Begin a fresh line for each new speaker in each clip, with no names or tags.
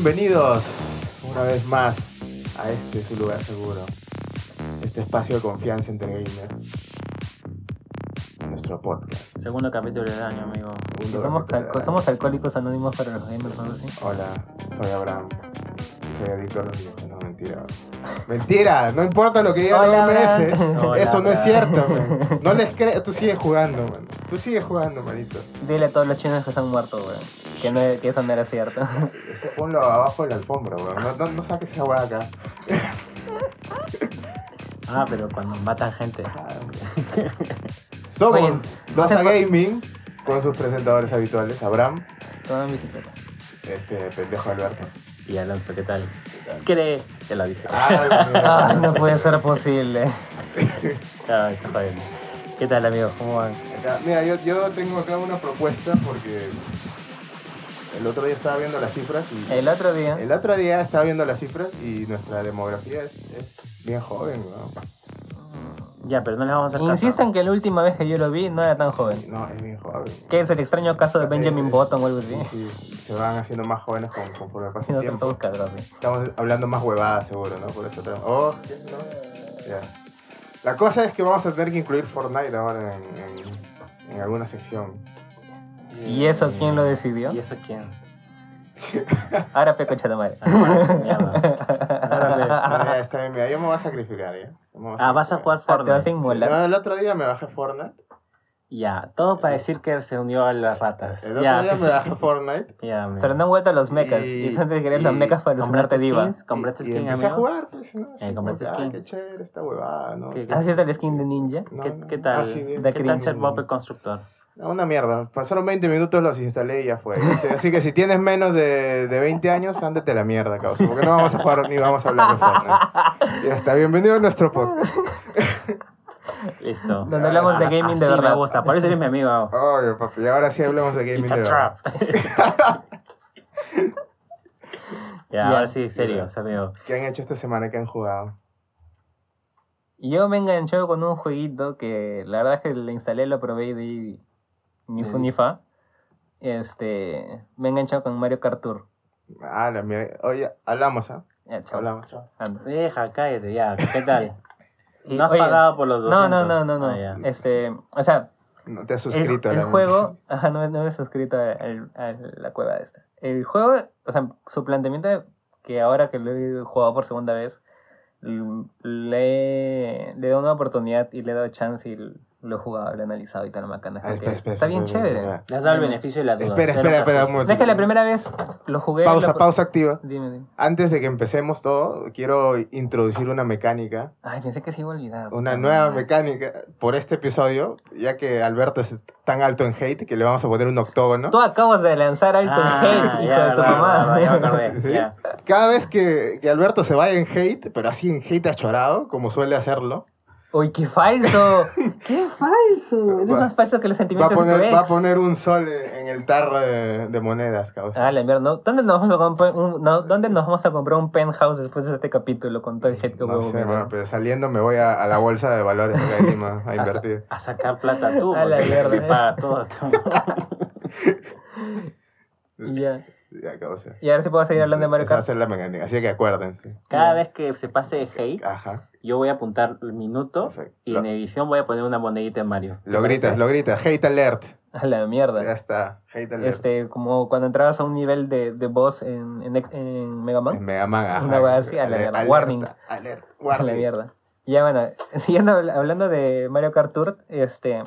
Bienvenidos una vez más a este su lugar seguro, este espacio de confianza entre gamers, nuestro podcast.
Segundo capítulo del año, amigo.
Segundo
Somos,
capítulo
cal-
de-
somos alcohólicos anónimos para los gamers, ¿no? ¿Sí?
Hola, soy Abraham. Soy adicto a los videos, no mentira. Mentira, no importa lo que diga
Hola,
el OMS,
Abraham.
Hola,
eso no es
Abraham.
cierto, man. No les crees, tú sigues jugando, man. Tú sigues jugando, manito.
Dile a todos los chinos que están muertos, weón. Que, no, que eso no era cierto.
Eso ponlo abajo de la alfombra, weón. No, no, no saques esa weá acá.
Ah, pero cuando matan gente.
Somos
Oye,
Dosa Gaming con sus presentadores habituales, Abraham,
Todo en bicicleta.
este pendejo Alberto.
Y Alonso, ¿qué tal? ¿Quiere? Te lo aviso.
Ah,
Ay, no puede ser posible.
Ah, está jodiendo. ¿Qué tal, amigo? ¿Cómo van?
Acá, Mira, yo, yo tengo acá una propuesta porque el otro día estaba viendo las cifras y
El otro día,
el otro día estaba viendo las cifras y nuestra demografía es, es bien joven, ¿no?
Ya, pero no les vamos a hacer caso.
insisten que la última vez que yo lo vi no era tan joven.
No, es bien joven.
¿Qué es el extraño caso de Benjamin Button o algo así?
Sí, sí, se van haciendo más jóvenes con- conforme pasa el
No,
tiempo. Estamos hablando más huevadas seguro, ¿no? Por eso tenemos... Oh, ¿qué? ¿No? Ya. La cosa es que vamos a tener que incluir Fortnite ahora en, en- en alguna sección.
¿Y eso quién lo decidió?
¿Y eso quién?
Ahora peco de madre.
Ah,
está bien, mira, yo me voy a sacrificar, me voy
Ah, vas a jugar
Ah, Te vas a
Fortnite.
Sí, no, el otro día me bajé Fortnite.
Ya, todo para decir que se unió a las ratas.
El otro
Ya,
día me bajé Fortnite.
ya.
Pero no han vuelto a los mechas.
Y-
Y eso te querías los
y-
mechas para
¿Compraste
sumarte diva.
¿Compraste
y, y
skin,
empecé a jugar, pues, ¿no?
Eh, compraste
como que,
skin.
Ah, qué chévere esta huevada, ¿no?
¿Qué-
¿Has visto el skin de ninja?
No,
¿Qué,
no.
qué tal?
Ah, sí.
De
¿Qué tal ser. Bob el constructor?
Una mierda. Pasaron 20 minutos, los instalé y ya fue. Este, Así que si tienes menos de, de 20 años, ándate a la mierda, causa. Porque no vamos a jugar ni vamos a hablar de Fortnite. Ya está, bienvenido a nuestro podcast.
Listo.
Donde hablamos de
Ah,
gaming de
así
verdad.
me gusta, por eso eres mi amigo.
Obvio, papi. Y ahora sí hablamos de gaming
It's a
de verdad.
trap. ya,
Ya.
ahora sí, serios, amigo.
¿Qué han hecho esta semana? ¿Qué han jugado?
Yo me enganché con un jueguito que la verdad es que lo instalé, lo probé y de ahí ni fu ni fa. Este, me he enganchado con Mario Kart Tour.
Ah, la mierda. Oye, hablamos, ¿ah?
Ya, chao.
Hablamos, chao.
Anda.
Deja, cállate, ya. ¿Qué tal? ¿No has
oye,
pagado por los 200?
No, no, no, no, no.
Ah, ya.
Este, o sea,
No te has
el,
suscrito
el juego, ajá, no, me- no me he suscrito a, la cueva esta. El juego, o sea, su planteamiento que ahora que lo he jugado por segunda vez, le, le he dado una oportunidad y le he dado chance y lo jugado, lo analizado y tal, macana.
Ah,
que
espera, espera,
está bien
espera,
chévere.
Le has dado el beneficio de la duda.
Espera, espera, espera, un
prejuicios.
momento.
Es que la primera vez lo jugué.
Pausa,
lo-
pausa activa.
Dime, dime.
Antes de que empecemos todo, quiero introducir una mecánica,
Ay, pensé que se iba a olvidar.
una nueva mecánica por este episodio, ya que Alberto es tan alto en hate que le vamos a poner un octógono.
Tú acabas de lanzar alto
Ah,
en hate, hijo
ya,
de tu mamá.
verdad, ya me acordé.
¿Sí?
ya.
Cada vez que, que Alberto se vaya en hate, pero así en hate achorado, como suele hacerlo,
Uy, qué falso. qué falso. Es más falso que los
va a,
sentimientos de tu
poner,
ex.
va a poner un sol en el tarro de, de monedas, causa.
Ah, la mierda, ¿no? ¿Dónde nos vamos a comprar un, no, ¿dónde nos vamos a comprar un penthouse después de este capítulo con todo el hate que
No
hubo?
sé, mano, pero saliendo me voy a, a la bolsa de valores acá de Lima a
A, sa-
invertir.
a sacar plata tú.
A la mierda,
me
eh.
paga
Y ya.
Ya,
ahora sí puedo seguir hablando de Mario
Esa va a
Kart.
ser la mecánica, así que acuérdense.
Cada vez que se pase de hate,
Ajá.
yo voy a apuntar el minuto
Perfecto.
y
Lo-
en edición voy a poner una monedita en Mario. ¿Te
Lo
parece?
gritas, lo gritas. Hate alert.
A la
Ya
mierda.
está. Hate alert.
Este, como cuando entrabas a un nivel de, de boss en, en, en Mega Man.
En Mega Man, ajá.
Una wea así, a la mierda. Warning.
Alert,
A
warning.
la mierda. Ya bueno, siguiendo habl- hablando de Mario Kart Tour, este,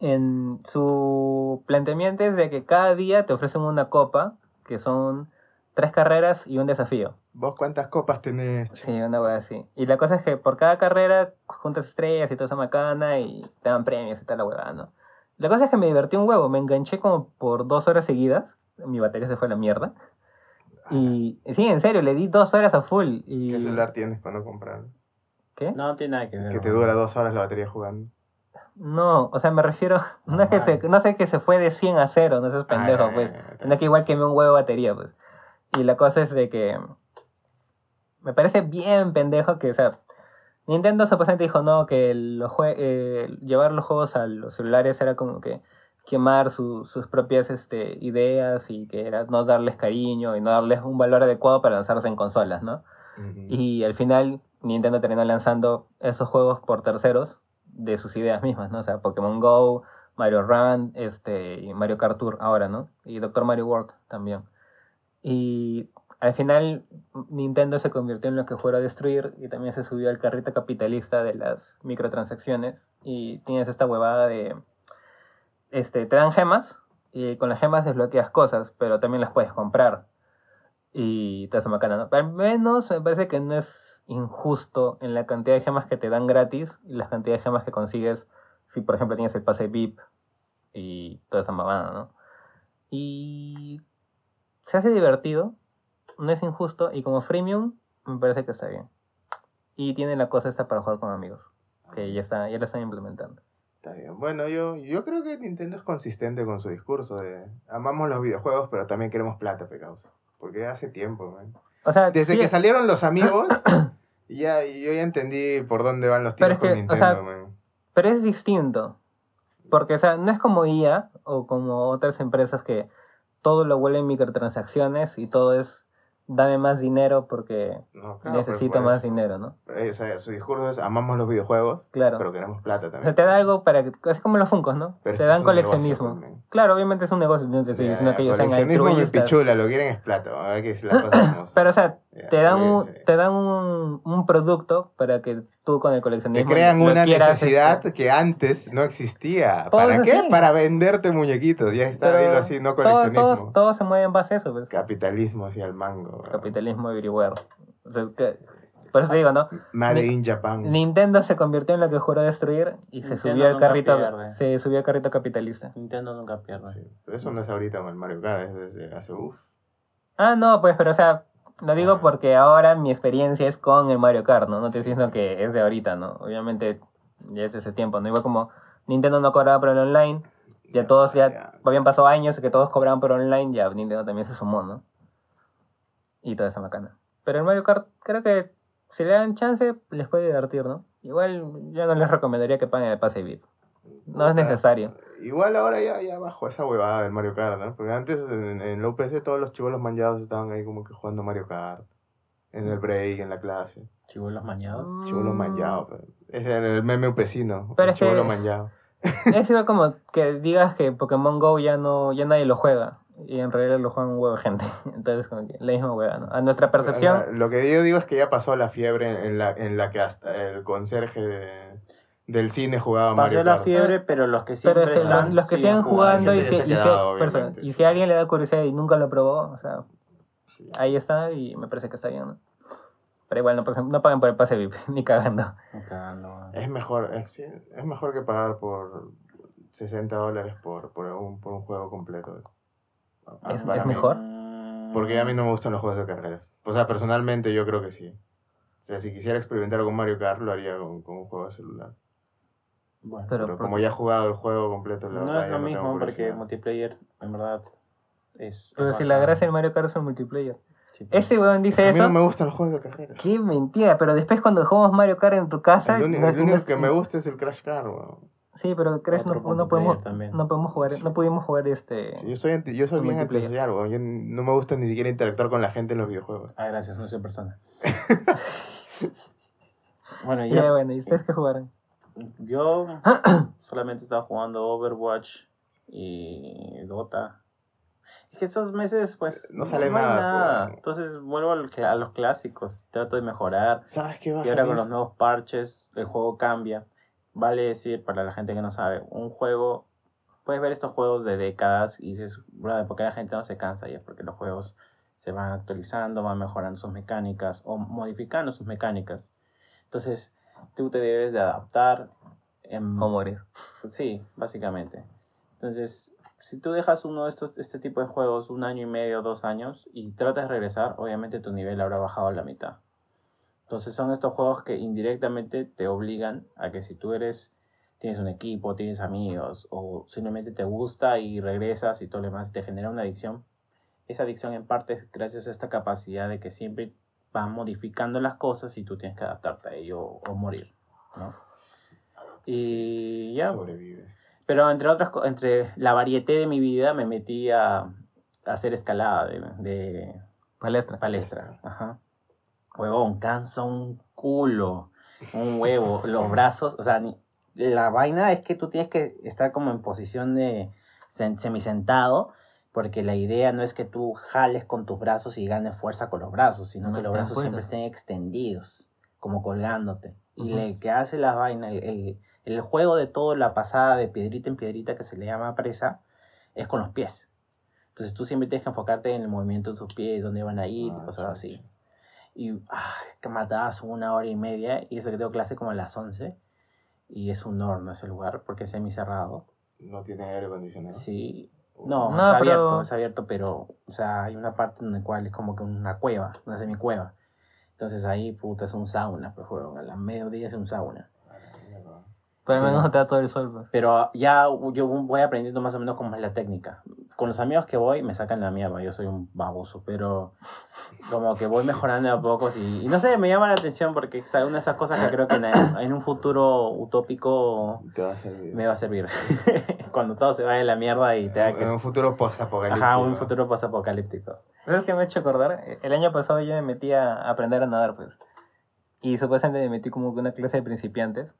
en su planteamiento es de que cada día te ofrecen una copa, que son tres carreras y un desafío.
¿Vos cuántas copas tenés?
Sí, una wea así. Y la cosa es que por cada carrera juntas estrellas y toda esa macana y te dan premios y tal la huevada, ¿no? La cosa es que me divertí un huevo, me enganché como por dos horas seguidas, mi batería se fue a la mierda. Y sí, en serio, le di dos horas a full. Y...
¿Qué celular tienes cuando compras?
¿Qué?
No, no tiene nada que ver.
Que te
¿no?
dura dos horas la batería jugando.
No, o sea, me refiero, no es que se, no sé que se fue de 100 a 0, no seas pendejo,
Ah,
pues,
ya, ya.
sino que igual quemé un huevo de batería, pues. Y la cosa es de que me parece bien pendejo que, o sea, Nintendo supuestamente dijo no, que los eh, llevar los juegos a los celulares era como que quemar su- sus propias este, ideas y que era no darles cariño y no darles un valor adecuado para lanzarse en consolas, ¿no?
Ujú.
Y al final Nintendo terminó lanzando esos juegos por terceros de sus ideas mismas, ¿no? O sea, Pokémon Go, Mario Run, este, y Mario Kart Tour ahora, ¿no? Y Doctor Mario World también. Y al final Nintendo se convirtió en lo que fuera a destruir y también se subió al carrito capitalista de las microtransacciones y tienes esta huevada de, este, te dan gemas y con las gemas desbloqueas cosas, pero también las puedes comprar y te hace macana, ¿no? Al menos me parece que no es injusto en la cantidad de gemas que te dan gratis y la cantidad de gemas que consigues si, por ejemplo, tienes el pase VIP y toda esa mamada, ¿no? Y se hace divertido, no es injusto y como freemium me parece que está bien. Y tiene la cosa esta para jugar con amigos, que ya está ya la están implementando.
Está bien. Bueno, yo, yo creo que Nintendo es consistente con su discurso de amamos los videojuegos, pero también queremos plata, pecados. Porque hace tiempo, man.
O sea,
Desde
sí-
que salieron los amigos, ya, yo ya entendí por dónde van los
Pero
tiros
es
con
que, o
Nintendo,
sea,
man.
Pero es distinto. Porque, o sea, no es como IA o como otras empresas que todo lo vuelven microtransacciones y todo es dame más dinero porque
No, claro,
necesito
pero
más dinero, ¿no?
Eh, o sea, su discurso es amamos los videojuegos,
Claro.
pero queremos plata
O
también.
sea, te da algo para que. Es como los Funcos, ¿no?
Pero
te dan
es negocio
coleccionismo. Claro, obviamente es un negocio, no te estoy diciendo que ellos sean
coleccionismo mi
altruistas.
pichula, lo quieren es plata, las cosas como son.
Pero, o sea, Te dan, un, te dan un, un producto para que tú con el
Te
coleccionismo.
crean
lo
una necesidad
este,
que antes no existía. ¿Para qué?
así.
Para venderte muñequitos. Ya está,
pero
dilo así, no coleccionismo.
todo, todo se mueve en base a eso, pues.
Capitalismo hacia el mango. bro.
Capitalismo everywhere. O sea, que- por eso te digo, ¿no?
Made
Ni-
in Japan.
Nintendo se convirtió en lo que juró destruir y se
Nintendo
subió al carrito,
pierde.
se subió al carrito capitalista.
Nintendo nunca pierde.
Sí, pero eso no es ahorita con el Mario Kart, es desde hace uff.
Ah, no, pues, pero o sea, lo digo porque ahora mi experiencia es con el Mario Kart, ¿no? No te estoy diciendo que es de ahorita, ¿no? Obviamente ya es ese tiempo, ¿no? Igual como Nintendo no cobraba por el online, ya todos ya, habían pasado años que todos cobraban por online, ya Nintendo también se sumó, ¿no? Y toda esa macana. Pero el Mario Kart, creo que si le dan chance, les puede divertir, ¿no? Igual yo no les recomendaría que paguen el pase VIP. No es necesario.
Igual ahora ya, ya bajó esa huevada del Mario Kart, ¿no? Porque antes en, en la UPC todos los chivolos manchados estaban ahí como que jugando Mario Kart. En el break, en la clase.
Chivolos mañados.
Chivolo manchado. pero- Ese era el meme upecino.
Mm. Pero es
chivolo manchado.
Es igual como que digas que Pokémon Go ya no ya nadie lo juega. Y en realidad lo juegan un huevo de gente. Entonces, como que la misma hueá, ¿no? A nuestra percepción.
Lo que yo digo es que ya pasó la fiebre en la, en la que hasta el conserje de- del cine jugaba
Pasó
Mario
la
Kart.
fiebre, pero los que
Pero
siempre
es que los,
están
los que siguen jugando y
que
y,
se quedado,
y si a alguien le da curiosidad y nunca lo probó, o sea,
Sí.
ahí está y me parece que está bien. Pero igual no, por ejemplo, no paguen por el pase VIP, ni cagando.
Cagando.
Es mejor, es, es mejor que pagar por 60 dólares por, por, un, por un juego completo. Ah,
¿Es-
para
es mejor?
Porque a mí no me gustan los juegos de carreras. O sea, personalmente yo creo que sí. O sea, si quisiera experimentar con Mario Kart, lo haría con, con un juego de celular.
Bueno,
Pero
Pero, como ya he jugado el juego completo, la
no
verdad,
es lo mismo porque multiplayer, en verdad, es.
Pero si la gracia del Mario Kart es el multiplayer.
Sí, pues.
Este weón dice
A mí
eso.
no me gustan los juegos de carreras.
Qué mentira, pero después cuando jugamos Mario Kart en tu casa.
El, único,
no-
el único
no-
que me gusta es el Crash Car, weón.
Sí, pero Crash no, no podemos,
también.
no podemos jugar, no pudimos jugar este.
Sí, yo soy, yo soy
El
bien
multiplayer.
antisocial, weón. Yo no me gusta ni siquiera interactuar con la gente en los videojuegos.
Ah, gracias, no soy persona. bueno,
Ya,
ya.
bueno, ¿y ustedes qué jugaron?
Yo solamente estaba jugando Overwatch y Dota. Es que estos meses, pues.
No sale
hay
nada, pues.
Entonces vuelvo a los clásicos. Trato de mejorar.
¿Sabes qué va a
Y ahora con los nuevos parches, el juego cambia. Vale decir, para la gente que no sabe, un juego. Puedes ver estos juegos de décadas y dices, brother, ¿por qué la gente no se cansa? Y es porque los juegos se van actualizando, van mejorando sus mecánicas o modificando sus mecánicas. Entonces, tú te debes de adaptar. En,
O morir.
Sí, básicamente. Entonces, si tú dejas uno de estos, este tipo de juegos un año y medio, dos años, y tratas de regresar, obviamente tu nivel habrá bajado a la mitad. Entonces son estos juegos que indirectamente te obligan a que si tú eres, tienes un equipo, tienes amigos, o simplemente te gusta y regresas y todo lo demás, te genera una adicción. Esa adicción en parte es gracias a esta capacidad de que siempre van modificando las cosas y tú tienes que adaptarte a ello o morir, ¿no? Y ya,
Sobrevive.
Pero entre otras entre la varieté de mi vida me metí a, a hacer escalada de, de
Palestra.
palestra. Ajá. Huevón, cansa un culo, un huevo, los brazos, o sea, ni- la vaina es que tú tienes que estar como en posición de sen- semisentado, porque la idea no es que tú jales con tus brazos y ganes fuerza con los brazos, sino
No
que los brazos siempre estén extendidos, como colgándote. Y le que hace la vaina, el, el- el juego de todo, la pasada de piedrita en piedrita que se le llama presa, es con los pies. Entonces tú siempre tienes que enfocarte en el movimiento de tus pies, dónde van a ir,
Ah,
cosas así. Y ah, que matabas una hora y media, y eso que tengo clase como a las 11, y es un horno ese lugar, porque es semicerrado.
No tiene aire acondicionado.
Sí, no,
No,
es
pero-
abierto, es abierto, pero, o sea, hay una parte en la cual es como que una cueva, una semicueva. Entonces ahí, puta, es un sauna, pues, juego, a la mediodía es un sauna.
Pero al menos no te da todo el sol. pues.
Pero ya yo voy aprendiendo más o menos cómo es la técnica. Con los amigos que voy me sacan la mierda, yo soy un baboso, pero como que voy mejorando de a pocos y, y no sé, me llama la atención porque es una de esas cosas que creo que en, en un futuro utópico
Te va a servir.
me va a servir. Cuando todo se vaya a la mierda y tenga que...
En un futuro post-apocalíptico.
Ajá, un futuro post-apocalíptico.
¿Sabes qué me ha hecho acordar? El año pasado yo me metí a aprender a nadar, pues. Y supuestamente me metí como que una clase de principiantes.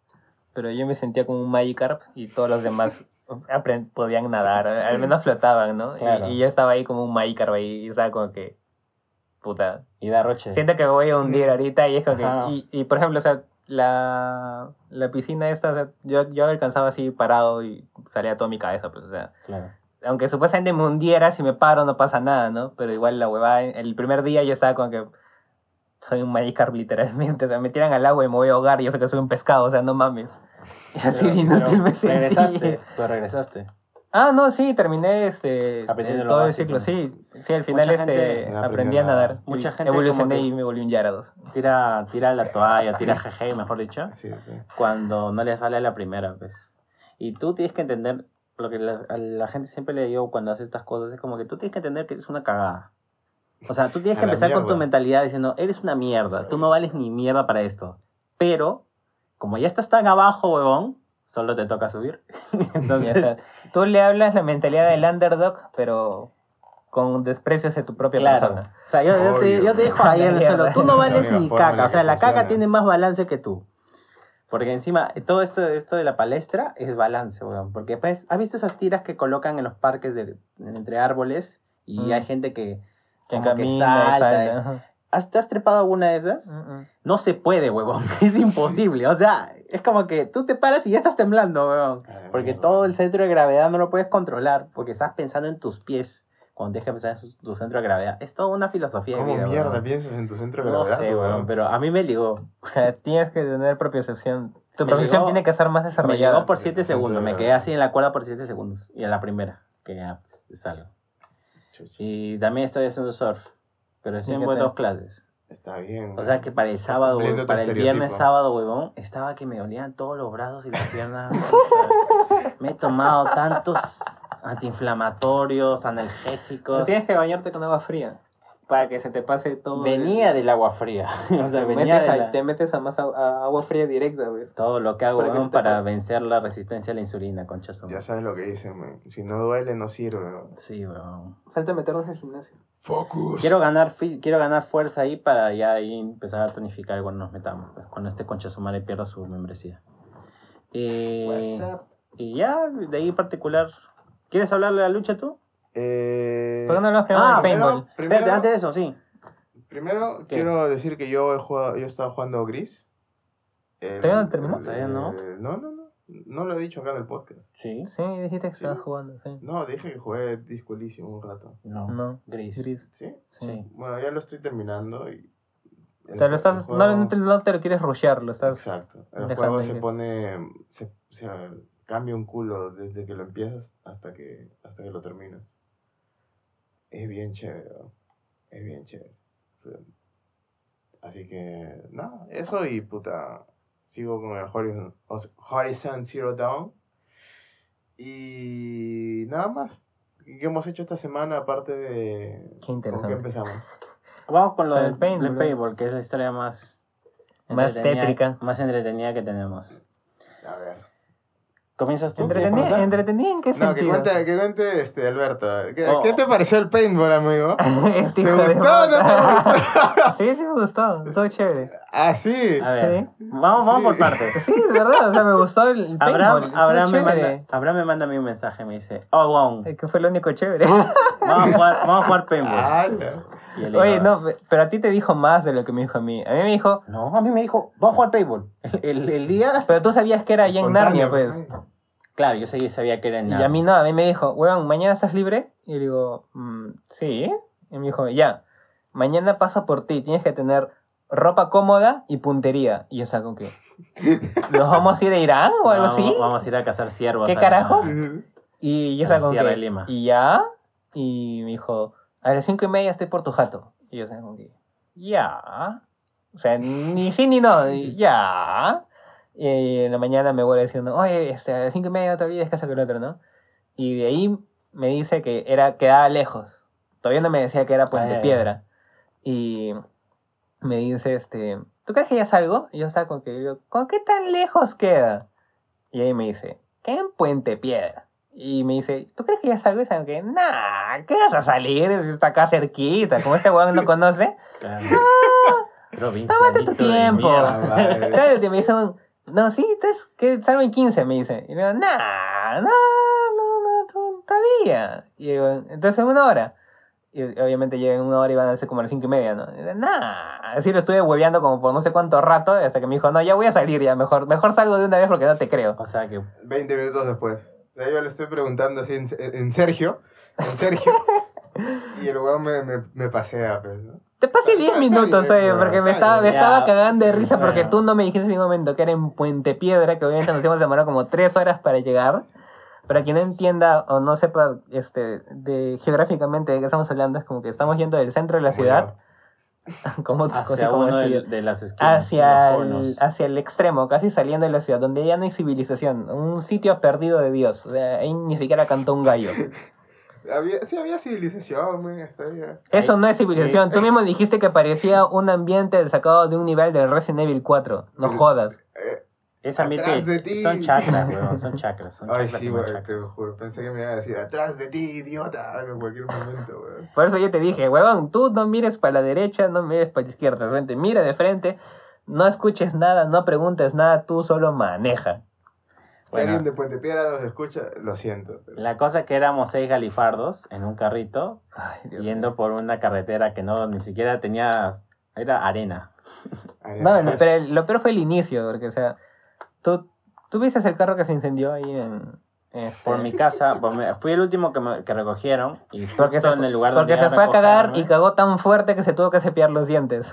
Pero yo me sentía como un Magikarp y todos los demás podían nadar. Al menos flotaban, ¿no? Y-
Claro.
Y, yo estaba ahí como un Magikarp ahí y estaba como que... Puta.
Y da roche.
Siento que me voy a hundir ahorita y es como
Ajá.
que... Y, y, por ejemplo, o sea, la, la piscina esta, o sea, yo, yo alcanzaba así parado y salía toda mi cabeza, pues, o sea
Claro.
aunque supuestamente me hundiera, si me paro no pasa nada, ¿no? Pero igual la huevada, el primer día yo estaba como que soy un Magikarp literalmente, o sea, me tiran al agua y me voy a ahogar y yo sé que soy un pescado, o sea, no mames. Y así de inútil me sentí.
regresaste, pero regresaste.
Ah, no, sí, terminé este
Aprendiendo
eh, todo el ciclo, sí. Sí, al final
Mucha
este aprendí a nadar.
Mucha
Y
gente
evolucioné
que-
y me volví un Yarados.
Tira, tira la toalla, tira jeje, mejor dicho.
Sí, sí.
cuando no le sale a la primera, pues. Y tú tienes que entender, lo que la, a la gente siempre le digo cuando hace estas cosas, es como que tú tienes que entender que es una cagada. O sea, tú tienes que empezar con tu mentalidad diciendo, eres una mierda, tú no vales ni mierda para esto. Pero, como ya estás tan abajo, huevón, solo te toca subir. Entonces,
Y, o sea, tú le hablas la mentalidad del underdog, pero con desprecio hacia tu propia
claro.
persona.
O sea, yo, yo te, yo te dejo ahí en el suelo, tú no vales
única
ni caca. O sea, la caca
funciona.
tiene más balance que tú. Porque encima, todo esto, esto de la palestra es balance, weón. Porque pues, ¿has visto esas tiras que colocan en los parques de, entre árboles? Y
Mm.
hay gente que,
Que
como
camina y
salta.
salta. ajá.
¿Has, ¿Te has trepado alguna de esas?
Mm, mm.
No se puede, huevón. Es imposible. O sea, es como que tú te paras y ya estás temblando, huevón. Porque todo el centro de gravedad no lo puedes controlar. Porque estás pensando en tus pies. Cuando tienes que pensar en su- tu centro de gravedad. Es toda una filosofía de
¿Cómo
vida,
mierda piensas en tu centro de
No
gravedad?
sé,
weón?
pero a mí me ligó.
Tienes que tener propiocepción. Tu
Me
propiocepción tiene que ser más
Me
desarrollada.
llegó por
Sí,
7
por
segundos. Me
de-
quedé así en la cuerda por 7 segundos. Y a la primera, que ya pues, es algo.
Chucha,
Y también estoy haciendo surf. Pero siempre dos clases.
Está bien.
O sea que para el sábado, para el viernes sábado, huevón, estaba que me dolían todos los brazos y las piernas. me he tomado tantos antiinflamatorios,
No
analgésicos.
tienes que bañarte con agua fría para que se te pase todo.
Venía del agua fría. o sea,
te,
venía
metes
de
a,
la-
te metes a más a, a agua fría directa, pues.
todo lo que hago
Para que
para vencer la resistencia a la insulina, concha su
Ya sabes lo que dicen, man. Si no duele, no sirve. weón.
Sí, huevón.
Falta meternos al gimnasio.
Focus.
Quiero ganar, fi- quiero ganar fuerza ahí para ya ahí empezar a tonificar cuando nos metamos, pues, cuando este concha su madre pierda su membresía. Eh,
WhatsApp.
y ya, de ahí en particular, ¿quieres hablarle de la lucha tú?
Eh,
¿Por qué no hablamos primero
Ah,
paintball?
pero- Primero-
Espérate, antes de eso, sí.
Primero,
¿Qué?
quiero decir que yo he jugado, yo he estado jugando Gris. El-
¿Todavía no terminó?
¿Todavía no?
no, no, no. No lo he dicho acá en el podcast.
Sí.
Sí, dijiste que
Sí.
estabas jugando, sí.
No, dije que jugué Disco Elysium un rato.
No.
No.
Gris.
Gris.
¿Sí?
Sí.
Sí.
Bueno, ya lo estoy terminando y...
O sea, lo estás,
juego-
no te, no te lo quieres rushear, lo estás...
Exacto. El juego
ahí
se pone... Se, o sea, cambia un culo desde que lo empiezas hasta que, hasta que lo terminas. Es bien chévere. Es bien chévere. Así que, nada, eso y puta, sigo con el Horizon, Horizon Zero Dawn. Y nada más. ¿Qué hemos hecho esta semana aparte de...
Qué
¿Con qué
interesante.
empezamos?
Vamos con lo
Con
del del paintball, que es la historia más...
Más tétrica.
Más entretenida que tenemos.
A ver.
¿Comienzas tú? ¿Quieres
¿Entretenida? ¿Entretenida en qué
No, que
sentido?
cuente, que cuente este, Alberto. ¿Qué,
Oh.
qué te pareció el paintball, amigo?
este
¿Te gustó o no te gustó?
Sí, sí me gustó. Estuvo chévere.
Ah, sí.
A ver,
Sí.
vamos, vamos
Sí.
por partes.
Sí, de verdad. O sea, me gustó el paintball.
Abraham, Abraham, me manda, Abraham me manda a mí un mensaje, me dice, oh, wow,
Es que fue lo único chévere.
vamos a jugar, vamos a jugar paintball. Yo le
Oye, no, pe- pero a ti te dijo más de lo que me dijo a mí. A mí me dijo,
No, a mí me dijo, vamos a jugar paintball. El, el, día...
pero tú sabías que era allá en Narnia, pues.
Claro, yo sabía, que era en
Y a mí no, a mí me dijo, weón, ¿mañana estás libre? Y yo le digo, "Mm, sí. Y me dijo, ya, mañana paso por ti, tienes que tener ropa cómoda y puntería. Y yo saco que, ¿nos vamos a ir a Irán o algo
vamos,
así?
Vamos a ir a cazar ciervos.
¿Qué?
Ujú.
Y yo saco que. ¿y ya? Y me dijo, a las cinco y media estoy por tu jato. Y yo saco que, ya. O sea, ni sí ni no, ya. Y en la mañana me vuelve diciendo, oye, este, a las cinco y media no te olvides que que el otro, ¿no? Y de ahí me dice que era quedaba lejos. Todavía no me decía que era Puente
Ah.
Piedra. Y me dice, este, ¿tú crees que ya salgo? Y yo saco que digo, ¿con qué tan lejos queda? Y ahí me dice, ¿qué en Puente Piedra? Y me dice, ¿tú crees que ya salgo? Y saco que, nah, ¿qué vas a salir? Está acá cerquita. Como este weón no conoce.
Claro. Provincia.
Tómate tu tiempo.
Ah.
Claro, y me dice, no, sí, entonces que salgo en 15, me dice. Y le digo, nah, no, no, no, todavía. Y digo, entonces en una hora. Y obviamente llega en una hora y van a ser como a las cinco y media, ¿no? Y digo, nah, así lo estuve hueveando como por no sé cuánto rato, hasta que me dijo, no, ya voy a salir ya, mejor, mejor salgo de una vez porque no te creo.
O sea que
20 minutos después. Sea, yo le estoy preguntando así en, en Sergio. En Sergio. y el weón me, me, me pasea, pues, ¿no?
Te pasé 10
Está
minutos,
bien,
oye, porque me estaba, me estaba cagando de risa porque
bueno.
tú no me dijiste en ningún momento que era en Puente Piedra, que obviamente nos hemos demorado como 3 horas para llegar. Para quien no entienda o no sepa este, de, geográficamente de qué estamos hablando, es como que estamos yendo del centro de la ciudad, como,
hacia
como
uno de, de las esquinas.
hacia, el, hacia el extremo, casi saliendo de la ciudad, donde ya no hay civilización, un sitio perdido de Dios. O sea, ahí ni siquiera cantó un gallo.
Había, sí, había civilización, güey, hasta ahí.
Eso no es civilización. Tú mismo dijiste que parecía un ambiente sacado de un nivel de Resident Evil 4. No jodas.
Es ambiente,
Atrás de ti.
son chakras, weón, son chakras, son
Ay,
chakras
sí,
y
güey,
más
te
chakras.
lo juro. Pensé que me iba a decir, atrás de ti, idiota, en cualquier momento, güey.
Por eso yo te dije, huevón, tú no mires para la derecha, no mires para la izquierda, de frente, mira de frente, no escuches nada, no preguntes nada, tú solo maneja.
Si
Bueno.
alguien de Puente Piedra nos escucha, lo siento. pero-
La cosa es que éramos seis galifardos en un carrito,
Ay,
yendo por una carretera que no ni siquiera tenía, era arena.
No, lo, pero lo peor fue el inicio, porque, o sea, tú, tú viste el carro que se incendió ahí en... este,
Por mi casa, por mi- fui el último que, me- que recogieron y
Porque se,
en el lugar
porque
donde
se fue a cagar y cagó tan fuerte que se tuvo que cepillar los dientes.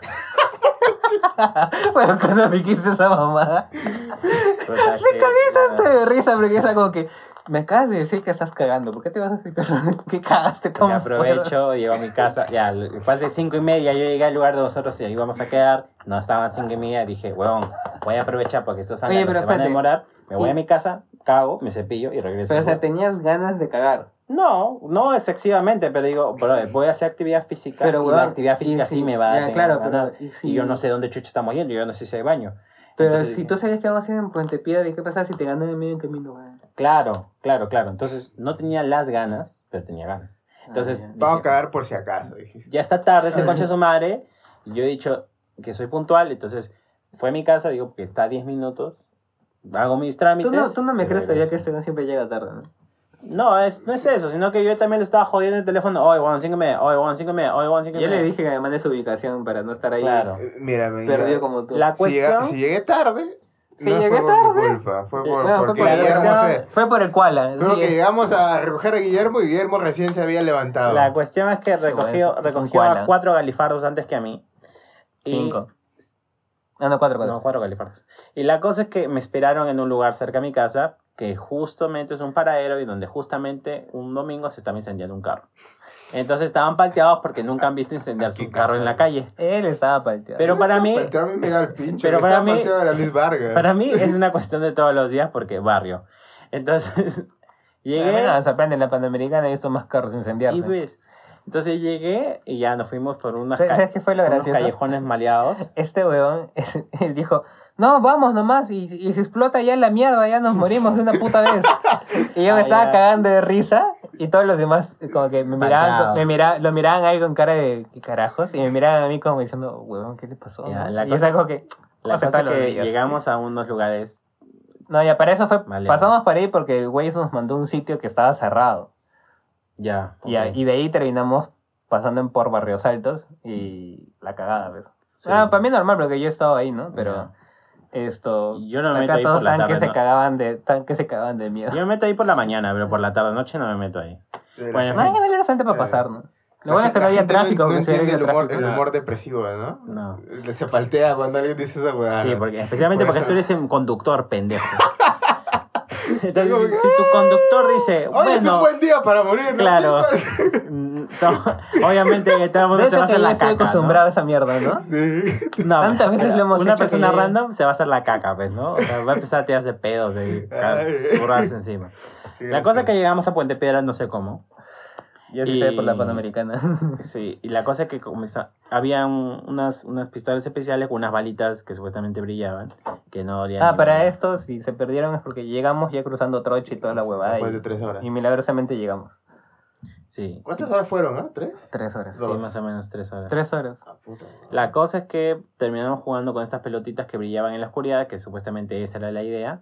bueno, cuando me quise esa mamada,
puta,
me cagué tanto de risa porque es algo que me acabas de decir que estás cagando. ¿Por qué te vas a dientes? ¿Qué cagaste tan
aprovecho, llego a mi casa, ya, después de cinco y media yo llegué al lugar donde nosotros íbamos a quedar, no estaban cinco y media, dije, weón, voy a aprovechar porque estos años se van a demorar, me voy
Y-
a mi casa, cago, me cepillo y regreso.
Pero, o sea, tenías ganas de cagar.
No, no excesivamente, pero digo, bro, voy a hacer actividad física
Pero,
y la actividad
y
física
si-
sí me va a
ya, claro, pero, y
Y yo no sé dónde chucha estamos yendo, yo no sé si hay baño.
Pero
Entonces
si tú sabías que vamos a ir en Puente Piedra, ¿y qué pasa si te ganan en medio del camino, güey?
Claro, claro, claro. Entonces no tenía las ganas, pero tenía ganas. Entonces,
Ah, ya.
Vamos a cagar por si acaso, dijiste.
ya está tarde, este concha de su madre. Yo he dicho que soy puntual, entonces fue a mi casa, digo que está a 10 minutos, hago mis trámites.
Tú no, tú no me crees todavía que este siempre llega tarde, ¿no?
No, es, no es eso, sino que yo también le estaba jodiendo el teléfono. Oye, y media, oye, y media, oye, Juan, cinco y
Yo le dije que me mande su ubicación para no estar ahí
Claro.
Eh, Mírame.
perdido
ya-
como tú.
La
si, llega-
cuestión.
si llegué tarde.
Si
no
llegué
fue por mi
tarde.
culpa, fue por,
Bueno, fue
porque
por la
Guillermo
cuestión-
se.
Fue por el Koala.
Creo
sí.
que llegamos a recoger a Guillermo y Guillermo recién se había levantado.
La cuestión es que recogió,
es un
recogió
koala.
a cuatro galifardos antes que a mí. Y-
Cinco. Ah, no, cuatro, cuatro.
No, cuatro galifardos. Y la cosa es que me esperaron en un lugar cerca de mi casa, que justamente es un paradero y donde justamente un domingo se estaba incendiando un carro. Entonces estaban palteados porque nunca han visto incendiarse un carro en la calle.
Él estaba palteado.
Pero para mí,
pincho.
Pero para mí- para mí es una cuestión de todos los días porque barrio. Entonces, llegué...
me sorprende, en la Panamericana he visto más carros incendiarse.
Sí, ves. Entonces llegué y ya nos fuimos por unas
¿Sabes qué fue lo
por unos
gracioso?
callejones maleados.
Este weón, él dijo, no, vamos nomás, y, y si explota ya la mierda, ya nos morimos de una puta vez. Y yo me
Ah,
estaba cagando de risa, y todos los demás como que me miraban, me mira, lo miraban ahí con cara de ¿qué carajos, y me miraban a mí como diciendo, huevón, ¿qué le pasó?
Ya,
no?".
la
y
cosa-
es algo que...
La cosa que llegamos a unos lugares.
No, ya para eso fue,
Maleado.
pasamos por ahí porque el güey nos mandó un sitio que estaba cerrado.
Ya.
Y, de ahí terminamos pasando en por Barrios Altos y la cagada, ¿ves?
Sí.
Ah, para mí normal porque yo he estado ahí, ¿no? Pero. Esto...
Yo no me meto
acá
ahí
todos
por la
estaban que
tarde,
se
¿no?
cagaban de, tan que se cagaban de miedo.
Yo me meto ahí por la mañana, pero por la tarde noche no me meto ahí. Bueno, en fin.
igual era solamente para
Eh,
pasar, ¿no? Lo bueno es que no había tráfico,
No,
porque
no
si hubiera
entiende el humor,
tráfico,
el humor depresivo, ¿no?
No.
Se paltea cuando alguien dice esa weá.
Sí, porque, especialmente
Por
porque
eso-
tú eres un conductor, pendejo. Entonces, si, si tu conductor dice,
Hoy es un
bueno,
buen día para morir, ¿no?
claro.
chicos?
obviamente que todo el mundo
De
se va a
que
hacer
ya
la
estoy
caca.
acostumbrado a
¿no?
esa mierda, ¿no?
Sí.
No,
Tantas veces lo hemos
Una
hecho que
persona
ya-
random se va a hacer la caca, pues, ¿no? O sea, va a empezar a tirarse pedos y zurrarse encima. La cosa es que llegamos a Puente Piedra, no sé cómo.
Yo sí sé
Y-
por la Panamericana.
Sí, y la cosa es que comenzó, habían unas, unas pistolas especiales con unas balitas que supuestamente brillaban, que no olían
ah, para
nada.
esto, si se perdieron es porque llegamos ya cruzando Troche y toda la huevada.
Después de tres horas.
y milagrosamente llegamos.
Sí,
¿Cuántas horas fueron, ah? ¿Tres?
Tres horas.
sí,
Dos.
más o menos tres horas.
Tres horas.
Ah, puta.
La cosa es que terminamos jugando con estas pelotitas que brillaban en la oscuridad, que supuestamente esa era la idea,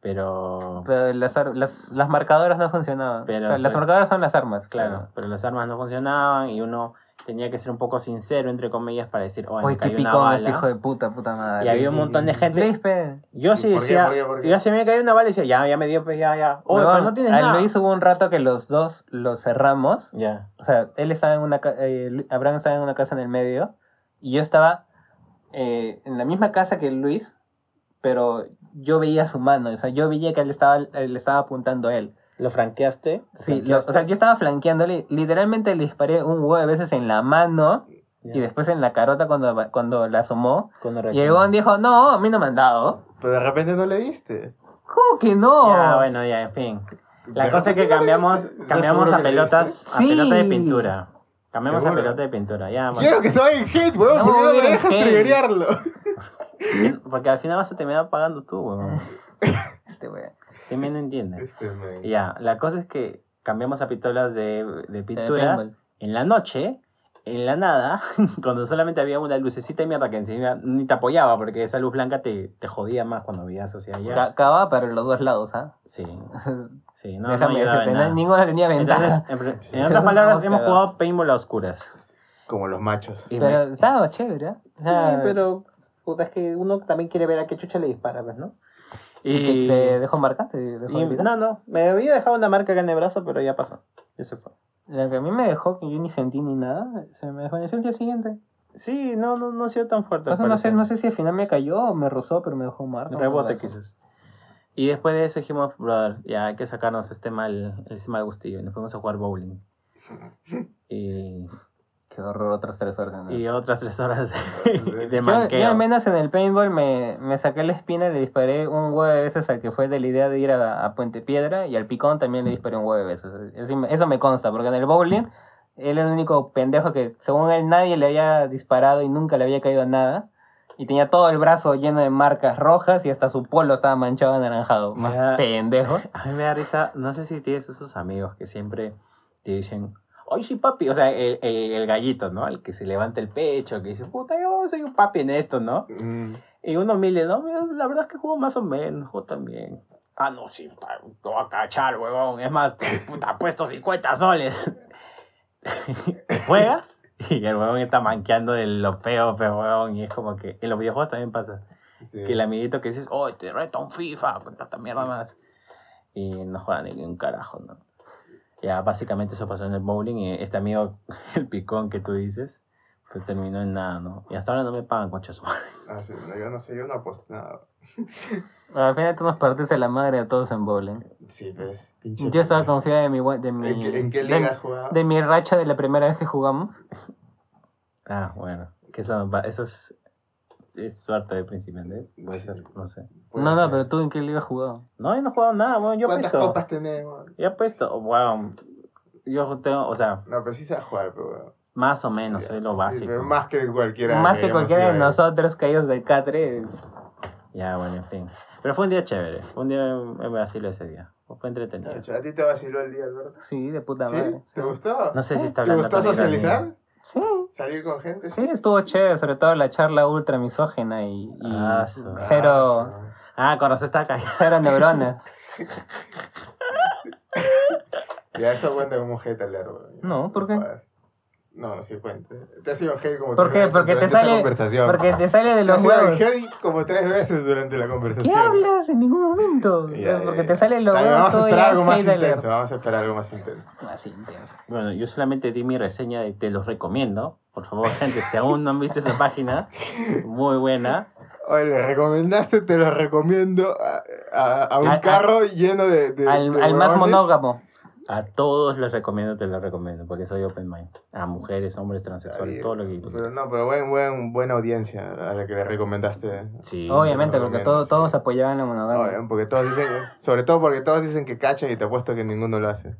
pero...
Pero las, las, las marcadoras no funcionaban.
Pero-
O sea, las
pero-
marcadoras son las armas,
Claro,
claro.
pero las armas no funcionaban y uno tenía que ser un poco sincero, entre comillas, para decir, oh, me
qué
cayó una
este hijo de puta, puta madre.
Y había un montón de gente.
Luis, pe.
Yo
¿Y
sí
por qué,
decía,
por qué, por qué?
yo se me cayó una bala y decía, ya, ya me dio, pues ya, ya. Oye, pero no tienes
a
nada.
Luis hubo un rato que los dos los cerramos.
Ya.
O sea, él estaba en una eh, Abraham estaba en una casa en el medio y yo estaba eh, en la misma casa que Luis, pero yo veía su mano, o sea, yo veía que él estaba, él estaba apuntando a él.
¿Lo franqueaste? ¿Lo
Sí, lo- o sea, yo estaba flanqueándole, literalmente le disparé un huevo de veces en la mano y después en la carota cuando, cuando la asomó.
Cuando
Y el huevón dijo, no, a mí no me han dado.
Pero de repente no le diste.
¿Cómo que no?
Ya, bueno, ya, en fin. La
De
cosa es que cambiamos,
diste. ¿Estás
cambiamos a pelotas, a pelota de
Sí.
pintura. Cambiamos a pelota de pintura, ya. bueno.
Quiero que se vaya en hate, weón.
No,
¿Por qué no me dejas triggerearlo?
Porque al final vas a terminar pagando tú, weón.
Este weón.
No.
Este, man.
Ya, la cosa es que cambiamos a pistolas de, de pintura en la noche, en la nada, cuando solamente había una lucecita de mierda que encima ni te apoyaba, porque esa luz blanca te, te jodía más cuando veías hacia allá.
Cava para los dos lados, ¿ah?
Sí, sí, no, no
Déjame decirte, no-
nada.
ninguna tenía ventaja.
Entonces, en, otras palabras, hemos jugado paintball a oscuras.
Como los machos.
Y
pero
me-
estaba chévere, ¿eh?
Sí, pero puta, es que uno también quiere ver a qué chucha le dispara, pues, ¿no?
¿Y
Y,
te, dejó marca? ¿Te dejó
y-
herido?
no, no, me había dejado una marca acá en el brazo, pero ya pasó. Ya se fue.
La que a mí me dejó, que yo ni sentí ni nada, se me desvaneció el día siguiente.
Sí, no, no, no ha sido tan fuerte.
No, sé, no sé si al final me cayó o me rozó, pero me dejó marca. un
Rebote quizás. Y después de eso dijimos, brother, ya hay que sacarnos este mal, este mal gustillo. Y nos fuimos a jugar bowling. Y,
Qué horror, otras tres horas. ¿no?
y otras tres horas de, manqueo.
yo al menos en el paintball me, me saqué la espina y le disparé un huevo de veces al que fue de la idea de ir a, a Puente Piedra y al picón también le disparé un huevo de veces. Eso, me- eso me consta, porque en el bowling él era el único pendejo que según él nadie le había disparado y nunca le había caído nada. Y tenía todo el brazo lleno de marcas rojas y hasta su polo estaba manchado anaranjado. Más pendejo.
A mí me da risa, no sé si tienes esos amigos que siempre te dicen, ay, sí, papi. O sea, el, el, el gallito, ¿no? El que se levanta el pecho, que dice, puta, yo soy un papi en esto, ¿no?
Mm,
Y uno humilde, no, la verdad es que juego más o menos, juego también. Ah, no, sí, te voy a cachar, huevón. Es más, puta, puesto 50 soles. ¿Juegas? Y el huevón está manqueando de lo feo, feo, huevón. Y es como que en los videojuegos también pasa.
sí.
Que el amiguito que dices, oh, te reto un FIFA, con tanta mierda más. Y no juegan ni un carajo, ¿no? Ya, básicamente eso pasó en el bowling. Y este amigo, el picón que tú dices, pues terminó en nada, ¿no? Y hasta ahora no me pagan, concha su madre.
Ah, sí, no, yo no sé, yo no aposté nada.
Al final tú nos partiste la madre a todos en bowling.
Sí, pues. pinche-
Yo estaba confiada de mi, de mi,
¿En qué, en qué
de-
liga has jugado?
de mi racha de la primera vez que jugamos.
Ah, bueno. Que eso, eso es, es suerte de principiante. Puede ser, no sé.
Puede
no, no,
ser.
pero tú en qué liga has jugado.
No, yo no he jugado nada, bueno, yo he
¿Cuántas
puesto.
copas tenemos?
Yo he puesto, bueno, yo tengo, o sea,
No, pero sí jugar, pero bueno.
más o menos, es lo
sí,
básico.
pero más que cualquiera.
Más que cualquiera de nosotros caídos del catre.
Ya, bueno, en fin. Pero fue un día chévere. Fue un día me vacilo ese día. Fue entretenido.
¿A ti te vaciló el día, Alberto?
Sí, de puta
¿Sí?
madre.
¿Te gustó?
No sé si está
¿Te
hablando
gustó
con ironía.
socializar?
Sí,
¿Salir con gente?
sí, estuvo chévere, sobre todo la charla ultra misógena y, y
Ah, su-
cero,
Ah, con razón está callado.
cero neuronas.
Ya eso cuenta como hate alert, weón.
No, ¿por qué?
Joder. No, sí cuenta. Te ha sido hate como
¿Por
tres
qué?
veces
Porque te
durante esta
sale,
conversación.
porque te sale de
Te
los
sido
huevos.
hate como tres veces durante la
¿Qué
conversación.
hablas? En ningún momento.
Ya, ya,
porque
ya.
te sale de los huevos
Vamos a esperar algo más intenso. Vamos a esperar algo más intenso.
Más intenso.
Bueno, yo solamente di mi reseña de te los recomiendo. Por favor, gente, si aún no han visto esa página, muy buena.
Oye, le recomendaste, te lo recomiendo a, a- a un
Al-
carro lleno de. de-
Al,
de
al más monógamo.
A todos les recomiendo, te los recomiendo, porque soy open mind. A mujeres, hombres, transexuales, todo lo que
Pero no, pero buen, buen, buena audiencia a la que le recomendaste.
Sí.
Obviamente,
lo
porque todo-
sí.
todos apoyaban la monogamia.
Oye, porque todos dicen, sobre todo porque todos dicen que cachan y te apuesto que ninguno lo hace.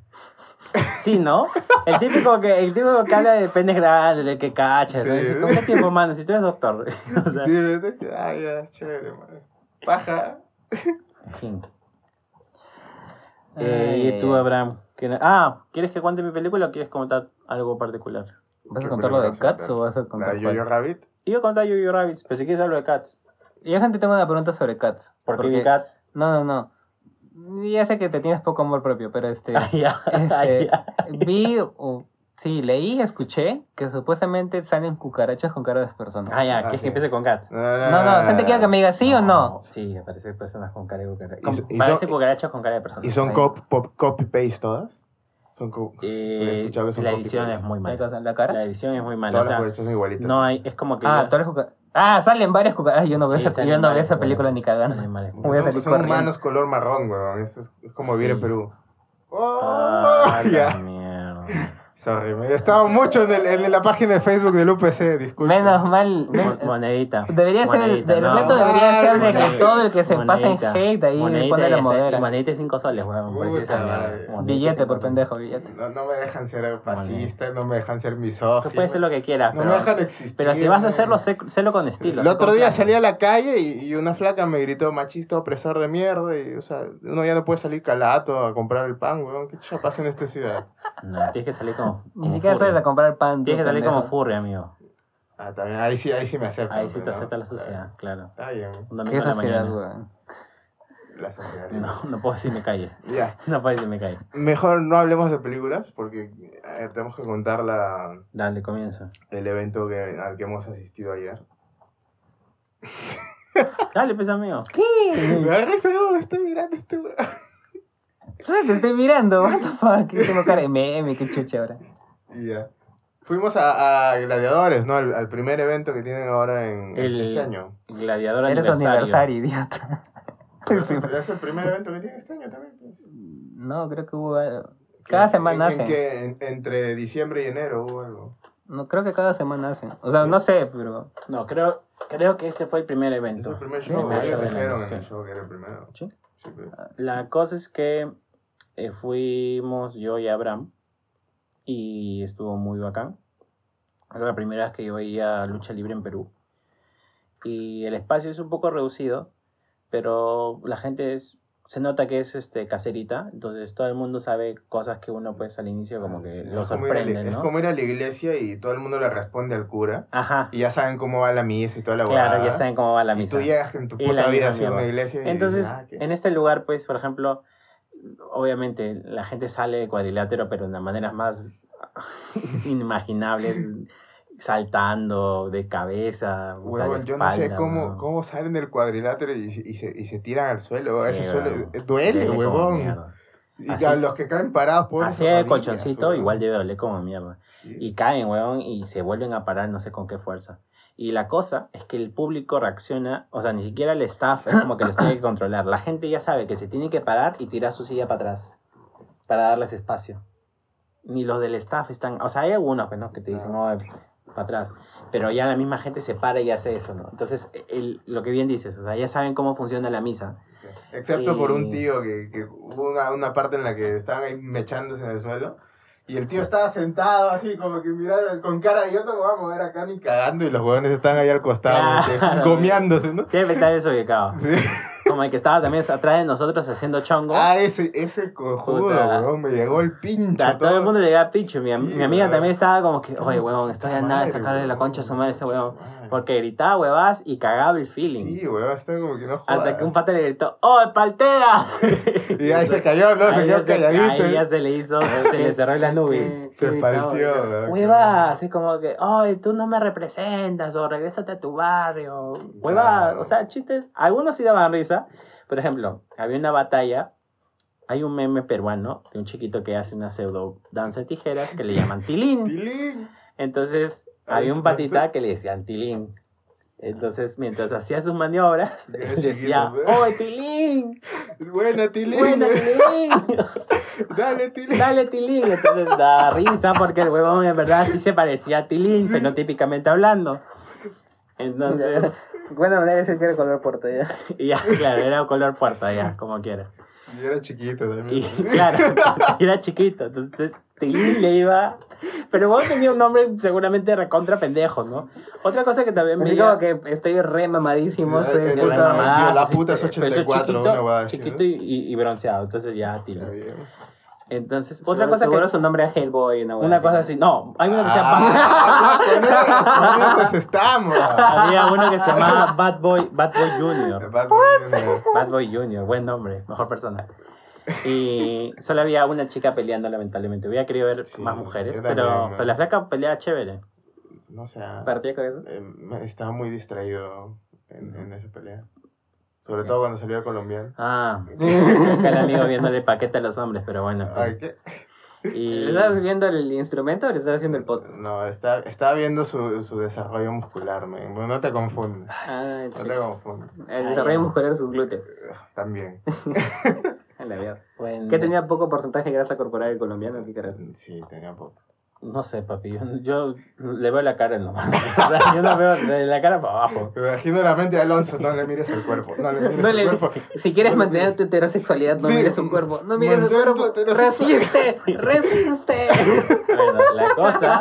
Sí, ¿no? El típico que, el típico que habla de penes grandes, de que cachas, ¿no?
Sí.
Dice, ¿Con qué tiempo, mano? Si tú eres doctor. o sea,
Sí. Ah, ya, chévere, man. Paja.
en fin. Eh, y tú,
ay,
Abraham. ¿qué- Ah, ¿quieres que cuente mi película o quieres comentar algo particular?
¿Vas a
¿Qué
contar lo de Cats o vas a
¿La
contar
de Jojo
cuál?
Rabbit?
Iba a contar Yo-Yo Rabbits, pero si quieres hablo de Cats.
Yo gente tengo una pregunta sobre Cats.
¿Por qué
Porque-
vi Cats?
No, no, no. Ya sé que te tienes poco amor propio, pero este...
Ah, ya, ah,
este,
ya.
vi, o- sí, leí, escuché que supuestamente salen cucarachas con cara de personas.
Ah, ya,
Ah,
¿quieres
sí.
que empiece con Cats?
No, no, ¿Gente quiere que me diga sí o no?
Sí, aparecen personas con cara de cucaracha.
Y so- y
Parecen
son-
cucarachas con cara de personas.
¿Y son
Ahí.
cop, pop- copy-paste todas? Son
Eh,
que son
la edición es muy
¿Qué
mala.
¿La cara?
La edición es muy mala.
Todas
O
las
sea,
cucarachas son igualitas.
no hay, es como que.
Ah,
ya-
todas las cuca- Ah, salen varias cucarachas. Yo no veo
Sí,
esa, yo no veo esa película ni
cucarachas,
cagando. Voy a
son,
salir
son
corriendo.
humanos color marrón, weón. Es, es como vivir en. Perú. Oh,
Ah,
ya.
mierda.
Sorry, me he estado mucho en, el- en la página de Facebook del UPC, disculpe.
Menos mal. men-
Monedita.
Debería ser el,
Monedita,
el
no.
reto debería ser de que todo el que se pasa en hate ahí
Monedita
pone
y
la modera.
y Monedita de 5 soles, weón. de
Billete por pendejo, billete.
No, no me dejan ser fascista, no me dejan ser misógino.
Tú puedes ser lo que quieras,
No
pero,
me dejan existir.
pero si vas a hacerlo, sé- sélo con estilo.
El otro día salí a la calle y, y una flaca me gritó machista, opresor de mierda. Y, o sea, uno ya no puede salir calato a comprar el pan, weón. ¿Qué chucha pasa en esta ciudad?
No, tienes que salir como.
Ni
como
siquiera
furry.
sabes a comprar pan.
Tienes que salir
pendejo.
como furry, amigo.
Ah, también, ahí sí, ahí sí me aceptan.
Ahí sí te
¿no?
acepta la sociedad, claro.
Está bien,
Un
¿Qué
en la
sociedad,
mañana.
weón?
la sociedad.
No, no puedo decir me calle.
Ya.
No puedo decir me calle.
Mejor no hablemos de películas porque eh, tenemos que contar la,
Dale, comienza.
el evento que, al que hemos asistido ayer.
Dale, pues, amigo.
¿Qué?
Me weón, estoy mirando este weón.
Pues te estoy mirando, what the fuck. Tengo cara de meme, qué chucha ahora.
Y ya. Fuimos a, a Gladiadores, ¿no? Al, al primer evento que tienen ahora en
El-
este año.
Gladiador
Eres su
aniversario.
aniversario, idiota.
Pero es, el, es el primer evento que tiene este año también. pues.
No, creo que hubo. eh, Cada
En-
semana
en, en
hacen.
que en- entre diciembre y enero hubo algo.
No, creo que cada semana hacen. O sea, no sé, pero.
No, creo, creo que este fue el primer
Es
evento.
el primer show. ellos dijeron en el show que era el primero.
Sí.
Sí, pues.
La cosa es que eh, fuimos yo y Abraham y estuvo muy bacán. Era la primera vez que yo veía lucha libre en Perú. Y el espacio es un poco reducido, pero la gente es- se nota que es este caserita, entonces todo el mundo sabe cosas que uno pues al inicio como que
Sí,
lo
es como ir a la-
sorprende,
Es
¿no?
como ir a la iglesia y todo el mundo le responde al cura.
Ajá,
Y ya saben cómo va la misa y toda la
claro, ya saben cómo va la
Y
misa.
tú llegas en tu
Y
puta vida a una iglesia y
Entonces,
dices, ah,
en este lugar, pues, por ejemplo, obviamente la gente sale de cuadrilátero, pero de maneras más inimaginables, saltando de cabeza.
Huevón, yo no sé cómo, cómo salen del cuadrilátero y, y se, y se tiran al suelo.
Sí,
Ese suelo
huevón.
duele,
como
huevón. Y
Así-
a los que caen parados por
Así de colchoncito, igual debe doler como mierda. Y caen, huevón, y se vuelven a parar no sé con qué fuerza. Y la cosa es que el público reacciona, o sea, ni siquiera el staff es como que los tiene que controlar. La gente ya sabe que se tiene que parar y tirar su silla para atrás, para darles espacio. Ni los del staff están, o sea, hay algunos pues, ¿no? que te dicen, oh, para atrás. Pero ya la misma gente se para y hace eso, ¿no? Entonces, el, lo que bien dices, o sea, ya saben cómo funciona la misa.
Excepto por un tío que, que hubo una, una parte en la que estaban ahí mechándose en el suelo Y el tío estaba sentado así, como que mirando con cara de yo no voy a mover acá ni cagando. Y los huevones están ahí al costado,
Claro.
gomeándose, ¿no?
Siempre está desubicado.
Sí.
Como el que estaba también atrás de nosotros haciendo chongo.
Ah, ese, ese cojudo, huevón, me llegó el pincho.
A todo el mundo le llega pincho. Mi, am-
Sí,
mi amiga
weón.
también estaba como que, oye, huevón, estoy a nada de sacarle la concha a su madre a ese huevón. Porque gritaba huevas y cagaba el feeling.
Sí, huevón, está como que no jodas.
Hasta que un pata le gritó, ¡Oh, palteas!
Y ahí se cayó, ¿no? Se
Ahí
quedó
ya se,
calladito.
ahí ya se le hizo, se le cerró la nubes.
Qué-
Se partió,
¿no?
huevón.
Hueva, así como que, ay, tú no me representas, o regrésate a tu barrio. Hueva,
Claro.
o sea, chistes. Algunos sí daban risa. Por ejemplo, había una batalla. Hay un meme peruano de un chiquito que hace una pseudo danza de tijeras que le llaman tilín.
Tilín.
Entonces, había un
¿por
patita que le decían tilín. Entonces, mientras hacía sus maniobras, él decía. ¡Oh, tilín!
Buena, Tilín.
¡Buena, tilín!
Dale, Tilín.
Dale Tilín. Entonces da risa porque el huevón en verdad sí se parecía a Tilín, fenotípicamente hablando. Entonces,
Buena manera de decir que era color puerta ya.
y ya, claro, era color puerta, ya, como quieras.
Y era chiquito
Y
también.
claro, era chiquito, entonces Tilín le iba. Pero huevón tenía un nombre seguramente recontra pendejo, ¿no? Otra cosa que también veía-
como que estoy re mamadísimo,
Sí,
soy
el-
Era
puta,
mamadazo,
la puta es
pero- pero eso
84,
chiquito,
una
chiquito
¿no?
y, y- y bronceado, entonces ya Tilín. Entonces, otra
Seguro-
cosa
seguro
que...
su nombre era Hellboy, una,
Una cosa así, no, hay uno que se llama...
Ah, con eso estamos.
Había uno que se llamaba Bad Boy, Bad Boy Junior.
Bad Boy Junior.
Bad Boy Junior, buen nombre, mejor persona. Y solo había una chica peleando, lamentablemente. Hubiera querido ver
Sí,
más mujeres, pero, pero la flaca pelea chévere.
No sé.
Partía cabeza.
eh, me- estaba muy distraído en, en esa pelea. Sobre todo cuando salió el colombiano.
Ah, acá el amigo viéndole paquete a los hombres, pero bueno.
Ay, ¿qué?
Y
¿Le estás viendo el instrumento o le estás haciendo el poto?
No, está, estaba viendo su, su desarrollo muscular, man. No te confundas.
Ah,
No te confundas.
el desarrollo muscular de sus glúteos.
También.
La
bueno,
¿Qué tenía poco porcentaje de grasa corporal el colombiano? ¿Qué carajo?
Sí, tenía poco.
No sé, papi, yo, yo le veo la cara nomás. O sea, yo no veo de la cara para abajo.
Me imagino la mente de Alonso, no le mires el cuerpo. No le mires
No
el
le-
cuerpo.
Si quieres
No
mantener tu heterosexualidad, no
Sí.
mires su cuerpo. No mires su cuerpo. ¡Resiste! ¡Resiste!
Bueno, la cosa.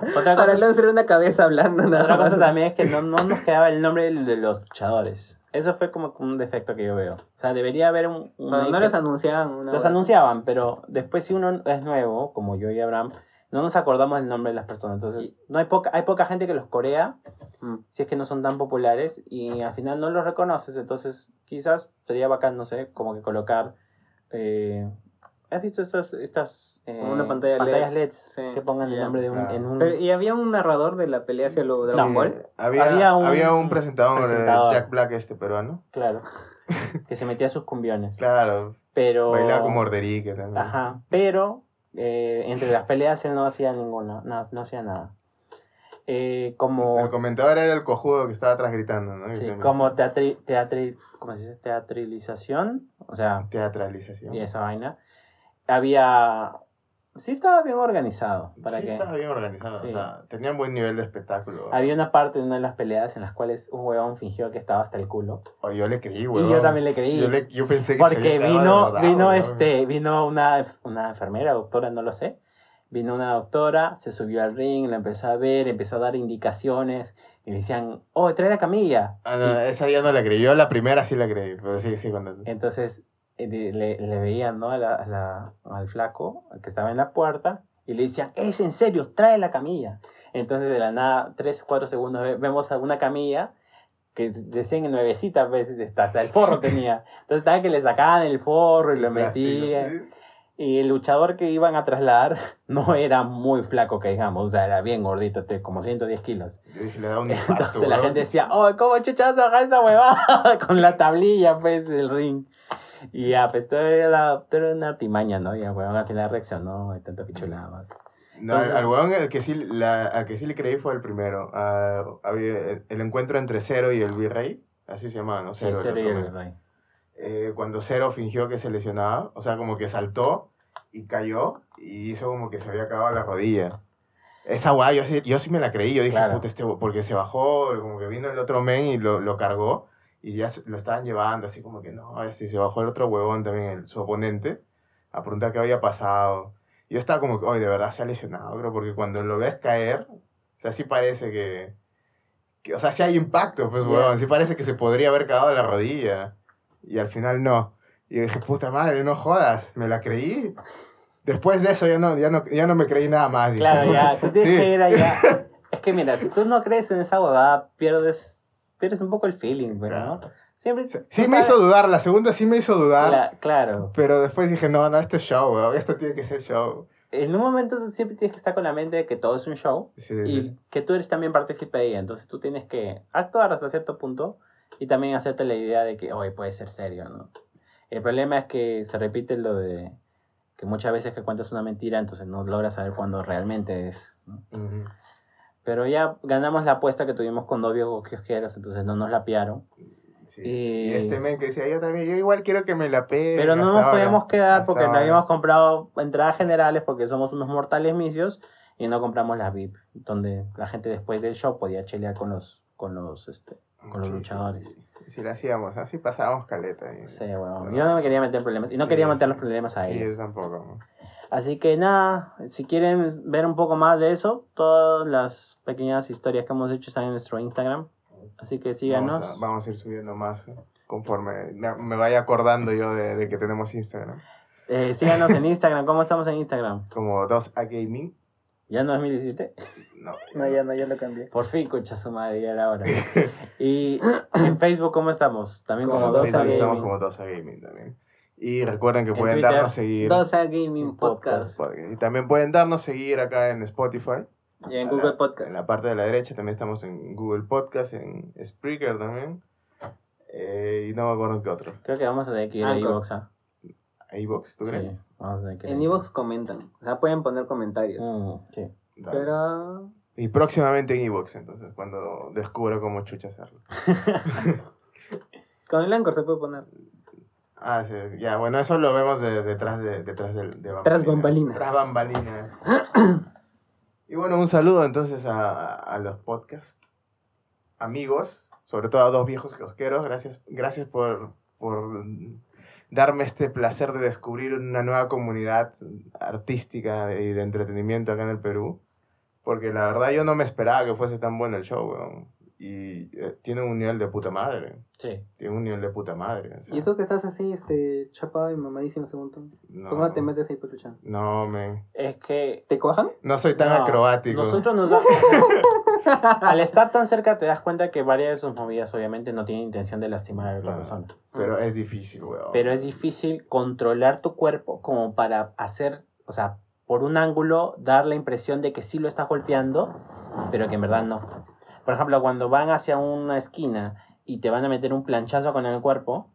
Otra
Para
cosa,
no ser una cabeza hablando nada
otra cosa también es que no, no nos quedaba el nombre de los luchadores. Eso fue como un defecto que yo veo. O sea, debería haber un. un-
no los anunciaban. Una
los
hora.
anunciaban, pero después si uno es nuevo, como yo y Abraham, no nos acordamos del nombre de las personas. Entonces, no hay poca, hay poca gente que los corea,
Mm.
si es que no son tan populares, y al final no los reconoces. Entonces, quizás sería bacán, no sé, como que colocar. eh, ¿Has visto estas, estas eh,
una pantalla
pantallas
LED.
LEDs
Sí,
que pongan el nombre de un,
Claro.
en un...
Pero, ¿Y había un narrador de la pelea hacia lo Dragon
Sí,
Ball?
Había,
Había un-
había un presentador, eh,
presentador.
Jack Black, este peruano.
Claro. que se metía sus cumbiones.
Claro,
Pero...
bailaba como Orderique también.
Ajá, pero eh, entre las peleas él no hacía ninguna, no, no hacía nada. Eh, como
El comentador era el cojudo que estaba atrás gritando, ¿no?
Sí, como teatri, teatri- ¿cómo se dice? teatralización, o sea,
Teatralización.
y esa vaina, había... Sí estaba bien organizado, para
sí,
que...
estaba bien organizado.
Sí.
O sea, tenían buen nivel de espectáculo.
Había una parte de una de las peleas en las cuales un huevón fingió que estaba hasta el culo.
O yo le creí,
Y
weón.
yo también le creí.
Yo, le- yo pensé que
Porque vino,
verdad,
vino, este, vino una, una enfermera, doctora, no lo sé. Vino una doctora, se subió al ring, la empezó a ver, empezó a dar indicaciones. Y le decían, oh, trae la camilla.
Ah, no, esa ya no la creí. Yo la primera sí la creí, pero sí, sí, cuando...
Entonces le, le veían ¿no? a la- a la- al flaco que estaba en la puerta y le decían, es en serio, trae la camilla. Entonces de la nada, tres o cuatro segundos, ve- vemos a una camilla que decían nuevecita, veces hasta, hasta el forro tenía. Entonces estaba que le sacaban el forro y lo metían. Y el luchador que iban a trasladar no era muy flaco, que digamos, o sea, era bien gordito, como 110 kilos.
Le da un infarto,
Entonces la gente decía, oh, ¿cómo chuchas baja esa huevada? Con la tablilla, pues, del ring. Y ya, pues, todo era, todo era una artimaña, ¿no? Y el huevón al final reaccionó de tanta pichulada más.
No, al-
Entonces-
al weón el que sí, la, al que sí le creí fue el primero. Ah, había el, encuentro entre Cero y el Virrey. Así se llamaba, ¿no?
Sí,
Cero,
y el
man.
rey.
Eh, cuando Cero fingió que se lesionaba, o sea, como que saltó y cayó y hizo como que se había acabado la rodilla. Esa guay, yo sí, yo sí me la creí. Yo dije,
Claro.
puta, este, porque se bajó, como que vino el otro men y lo, lo cargó y ya lo estaban llevando, así como que no, este, se bajó el otro huevón también, el, su oponente, a preguntar qué había pasado. Yo estaba como, oye, de verdad se ha lesionado, creo, porque cuando lo ves caer, o sea, sí parece que, que- o sea, sí hay impacto, pues,
Yeah.
weón, sí parece que se podría haber cagado la rodilla, y al final no. Y yo dije, puta madre, no jodas, me la creí. Después de eso ya no, ya no, ya no me creí nada más.
Claro, ya, tú tienes
Sí.
que ir allá. Es que mira, si tú no crees en esa huevada, pierdes, pierdes un poco el feeling, ¿no?
Claro.
Siempre.
Sí, sí me
sabes-
hizo dudar, la segunda sí me hizo dudar,
Cla- claro.
pero después dije, no, no, esto es show, weón, esto tiene que ser show.
En un momento siempre tienes que estar con la mente de que todo es un show
Sí,
y que tú eres también partícipe de ella. Entonces tú tienes que actuar hasta cierto punto y también hacerte la idea de que hoy puede ser serio, ¿no? El problema es que se repite lo de que muchas veces que cuentas una mentira, entonces no logras saber cuándo realmente es. ¿no?
Ujú.
Pero ya ganamos la apuesta que tuvimos con novios kiosqueros, entonces no nos la piaron.
Sí.
Y-
Y este men que decía, yo también, yo igual quiero que me la peguen.
Pero no nos podíamos quedar porque no habíamos comprado entradas generales porque somos unos mortales misios y no compramos las VIP, donde la gente después del show podía chelear con los, con los, este, con los
Sí,
luchadores.
Sí, sí, lo hacíamos, así pasábamos caleta. y-
Sí.
Bueno.
Yo no me quería meter problemas y no quería meter los problemas a
Sí,
ellos.
yo tampoco.
Así que nada, si quieren ver un poco más de eso, todas las pequeñas historias que hemos hecho están en nuestro Instagram. Así que síganos.
Vamos a, vamos a ir subiendo más eh, conforme me, vaya acordando yo de, de que tenemos Instagram.
Eh, síganos en Instagram. ¿Cómo estamos en Instagram?
Como 2A Gaming.
¿Ya en 2017?
No,
No, ya no, ya lo cambié.
Por fin, concha su madre, ya era hora. Y en Facebook, ¿cómo estamos? También como,
Como Dosa
también estamos
Gaming.
como 2A Gaming también. Y recuerden que
En
pueden
Twitter,
darnos seguir.
Dosa Gaming
Podcast.
Podcast.
Y también pueden darnos seguir acá en Spotify.
Y en
A
Google
la-
Podcast.
En la parte de la derecha también estamos en Google Podcast, en Spreaker también. Eh, y no me acuerdo qué otro.
Creo que vamos a tener que ir a
Anchor.
iVoox, ¿ah?
iVoox, ¿tú crees?
Sí, vamos a tener que ir a
En Evox comentan. O sea, pueden poner comentarios.
Mm, sí.
Dale.
Pero.
Y próximamente en iVoox, entonces, cuando descubra cómo chucha hacerlo.
Con el Anchor se puede poner.
Ah, sí, ya, bueno, eso lo vemos de- detrás de, detrás de, de
Tras bambalinas.
Tras bambalinas. y bueno, un saludo entonces a, a los podcast amigos, sobre todo a dos viejos kiosqueros. Gracias, gracias por, por darme este placer de descubrir una nueva comunidad artística y de entretenimiento acá en el Perú. Porque la verdad yo no me esperaba que fuese tan bueno el show, weón. Y eh, tiene un nivel de puta madre.
Sí.
Tiene un nivel de puta madre. o sea,
Y tú que estás así, este, chapado y mamadísimo según tú.
no,
¿Cómo te metes ahí peluchando?
No, men.
Es que
¿Te cojan?
No soy tan
No,
acrobático.
Nosotros nos da... Al estar tan cerca te das cuenta que varias de sus movidas obviamente no tienen intención de lastimar a la otra
Claro.
persona.
Pero es difícil, weón.
Pero es difícil controlar tu cuerpo como para hacer, o sea, por un ángulo dar la impresión de que sí lo estás golpeando, pero que en verdad no. Por ejemplo, cuando van hacia una esquina y te van a meter un planchazo con el cuerpo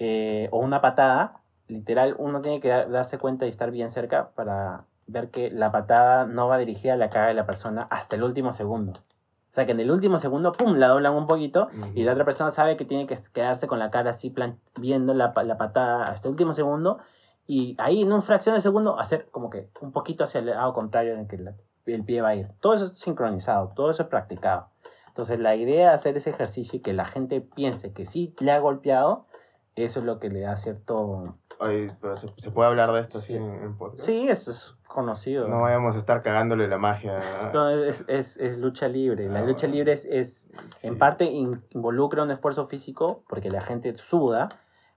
eh, o una patada, literal, uno tiene que dar- darse cuenta y estar bien cerca para ver que la patada no va dirigida a la cara de la persona hasta el último segundo. O sea, que en el último segundo, pum, la doblan un poquito
Ujú.
y la otra persona sabe que tiene que quedarse con la cara así, plan- viendo la, pa- la patada hasta el último segundo. Y ahí, en una fracción de segundo, hacer como que un poquito hacia el lado contrario en que la- el pie va a ir. Todo eso es sincronizado, todo eso es practicado. Entonces, la idea de hacer ese ejercicio y que la gente piense que sí le ha golpeado, eso es lo que le da cierto.
Oye, pero ¿se, se puede hablar de esto
Sí.
así en, en podcast?
Sí, esto es conocido.
No vayamos a estar cagándole la magia.
Esto es, es- es lucha libre. La
Ah,
lucha libre es, es
Sí.
En parte in- involucra un esfuerzo físico porque la gente suda,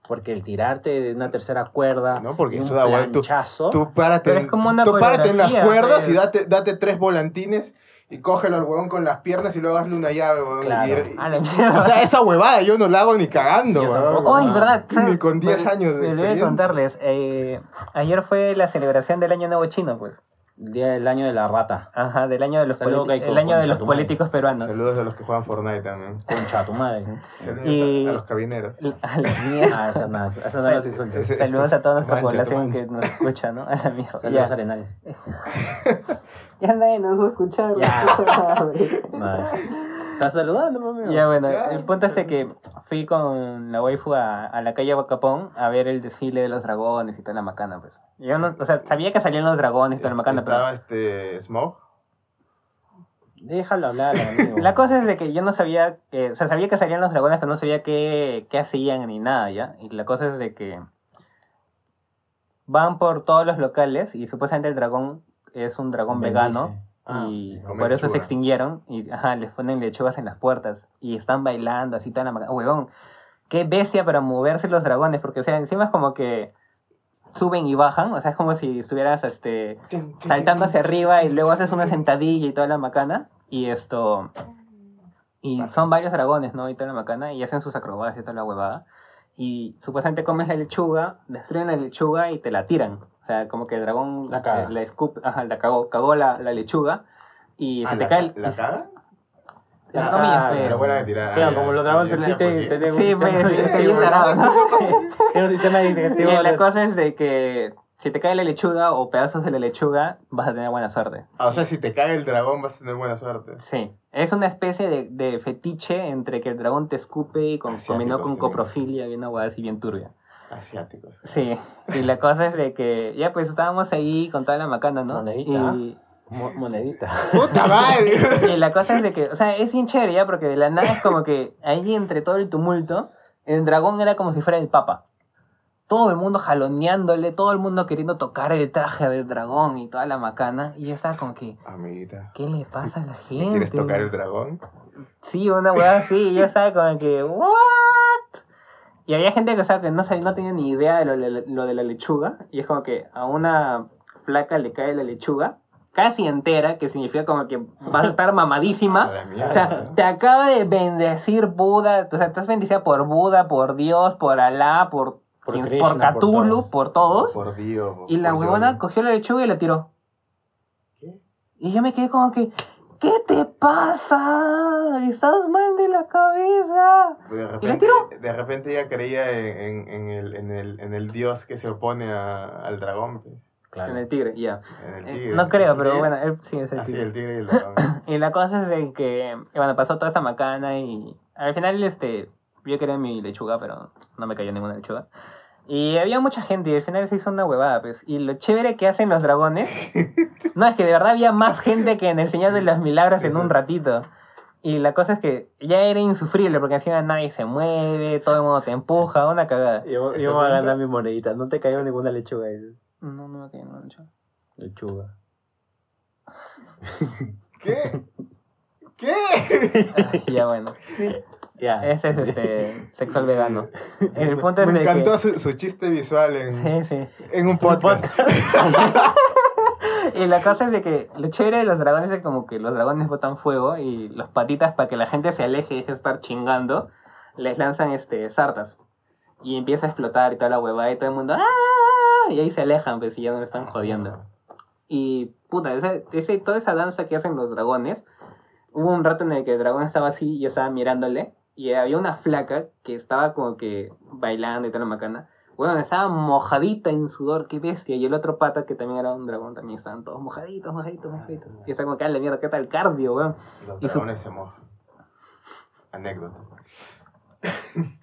porque el tirarte de una tercera cuerda,
No, porque
y un
suda, güey, tú-
planchazo,
Tú párate,
Pero es como una
tú párate en las cuerdas y
pues.
date, date tres volantines y cógelo al huevón con las piernas y luego hazle una llave, huevón.
Claro.
Y-
A la mierda.
o sea, esa huevada yo no la hago ni cagando, huevón.
¡Ay,
Ah,
verdad!
ni con 10
Me-
años de
Me olvidé contarles. eh, ayer fue la celebración del Año Nuevo Chino, pues.
el día del año de la rata.
Ajá, del año de los,
Saludo,
politi-
Keiko,
el año de los políticos peruanos.
Saludos a los que juegan Fortnite también.
Concha tu madre.
Saludos
Y-
a, a los cabineros.
A la mierda.
Ah, eso no, eso no los insultos.
Saludos a toda nuestra
Mancha,
población que nos escucha, ¿no? A la mierda.
Saludos
Ya.
arenales.
Ya nadie nos va a escuchar.
¿Estás saludando, mami?
Ya bueno, el punto es de que fui con la waifu a, a la calle Bacapón a ver el desfile de los dragones y toda la macana, pues. Yo no, o sea, sabía que salían los dragones y toda la macana,
Estaba
pero
este Smoke.
Déjalo hablar, amigo.
la cosa es de que yo no sabía, que, o sea, sabía que salían los dragones, pero no sabía qué, qué hacían ni nada, ¿ya? Y la cosa es de que van por todos los locales y supuestamente el dragón es un dragón vegano.
Ah,
y por eso se extinguieron y ajá, les ponen lechugas en las puertas y están bailando así toda la maca- huevón qué bestia para moverse los dragones porque o sea encima es como que suben y bajan o sea es como si estuvieras este saltando hacia arriba y luego haces una sentadilla y toda la macana y esto y son varios dragones no y toda la macana y hacen sus acrobacias y toda la huevada y supuestamente comes la lechuga destruyen la lechuga y te la tiran o sea como que el dragón
La caga.
eh, la escup ajá, la cagó cagó la, la lechuga y
Ah,
se te
¿la,
cae el,
¿La caga?
La caga,
pues.
Pero buena tirar.
Claro,
Ah,
como los dragones
sí,
existen tenemos
Sí,
un sistema
sí,
de-
está bien tarado, ¿no?
Tiene un sistema digestivo.
Y la
de-
cosa es de que si te cae la lechuga o pedazos de la lechuga, vas a tener buena suerte.
Ah, o sea, si te cae el dragón vas a tener buena suerte.
Sí, es una especie de, de fetiche entre que el dragón te escupe y con, combinó con coprofilia y una hueá así bien turbia.
Asiáticos.
Sí, y la cosa es de que ya pues estábamos ahí con toda la macana, ¿no?
Monedita.
Y,
Mo- monedita.
¡Puta madre!
y la cosa es de que, o sea, es bien chévere ya porque de la nada es como que ahí entre todo el tumulto, el dragón era como si fuera el papa. Todo el mundo jaloneándole, todo el mundo queriendo tocar el traje del dragón y toda la macana. Y yo estaba como que,
Amiguita.
¿qué le pasa a la
¿me
gente?
¿Quieres tocar el dragón?
Sí, una weá así, y yo estaba como que, ¿what? Y había gente que, o sea, que no, sabía, no tenía ni idea de lo, lo de la lechuga, y es como que a una flaca le cae la lechuga, casi entera, que significa como que vas a estar mamadísima. O sea, te acaba de bendecir Buda, o sea, estás bendecida por Buda, por Dios, por Alá, por,
Por Krishna,
por
por
Cthulhu, por todos.
Por Dios.
Y la
por
huevona cogió la lechuga y la tiró.
¿Qué?
Y yo me quedé como que, ¿qué te pasa? Estás mal de la cabeza.
De
¿Y la
repente,
tiró?
de repente ella creía en, en- en el, en, el, en el dios que se opone a- al dragón. pues,
Claro.
En el tigre, ya.
En el
Eh,
tigre.
no creo,
Sí,
pero bueno, él sí es el
Así,
tigre.
el tigre y el dragón.
Y la cosa es de que, y bueno, pasó toda esa macana y al final, este, yo quería mi lechuga, pero no me cayó ninguna lechuga. Y había mucha gente y al final se hizo una huevada, pues. Y lo chévere que hacen los dragones, no, es que de verdad había más gente que en el Señor de los Milagros en un ratito. Y la cosa es que ya era insufrible porque encima nadie se mueve, todo el mundo te empuja, una cagada.
Yo,
¿Eso
yo voy a ganar mi monedita. No te cayó ninguna lechuga. dices.
No, no me cayó ninguna lechuga.
Lechuga.
¿Qué? ¿Qué?
Ya bueno.
Ya.
Ese es este sexual vegano. El punto es
Me
de
encantó
que...
su, su chiste visual en,
Sí, sí.
en un podcast.
Y la cosa es de que lo chévere de los dragones es como que los dragones botan fuego y los patitas para que la gente se aleje y deje de estar chingando, les lanzan este sartas. Y empieza a explotar y toda la huevada y todo el mundo ¡ah! Y ahí se alejan, pues y ya no lo están jodiendo. Y puta, ese, ese- toda esa danza que hacen los dragones, hubo un rato en el que el dragón estaba así y yo estaba mirándole y había una flaca que estaba como que bailando y toda la macana. Bueno, estaba mojadita en sudor, qué bestia. Y el otro pata, que también era un dragón, también estaban todos mojaditos, mojaditos, mojaditos. Y está como que, a la mierda, ¿qué tal cardio, weón?
Los
Y su-
dragones se mojan. Anécdota.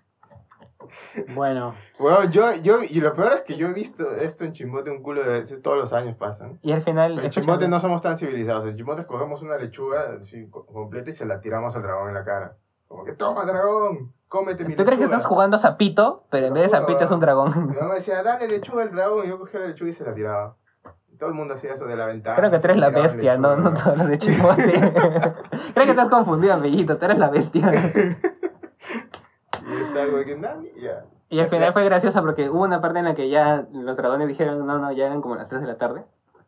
Bueno,
Bueno, yo, yo, y lo peor es que yo he visto esto en Chimbote un culo de veces, todos los años pasan.
Y al final...
En
escúchame,
Chimbote no somos tan civilizados. En Chimbote cogemos una lechuga así, co- completa y se la tiramos al dragón en la cara. Como que, toma dragón, cómete mi
¿Tú crees que
lechuga".
estás jugando Zapito, pero en vez de Zapito es un dragón?
Mi mamá decía, dale lechuga al dragón. Y yo cogía la lechuga y se la tiraba. Y todo el mundo hacía eso de la ventana.
Creo que tú eres la
tiraban
bestia, no,
lechuga,
no todos los de Chimote. Creo que estás confundido, amiguito, tú eres la bestia.
Y está como que, "Nani", y ya.
Y al final fue gracioso porque hubo una parte en la que ya los dragones dijeron, no, no, ya eran como las 3 de la tarde.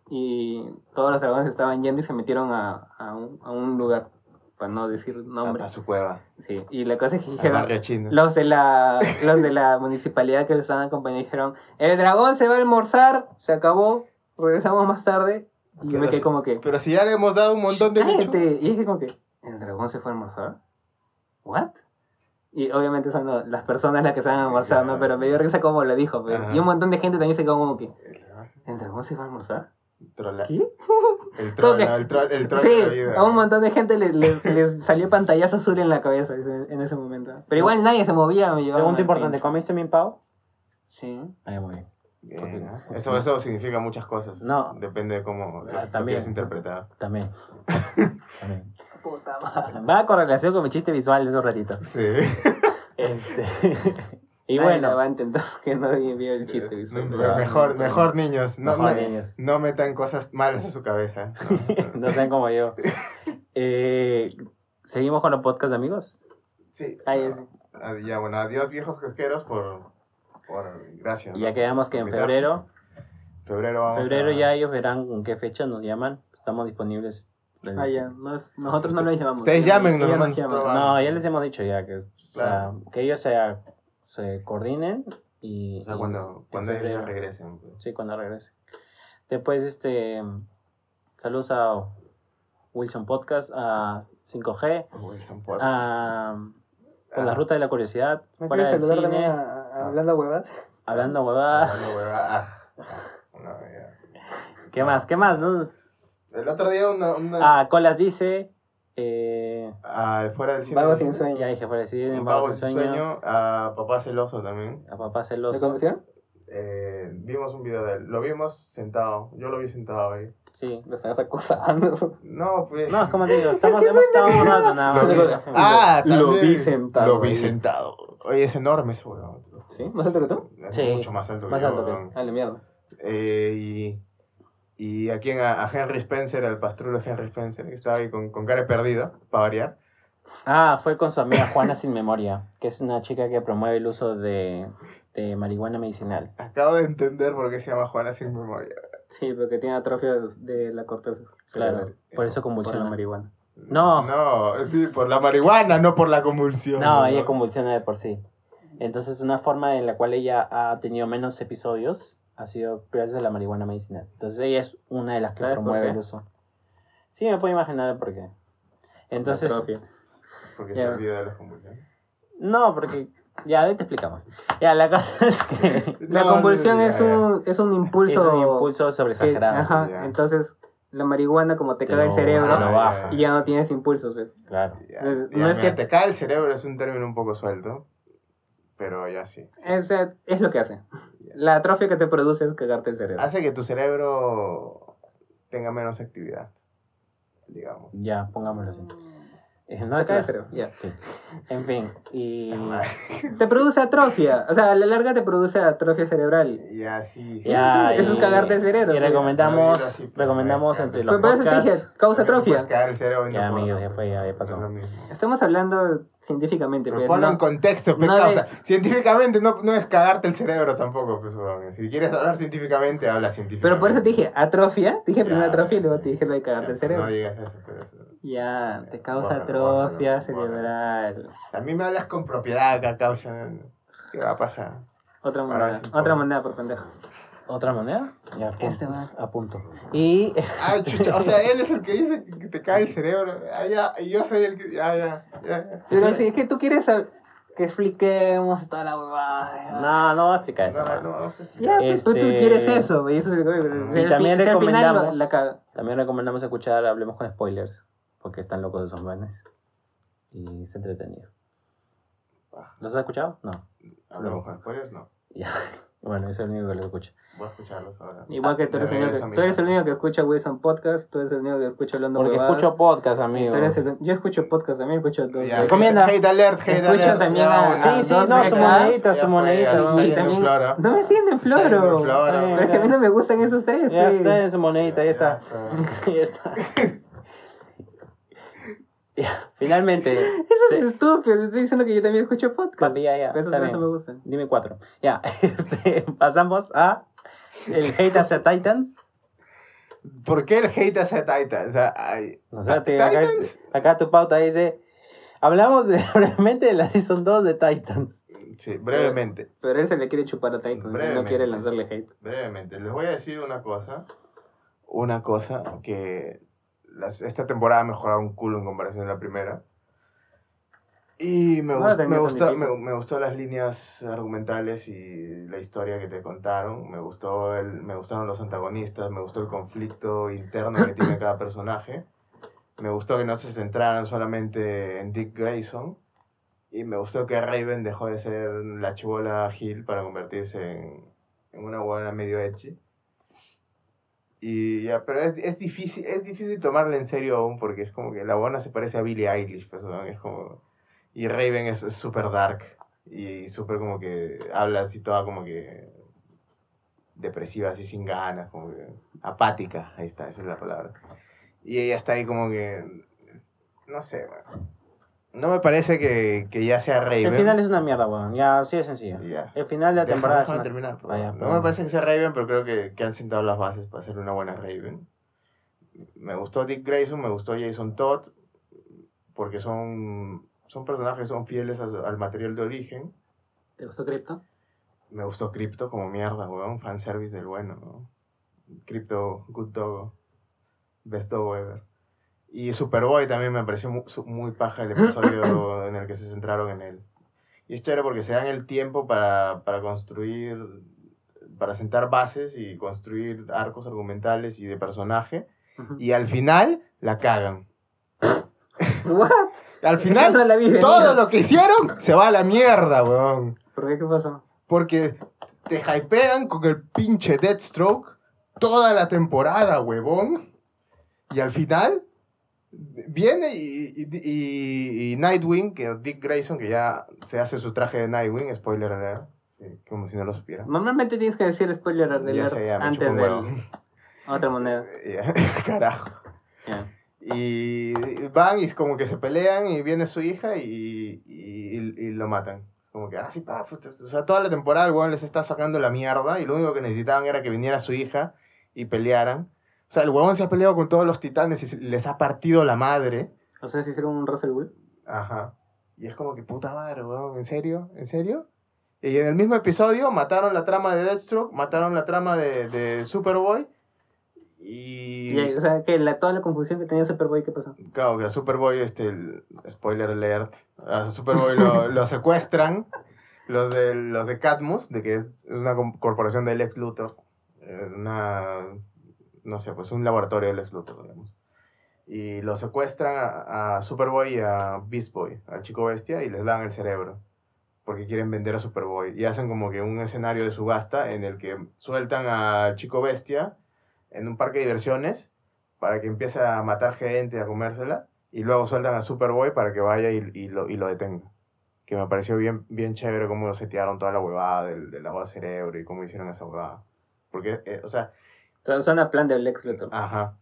Y todos los dragones estaban yendo y se metieron a, a, un, a un lugar, para no decir nombre.
A su cueva.
Sí, y la cosa es que dijeron, los de la los de la municipalidad que los estaban acompañando dijeron, el dragón se va a almorzar, se acabó, regresamos más tarde. Y yo me quedé como que,
Pero si ya le hemos dado un montón de
cállate. Y dije como que, ¿el dragón se fue a almorzar? ¿What? Y obviamente son las personas las que se van a almorzar, ¿no? Pero me dio risa como lo dijo. pero-. Y un montón de gente también se quedó como que, ¿el dragón se va a almorzar?
Trola-
¿Qué?
El troll, el troll, el troll
Sí,
de la vida.
a un montón de gente le- le- les salió pantallazo azul en la cabeza en ese momento. Pero igual nadie se movía,
pregunta importante. ¿comiste mi pavo?
Sí.
Ah, muy bien.
Bien, Eso, eso significa muchas cosas.
No.
Depende de cómo
Ah,
lo quieres interpretar.
También. También.
Puta madre.
Va con relación con mi chiste visual de esos ratitos.
Sí.
Este. Y
Nadie
bueno,
va a entender que no vio el chiste. Visual.
me- mejor, mejor niños, no,
Mejor
no-
niños.
no metan cosas malas a su cabeza. No,
no sean como yo. Eh, ¿Seguimos con los podcasts, amigos?
Sí.
Ahí
no. Ah, Ya, bueno, adiós viejos casqueros por, por gracias.
Ya
¿no?
quedamos que en febrero,
Febrero vamos
febrero
a-
ya ellos verán con qué fecha nos llaman. Estamos disponibles.
Ah, ya. Nos- nosotros no los llamamos.
Ustedes llamen, nosotros
No, ya les hemos dicho ya que, o sea,
Claro.
que ellos se, se coordinen y...
O sea,
y
cuando, cuando ellos regresen. pues.
Sí, cuando regrese. Después, este, saludos a Wilson Podcast, a 5G,
Wilson Podcast.
a por la
Ah.
ruta de la curiosidad,
¿Me
fuera del cine,
a- a- hablando huevas?
hablando huevadas.
Hablando ah. No, ya.
¿Qué más? ¿Qué más? no?
El otro día una... una
Ah, Colas dice, eh,
ah, fuera del cine.
Vago sin sueño.
ya dije fuera del cine, Vago sin sueño,
sueño. A Papá Celoso también.
a Papá
¿Lo
Celoso,
conocieron?
Eh, vimos un video de él. Lo vimos sentado. Yo lo vi sentado ahí.
sí.
Lo estabas acosando.
No, pues.
No, es como te digo, estamos, hemos estado un rato nada
Lo
más.
Lo-
ah,
lo vi sentado
Lo vi sentado. Oye, es enorme ese weón.
¿Sí? ¿Más alto que tú?
Es
Sí,
mucho más alto
más
que yo,
alto que-
weón.
Ah, la mierda.
Eh, y, y aquí en- a, a Henry Spencer, al pastrulo Henry Spencer, que estaba ahí con, con cara perdida, para variar.
Ah, fue con su amiga Juana Sin Memoria, que es una chica que promueve el uso de, de marihuana medicinal.
Acabo de entender por qué se llama Juana sin memoria.
Sí, porque tiene atrofia de, de la corteza.
Claro, por eso
Por la
convulsiona.
marihuana.
No.
No, sí, por la marihuana, no por la convulsión.
No, ella convulsiona de por sí. Entonces, una forma en la cual ella ha tenido menos episodios ha sido gracias a la marihuana medicinal. Entonces, ella es una de las que
¿Sabes por
promueve el uso. Sí, me puedo imaginar el por qué. Entonces.
Porque
Ya.
se olvida de las convulsiones.
no, porque ya ahí te explicamos. Ya, la cosa es que
La
No,
convulsión
no, ya,
es,
ya.
un, es un impulso.
es un impulso
que-
sobreexagerado.
ajá,
Ya.
entonces la marihuana como te
Te
caga el cerebro
baja.
y ya no tienes impulsos, ¿ves?
Claro.
Ya,
Entonces,
ya,
no es
mira,
que-
te cae el cerebro es un término un poco suelto, pero ya sí.
Sea, es lo que hace. La atrofia que te produce es cagarte el cerebro.
Hace que tu cerebro tenga menos actividad, digamos.
Ya, pongámoslo así.
Caga el cerebro, ya.
Sí. En fin, y...
Te produce atrofia. O sea, a la larga te produce atrofia cerebral.
Ya, sí. sí.
Ya,
Eso es cagarte el cerebro,
Y
pues.
recomendamos,
No, sí, pero
recomendamos
me
entre los
Fue por eso te
podcasts...
dije, causa atrofia.
cagar el cerebro y no
Ya, ya fue, ya, ya pasó.
No es.
Estamos hablando científicamente,
Pero ponlo
no-
en contexto, pues,
no de-
causa. Científicamente no, no es cagarte el cerebro tampoco, pues. Si quieres hablar científicamente, habla científicamente.
Pero por eso te dije atrofia. Te dije
Ya,
primero atrofia y luego
ya,
te dije lo de cagarte el
ya,
cerebro.
No digas eso, pero eso.
Ya, te causa
Bórralo,
atrofia
bórralo.
cerebral.
A mí me hablas con propiedad acá, causa. ¿Qué va a pasar?
Otra moneda. Otra
por-
moneda por pendejo.
¿Otra moneda? Ya.
Este va.
apunto. Y...
Ah, chucha, o sea, él es el que dice que te cae el cerebro. Ah, ya, y yo soy el que. Ya, ya.
Pero si es que tú quieres que expliquemos toda la huevada.
No, no voy a explicar eso.
No, no, a
Ya, pues, tú
Este-
quieres eso, y eso es lo que-
Y
si al
también
final
recomendamos-
la.
También recomendamos escuchar Hablemos con Spoilers, porque están locos de esos manes. Y es entretenido. ¿Los has escuchado? No.
Hablamos con spoilers, no.
Ya. Bueno, yo soy el único que los escucha.
Voy a escucharlos ahora.
Igual que tú eres, el único que, tú eres el único que escucha Wilson Podcast, tú eres el único que escucha Hablando
Porque
Huevadas,
escucho podcast,
tú
amigo.
eres el- yo escucho podcast también, escucho dos.
Ya,
Recomienda.
Hate alert, hate
Escucha
alert.
también
Ya,
a-
Sí,
a
sí,
dos
no, su monedita, su
fue,
monedita.
Y también, no me siguen en Floro. Pero es que a mí no me gustan esos tres.
Ya
pues.
está en su monedita, Ya está. Ya está. Finalmente.
Eso
Sí.
es estúpido, te estoy diciendo que yo también escucho podcast.
Papi, ya, ya.
Pero esos no me gustan.
Dime cuatro. Ya, este, pasamos a el hate hacia Titans.
¿Por qué el hate hacia Titan? O sea, ay,
O sea, te- acá,
Titans.
acá tu pauta dice, hablamos de, brevemente de la Season 2 de Titans.
Sí, brevemente.
Pero él se le quiere chupar a Titan, no quiere lanzarle hate.
Brevemente, les voy a decir una cosa. Una cosa que las- esta temporada ha mejorado un culo en comparación a la primera. Y me,
No
gust- me, gustó, me, me gustó las líneas argumentales y la historia que te contaron. Me, gustó el, me gustaron los antagonistas, me gustó el conflicto interno que tiene cada personaje. Me gustó que no se centraran solamente en Dick Grayson. Y me gustó que Raven dejó de ser la chivola Hill para convertirse en, en una buena medio edgy. Y ya, pero es, es difícil, es difícil tomarla en serio aún porque es como que la buena se parece a Billie Eilish, pues, es como y Raven es súper dark. Y súper como que habla así toda como que depresiva, así sin ganas, como que apática, ahí está, esa es la palabra. Y ella está ahí como que, no sé, weón. No me parece que, que ya sea Raven.
El final es una mierda, weón. Ya, sí es sencillo.
Ya.
El final de la temporada es una...
terminar,
Vaya,
favor. no me parece que sea Raven, pero creo que, que han sentado las bases para hacer una buena Raven. Me gustó Dick Grayson, me gustó Jason Todd, porque son, son personajes que son fieles a al material de origen.
¿Te gustó Crypto?
Me gustó Crypto como mierda, weón. Fanservice del bueno, ¿no? Crypto, good dog. Best dog ever. Y Superboy también me pareció mu- su- muy, paja el episodio en el que se centraron en él. Y es chévere porque se dan el tiempo para, para construir, para sentar bases y construir arcos argumentales y de personaje. Y al final la cagan.
¿What?
Al final,
no la vi
todo lo que hicieron se va a la mierda, weón.
¿Por qué? ¿Qué pasó?
Porque te hypean con el pinche Deathstroke toda la temporada, huevón. Y al final viene y, y- y- Nightwing, que Dick Grayson, que ya se hace su traje de Nightwing, spoiler alert, sí, como si no lo supiera.
Normalmente tienes que decir spoiler alert
sé, ya,
antes del otra moneda.
Carajo.
Ya.
Y van y es como que se pelean y viene su hija y, y- y lo matan. Como que, ah, sí, pa, o sea, toda la temporada el weón les está sacando la mierda y lo único que necesitaban era que viniera su hija y pelearan. O sea, el huevón se ha peleado con todos los titanes y se- les ha partido la madre.
O sea, si hicieron un Russell Bull.
Ajá. Y es como que, puta madre, weón, ¿en serio? ¿En serio? Y en el mismo episodio mataron la trama de Deathstroke, mataron la trama de, de Superboy y...
Y, o sea, que la, toda la confusión que tenía Superboy, ¿qué pasó?
Claro, que a Superboy, este, el- spoiler alert, a Superboy lo, lo secuestran los de, los de Cadmus, de que es una corporación del Lex Luthor, eh, una, no sé, pues un laboratorio del Luthor, digamos. Y lo secuestran a, a Superboy y a Beast Boy, al chico bestia, y les dan el cerebro, porque quieren vender a Superboy. Y hacen como que un escenario de subasta en el que sueltan al chico bestia en un parque de diversiones para que empiece a matar gente, a comérsela, y luego sueltan a Superboy para que vaya y, y lo, y lo detenga. Que me pareció bien, bien chévere cómo setearon toda la huevada del, del lavado de cerebro y cómo hicieron esa huevada. Porque, eh, O sea,
suena plan del Lex Luthor.
ajá.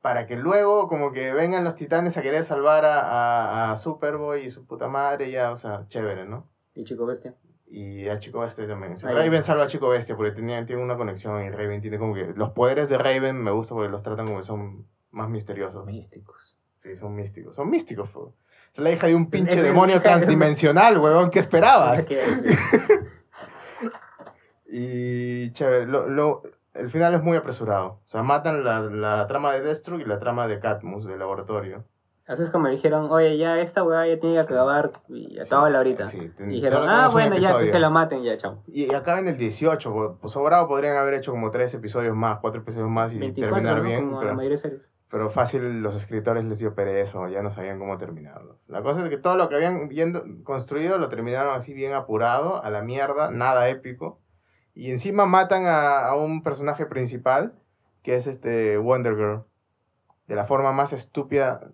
Para que luego como que vengan los titanes a querer salvar a, a, a Superboy y su puta madre, ya, o sea, chévere, ¿no?
Y Chico Bestia.
Y a Chico Bestia también. O sea,
Ahí.
Raven salva a Chico Bestia porque tenía, tiene una conexión y Raven tiene como que... Los poderes de Raven me gusta porque los tratan como que son más misteriosos.
Místicos.
Sí, son místicos. Son místicos, fue. Es la hija de un pinche
es
demonio transdimensional, huevón. ¿Qué esperabas?
¿Qué?
Y chévere. Lo, lo- el final es muy apresurado. O sea, matan la, la trama de Deathstroke y la trama de Catmus, del laboratorio.
Así es como dijeron, oye, ya esta weá ya tiene que acabar y acaba la ahorita.
Sí,
y dijeron, ah, bueno, ya,
episodio".
que lo maten, ya, chao.
Y acaba en el 18. pues, Pues sobrado podrían haber hecho como tres episodios más, cuatro episodios más y
24,
terminar
¿no?
bien.
Como la
pero-
mayoría de.
Pero fácil los escritores les dio pereza ya no sabían cómo terminarlo. La cosa es que todo lo que habían viendo, construido lo terminaron así bien apurado, a la mierda, nada épico. Y encima matan a, a un personaje principal, que es este Wonder Girl, de la forma más estúpida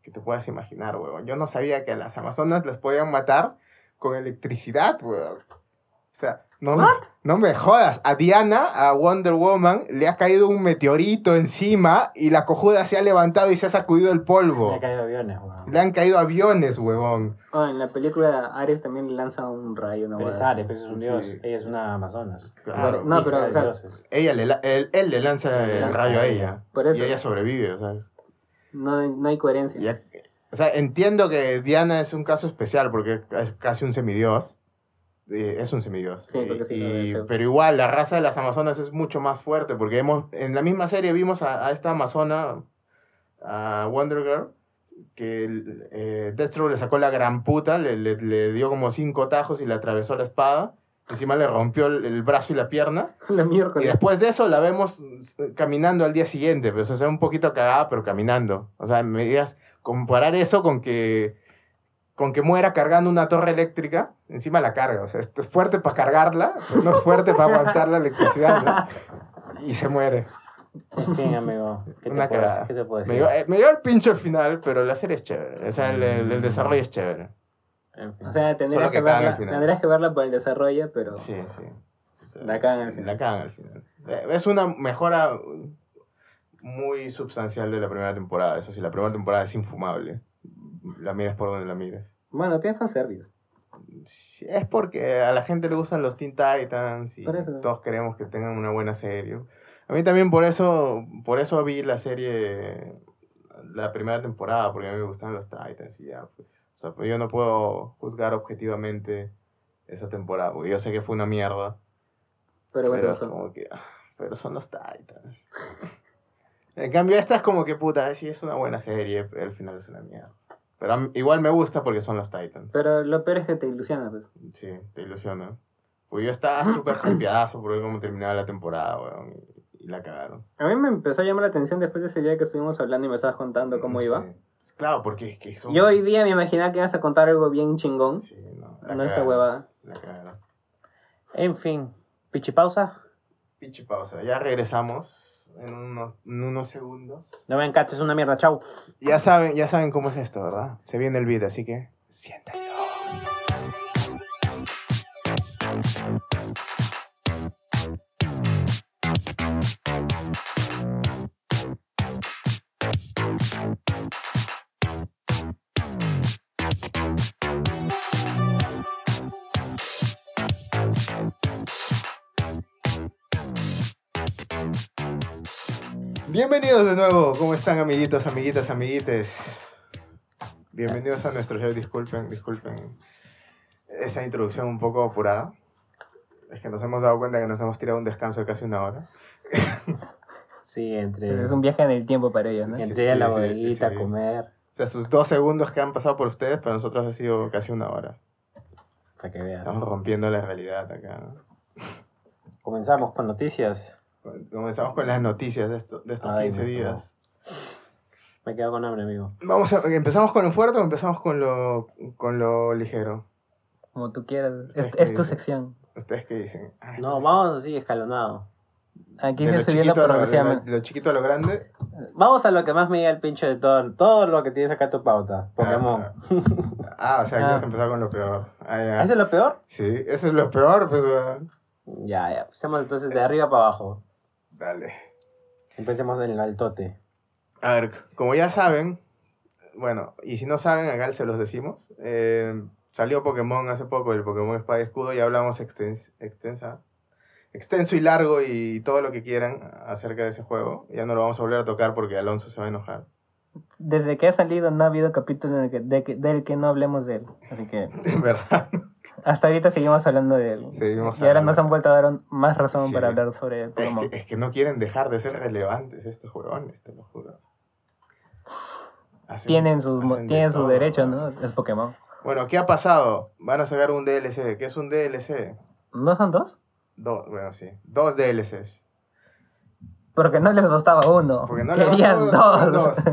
que te puedas imaginar, weón. Yo no sabía que las Amazonas las podían matar con electricidad, weón. O sea, no me, no me jodas. A Diana, a Wonder Woman, le ha caído un meteorito encima y la cojuda se ha levantado y se ha sacudido el polvo.
Le ha caído aviones, weón.
Le han caído aviones, huevón.
Oh, en la película Ares también le lanza un rayo, una
Pero es Ares,
así.
pues es un
Sí.
dios. Ella es una amazonas.
Claro.
No, pero, o sea.
Ella le, él, él le lanza
Le
el
lanza
rayo
a ella.
ella.
Por eso.
Y ella sobrevive, ¿sabes?
No, no hay coherencia.
Ya- o sea, entiendo que Diana es un caso especial porque es casi un semidios. Eh, es un semidios.
Sí, porque sí,
Y- pero igual, la raza de las amazonas es mucho más fuerte porque hemos, en la misma serie vimos a, a esta amazona, a Wonder Girl, que eh, Destro le sacó la gran puta, le, le- le dio como cinco tajos y le atravesó la espada. Encima le rompió el, el brazo y la pierna.
la
Y
miércoles.
después de eso la vemos eh, caminando al día siguiente, pues, o sea, un poquito cagada, pero caminando. O sea, me digas, comparar eso con que, con que muera cargando una torre eléctrica, encima la carga. O sea, es fuerte para cargarla, pero no es fuerte para aguantar la electricidad. ¿no? Y se muere.
En fin, amigo. ¿Qué te,
Una
puedo,
cagada.
¿Qué te puedo
Me
decir?
dio, eh, me dio el pincho al final, pero la serie es chévere. O sea, el, el- el desarrollo es chévere.
En fin.
O sea, tendrías
que
que, verla,
final.
tendrías que verla por el desarrollo, pero
Sí, sí. O sea,
La cagan al final.
La cagan al final. Eh, Es una mejora muy substancial de la primera temporada. Eso sí, la primera temporada es infumable. La mires por donde la mires.
bueno, tiene fanservice.
Es porque a la gente le gustan los Teen Titans y todos queremos que tengan una buena serie. A mí también por eso, por eso vi la serie, la primera temporada, porque a mí me gustan los Titans y ya, pues. O sea, pues yo no puedo juzgar objetivamente esa temporada, porque yo sé que fue una mierda.
Pero bueno,
Pero es como que, ah, pero son los Titans. En cambio, esta es como que puta, sí es una buena serie, pero al final es una mierda. Pero igual me gusta porque son los Titans.
Pero lo peor es que te ilusiona, pues.
Sí, te ilusiona. Pues yo estaba súper hypeadazo por ver cómo terminaba la temporada, weón. Y, y la cagaron.
A mí me empezó a llamar la atención después de ese día que estuvimos hablando y me estabas contando cómo iba.
Claro, porque es que son...
Yo hoy día me imaginaba que ibas a contar algo bien chingón.
Sí, no.
No esta huevada.
La cagaron.
En fin. Pichipausa.
Pinche pausa. Ya regresamos en unos, en unos segundos.
No me encantes, es una mierda. Chau.
Ya saben, ya saben cómo es esto, ¿verdad? Se viene el beat, así que siéntense. Bienvenidos de nuevo, ¿cómo están amiguitos, amiguitas, amiguites? Bienvenidos a nuestro show, disculpen, disculpen esa introducción un poco apurada. Es que nos hemos dado cuenta que nos hemos tirado un descanso de casi una hora.
Sí, entre,
Pues es un viaje en el tiempo para ellos, ¿no?
Sí.
entre ir a la
sí,
bodeguita,
sí.
comer.
O sea, sus dos segundos que han pasado por ustedes, para nosotros ha sido casi una hora.
Para que veas.
Estamos rompiendo la realidad acá. ¿no?
Comenzamos con noticias.
Comenzamos con las noticias de, esto- de estos
Ay,
15
no,
días.
Me quedo con hambre, amigo.
Vamos a, ¿Empezamos con lo fuerte o empezamos con lo, con lo ligero?
Como tú quieras. Es, es tu
dicen.
sección.
¿Ustedes qué dicen? Ay,
No, vamos así escalonado.
Aquí
de
se
lo
subiendo
lo- lo,
progresivamente.
lo chiquito a lo grande.
Vamos a lo que más me llega el pincho de todo, todo lo que tienes acá en tu pauta. Pokémon.
Ah, o sea,
Ah.
quieres empezar con lo peor. Ah.
¿Eso es lo peor?
Sí, eso es lo peor, pues.
Ya, ya. Empecemos entonces de arriba para abajo.
Dale.
Empecemos en el altote.
A ver, como ya saben, bueno, y si no saben, acá se los decimos. eh, salió Pokémon hace poco, el Pokémon Espada y Escudo, y hablamos extens- extensa, extenso y largo y todo lo que quieran acerca de ese juego. Ya no lo vamos a volver a tocar porque Alonso se va a enojar.
Desde que ha salido no ha habido capítulo en el que- de que- del que no hablemos de él. Así que
En verdad.
Hasta ahorita seguimos hablando de él.
Seguimos
y ahora nos han vuelto a dar más razón
Sí.
para hablar sobre
Es
Pokémon.
que, es que no quieren dejar de ser relevantes estos juegones, te lo juro. Hacen-
Tienen sus, tienen su
todo,
derecho,
weón.
¿no? Es Pokémon.
Bueno, ¿qué ha pasado? Van a sacar un DLC. ¿Qué es un DLC?
¿No son dos?
Dos, bueno, sí. Dos DLCs.
Porque no les bastaba uno.
Porque no le
Querían
bastaba
dos.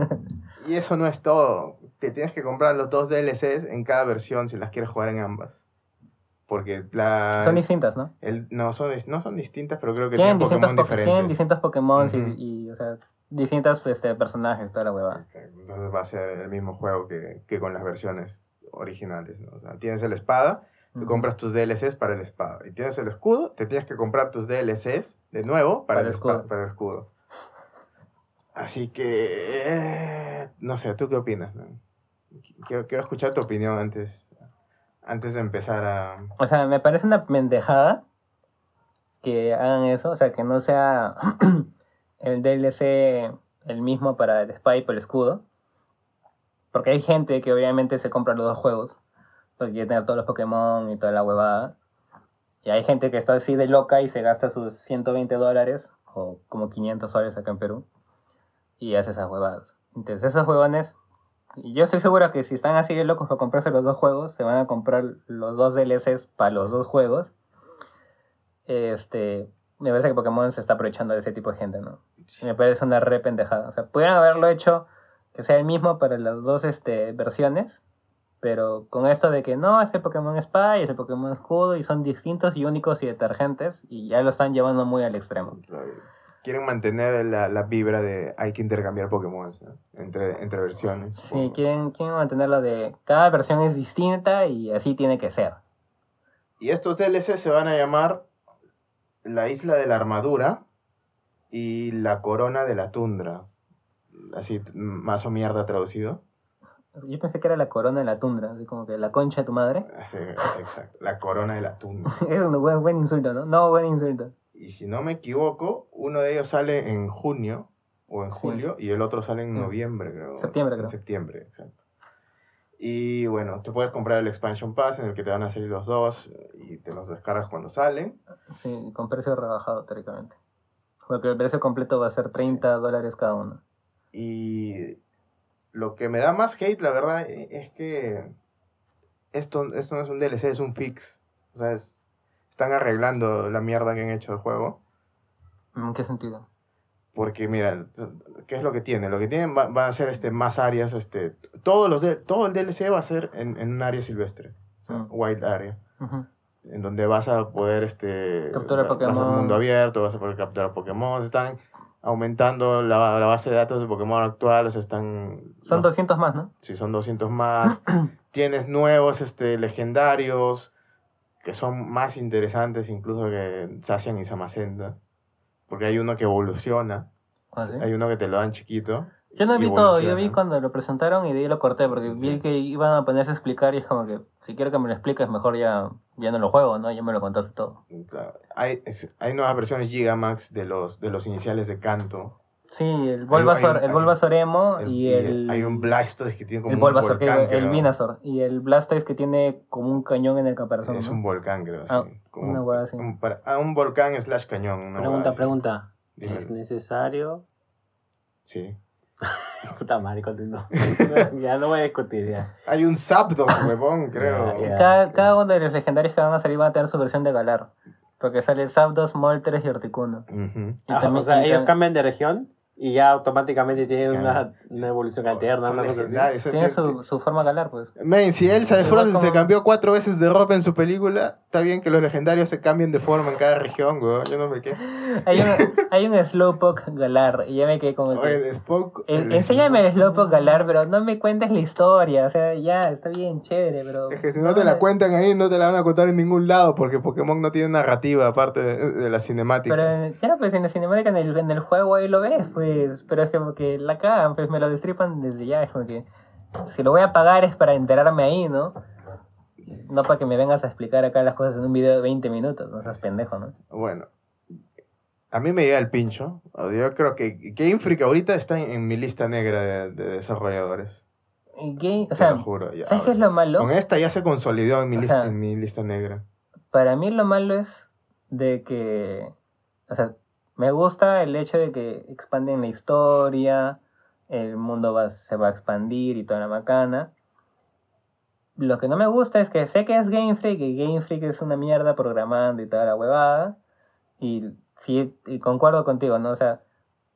Y eso no es todo. Te tienes que comprar los dos DLCs en cada versión si las quieres jugar en ambas. Porque la...
son distintas, ¿no?
el- no, son, no son distintas, pero creo que
Tienen
tienen, Pokémon
Poké-
diferentes.
tienen distintos Pokémon y, y, o sea, distintos pues, este, personajes, toda la hueva.
Entonces va a ser el mismo juego que, que con las versiones originales. ¿no? O sea, tienes el espada, te
Ujú.
compras tus DLCs para el espada. Y tienes el escudo, te tienes que comprar tus DLCs de nuevo para,
Para
el,
escudo.
para el escudo. Así que, eh, no sé, ¿tú qué opinas? man? Quiero, quiero escuchar tu opinión antes, antes de empezar a...
O sea, me parece una pendejada que hagan eso, o sea, que no sea el DLC el mismo para el Spy y el escudo. Porque hay gente que obviamente se compra los dos juegos, porque quiere tener todos los Pokémon y toda la huevada. Y hay gente que está así de loca y se gasta sus 120 dólares, o como 500 soles acá en Perú, y hace esas huevadas. Entonces esos huevones, yo estoy seguro que si están así de locos para comprarse los dos juegos, se van a comprar los dos DLCs para los dos juegos. Este, me parece que Pokémon se está aprovechando de ese tipo de gente, ¿no? Me parece una re pendejada. O sea, pudieran haberlo hecho que sea el mismo para las dos este, versiones, pero con esto de que no, es el Pokémon Spy, es el Pokémon Escudo, y son distintos y únicos y detergentes, y ya lo están llevando muy al extremo.
Quieren mantener la, la vibra de hay que intercambiar Pokémon ¿no? entre, entre versiones.
Sí,
supongo.
quieren, quieren mantenerlo de cada versión es distinta y así tiene que ser.
Y estos DLC se van a llamar la isla de la armadura y la corona de la tundra. Así, más o mierda traducido.
Yo pensé que era la corona de la tundra, así como que la concha de tu madre.
Así, exacto, la corona de la tundra.
Es un buen, buen insulto, ¿no? No, buen insulto.
Y si no me equivoco, uno de ellos sale en junio o en
Sí.
julio y el otro sale en noviembre, creo.
Septiembre,
En
creo.
septiembre, exacto. Y bueno, te puedes comprar el Expansion Pass en el que te van a salir los dos y te los descargas cuando salen.
Sí, con precio rebajado, teóricamente. Porque el precio completo va a ser 30 dólares cada uno.
Y lo que me da más hate, la verdad, e- es que esto, esto no es un DLC, es un fix. O sea, es- están arreglando la mierda que han hecho del juego.
¿En qué sentido?
Porque mira, ¿qué es lo que tiene? Lo que tienen va, va a ser este, más áreas, este, todos los de- todo el DLC va a ser en, en un área silvestre,
Mm.
wild area, en donde vas a poder este,
Capturar
va- vas a
Pokémon.
mundo abierto, vas a poder capturar Pokémon, están aumentando la, la base de datos de Pokémon actual, o sea, están...
Son
los-
200 más, ¿no?
Sí, son 200 más. Tienes nuevos este, legendarios que son más interesantes incluso que Zacian y Samacenta. Porque hay uno que evoluciona,
¿Ah, sí?
hay uno que te lo dan chiquito.
Yo no vi todo, yo vi cuando lo presentaron y de ahí lo corté porque vi que iban a ponerse a explicar y es como que si quiero que me lo expliques mejor ya, ya no lo juego, ¿no? Ya me lo contaste todo.
Claro. Hay, es- hay nuevas versiones Gigamax de los, de los iniciales de Canto.
Sí, el Bulbasaur,
hay-
el Bulbasaur Emo
El-
y el...
Hay un Blastoise que tiene como
el
un
Bulbasaur, que-
volcán.
el. Venusaur y el Blastoise que tiene como un cañón en el caparazón.
Es
¿no?
un volcán, creo.
Ah,
sí. Como
una hueá así.
Un, para- ah, un volcán slash cañón. una
Pregunta,
así.
pregunta.
Dime.
¿Es necesario?
Sí.
Puta madre, continúa. ya no voy a discutir ya.
Hay un Zapdos, huevón, creo.
Cada, cada uno de los legendarios que van a salir van a tener su versión de Galar. Porque sale Zapdos, Moltres y Articuno. Y
Ah,
también-
o sea,
y
ellos cambian de región y ya automáticamente
Claro.
una, una evolución alterna,
Son
una cosa así.
Tiene su, su forma Galar, pues.
Men, si Elsa de Frozen se cambió cuatro veces de ropa en su película, está bien que los legendarios se cambien de forma en cada región, weón. Yo no me quedo.
Hay un, hay un Slowpoke Galar y ya me quedé como que...
El Spock. El-
enséñame el Slowpoke Galar, pero no me cuentes la historia. O sea, ya, está bien, chévere, pero...
Es que si no te la cuentan ahí, no te la van a contar en ningún lado, porque Pokémon no tiene narrativa aparte de, de la cinemática.
Pero ya, pues en la cinemática, en el, en el juego ahí lo ves, pues. Pero es como que la cagan, pues me lo destripan desde ya. Es como que si lo voy a pagar es para enterarme ahí, ¿no? No para que me vengas a explicar acá las cosas en un video de 20 minutos, no seas pendejo, ¿no?
Bueno, a mí me llega el pincho. Yo creo que Game Freak ahorita está en, en mi lista negra de, de desarrolladores.
Game- o sea,
lo juro. ya.
¿sabes qué es lo malo?
Con esta ya se consolidó en mi,
O
lista,
sea,
en mi lista negra.
Para mí lo malo es de que, o sea, me gusta el hecho de que expanden la historia, el mundo va, se va a expandir y toda la macana. Lo que no me gusta es que sé que es Game Freak y Game Freak es una mierda programando y toda la huevada. Y sí, y concuerdo contigo, ¿no? O sea,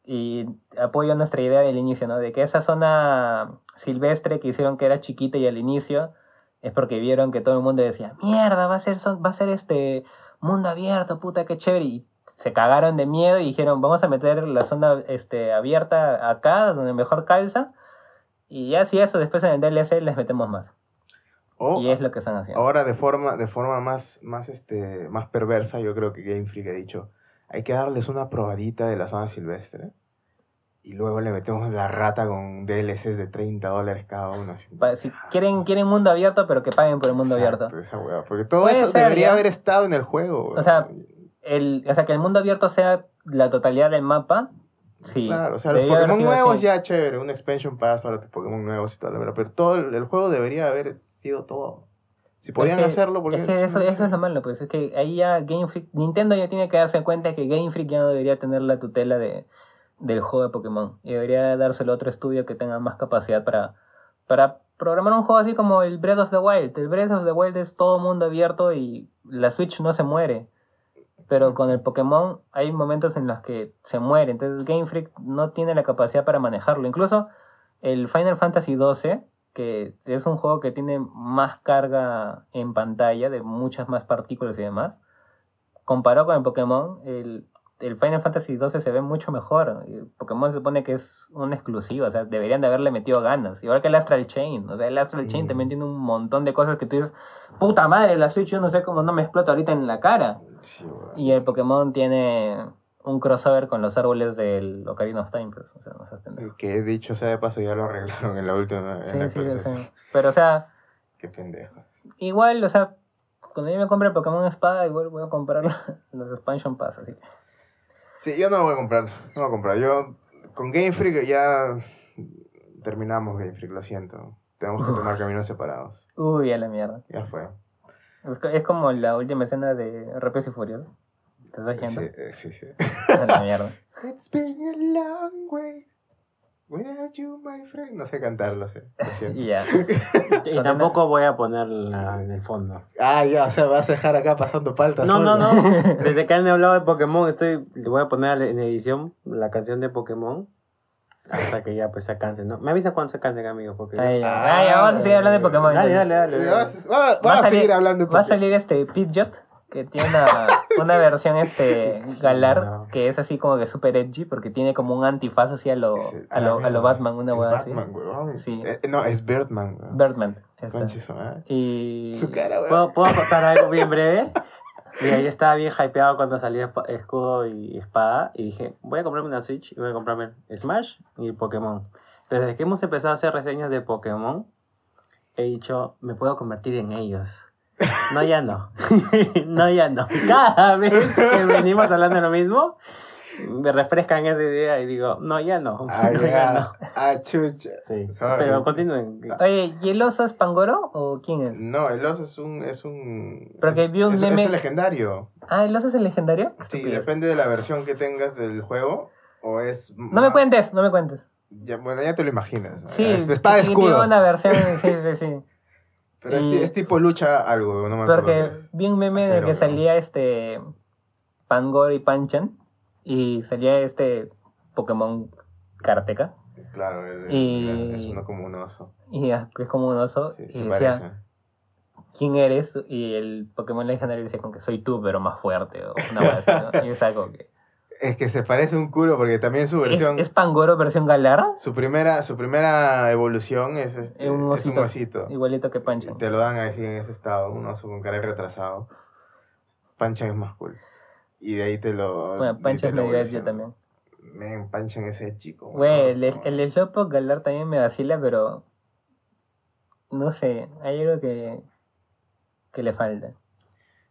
y apoyo nuestra idea del inicio, ¿no? De que esa zona silvestre que hicieron que era chiquita y al inicio es porque vieron que todo el mundo decía, mierda, va a ser, va a ser este mundo abierto, puta, qué chévere. Y se cagaron de miedo y dijeron, vamos a meter la zona este, abierta acá, donde mejor calza. Y ya si eso, después en el DLC les metemos más.
O,
Y es lo que están haciendo.
Ahora de forma, de forma más, más, este, más perversa, yo creo que Game Freak ha dicho, hay que darles una probadita de la zona silvestre. Y luego le metemos la rata con DLCs de 30 dólares cada uno.
si quieren, quieren mundo abierto, pero que paguen por el mundo
Exacto,
abierto.
esa hueá, Porque todo
Puede
eso
ser,
debería
ya.
haber estado en el juego.
O sea. El, o sea, que el mundo abierto sea la totalidad del mapa. Sí.
Claro, o sea, los Pokémon nuevos
así.
ya chévere, un expansion pass para los Pokémon nuevos y demás, pero todo el, el juego debería haber sido todo. Si podían
Es que-
hacerlo, porque
Es que eso, eso es lo malo, pues es que ahí ya Game Freak, Nintendo ya tiene que darse cuenta que Game Freak ya no debería tener la tutela de, del juego de Pokémon. Y debería dárselo a otro estudio que tenga más capacidad para, para programar un juego así como el Breath of the Wild. El Breath of the Wild es todo mundo abierto y la Switch no se muere. Pero con el Pokémon hay momentos en los que se muere. Entonces Game Freak no tiene la capacidad para manejarlo. Incluso el Final Fantasy XII, que es un juego que tiene más carga en pantalla, de muchas más partículas y demás, comparado con el Pokémon, el, el Final Fantasy XII se ve mucho mejor. Y Pokémon se supone que es un exclusivo, o sea, deberían de haberle metido ganas. Igual que el Astral Chain, o sea, el Astral Chain también tiene un montón de cosas que tú dices, puta madre, la Switch yo no sé cómo no me explota ahorita en la cara.
Sí.
Y el Pokémon tiene un crossover con los árboles del Ocarina of Time, pues, o sea, no seas pendejo.
Que dicho sea de paso, ya lo arreglaron en la última. en
Sí,
la
sí, sí. Pero, o sea,
Qué pendejo.
igual, o sea, cuando yo me compre Pokémon Espada, igual voy a comprar los Expansion Pass, así que...
Sí, yo no voy a comprar. No voy a comprar. Yo con Game Freak ya terminamos Game Freak, lo siento. Tenemos que tomar caminos separados.
Uy, a la mierda.
Ya fue.
Es, es como la última escena de Rápidos y Furiosos. ¿Te estás
Sí,
yendo?
eh, sí, sí.
A la mierda.
It's been a long way without you, my friend. No sé cantarlo, sé. Lo siento.
Y ya.
Y tampoco voy a ponerla en el fondo.
Ah, ya, o sea, vas a dejar acá pasando paltas.
No, no,
solo.
no. Desde que han hablado de Pokémon, estoy, le voy a poner en edición la canción de Pokémon. Hasta que ya pues se canse, ¿no? Me avisa cuando se cansen, amigos, porque...
Ay, ya. Ay, ya, vamos a seguir hablando de Pokémon.
Dale, dale, dale.
Vas, va-
Va a salir-
seguir hablando de
Va a
Pokémon.
salir este Pidgeot, que tiene una, una versión este galar,
No.
que es así como que super edgy, porque tiene como un antifaz así a lo,
el-
a lo, a lo. Batman, una hueá así.
Batman, huevón.
Sí.
Eh, no, es Birdman. huevón.
Birdman.
madre.
Y...
Su cara, huevón.
¿Puedo, ¿Puedo contar algo bien breve? Mira, yo estaba bien hypeado cuando salía escudo y espada y dije, voy a comprarme una Switch y voy a comprarme Smash y Pokémon. Desde que hemos empezado a hacer reseñas de Pokémon, he dicho, me puedo convertir en ellos. No, ya no. no, ya no. Cada vez que venimos hablando de lo mismo, me refrescan esa idea y digo, no, ya no.
Ah,
No, ya
ya.
no.
Ah, chucha.
Sí,
Sorry.
pero continúen.
Oye, ¿y el oso es Pangoro o quién es?
No, el oso es un. Es un
Pero que vi un
es,
meme-
es legendario.
Ah, ¿el oso es el legendario?
Sí, depende de la versión que tengas del juego. O es.
No me cuentes, no me cuentes.
Ya, bueno, ya te lo imaginas.
Sí,
Es de escudo.
tiene una versión, sí, sí, sí.
Pero es,
y-
ti- es tipo lucha algo, no me acuerdo.
Porque vi un meme de que salía este Pangoro y Panchan y salía este Pokémon Karateka
Claro, el- el-
y-
es uno como un oso.
y es como un oso
Sí,
y
se
decía
parece.
¿quién eres? y el Pokémon legendario decía como que soy tú pero más fuerte o una así, ¿no? y es algo que
Es que se parece un culo porque también su
¿Es,
versión.
es Pangoro versión Galar
Su primera, su primera evolución es, este,
Es un
es un
osito.
osito.
igualito que Panchan
te lo dan así en ese estado, un oso con cara retrasado. Panchan es más cool. Y de ahí te lo.
bueno, Panchan es
lo
medio
evolucionan.
también
Men, Panchan es el chico.
Güey, el, el Slowpoke Galar también me vacila pero no sé hay algo que que le falta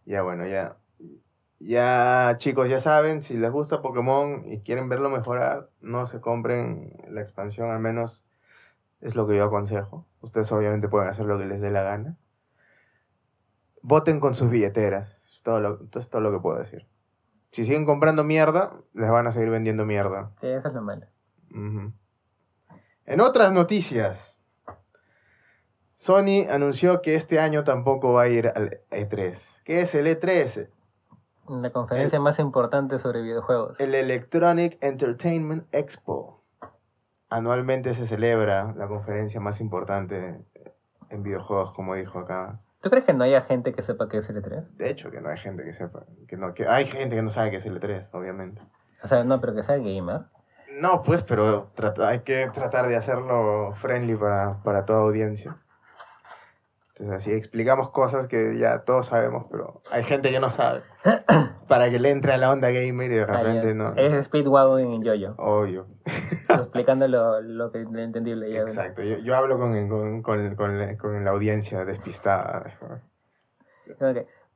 Ya bueno, ya. Ya chicos, ya saben, si les gusta Pokémon y quieren verlo mejorar, no se compren la expansión, al menos es lo que yo aconsejo. Ustedes obviamente pueden hacer lo que les dé la gana. Voten con sus billeteras, es todo lo, es todo lo que puedo decir. Si siguen comprando mierda, les van a seguir vendiendo mierda.
sí eso es lo malo.
En otras noticias, Sony anunció que este año tampoco va a ir al E3. ¿Qué es el E E3?
La conferencia más importante sobre videojuegos.
El Electronic Entertainment Expo. Anualmente se celebra la conferencia más importante en videojuegos, como dijo acá.
¿Tú crees que no haya gente que sepa qué es el E3?
De hecho, que no hay gente que sepa. Que no, que hay gente que no sabe qué es el E3, obviamente.
O sea, no, pero que sea gamer.
No, pues, pero trata- hay que tratar de hacerlo friendly para, para toda audiencia. Entonces, así explicamos cosas que ya todos sabemos, pero hay gente que no sabe. Para que le entre a la onda gamer y de repente no.
Es Speedwagon en Yoyo.
Obvio.
explicando lo, lo que entendible. Ya,
Exacto. Yo, yo hablo con, con, con, con la, con la audiencia despistada.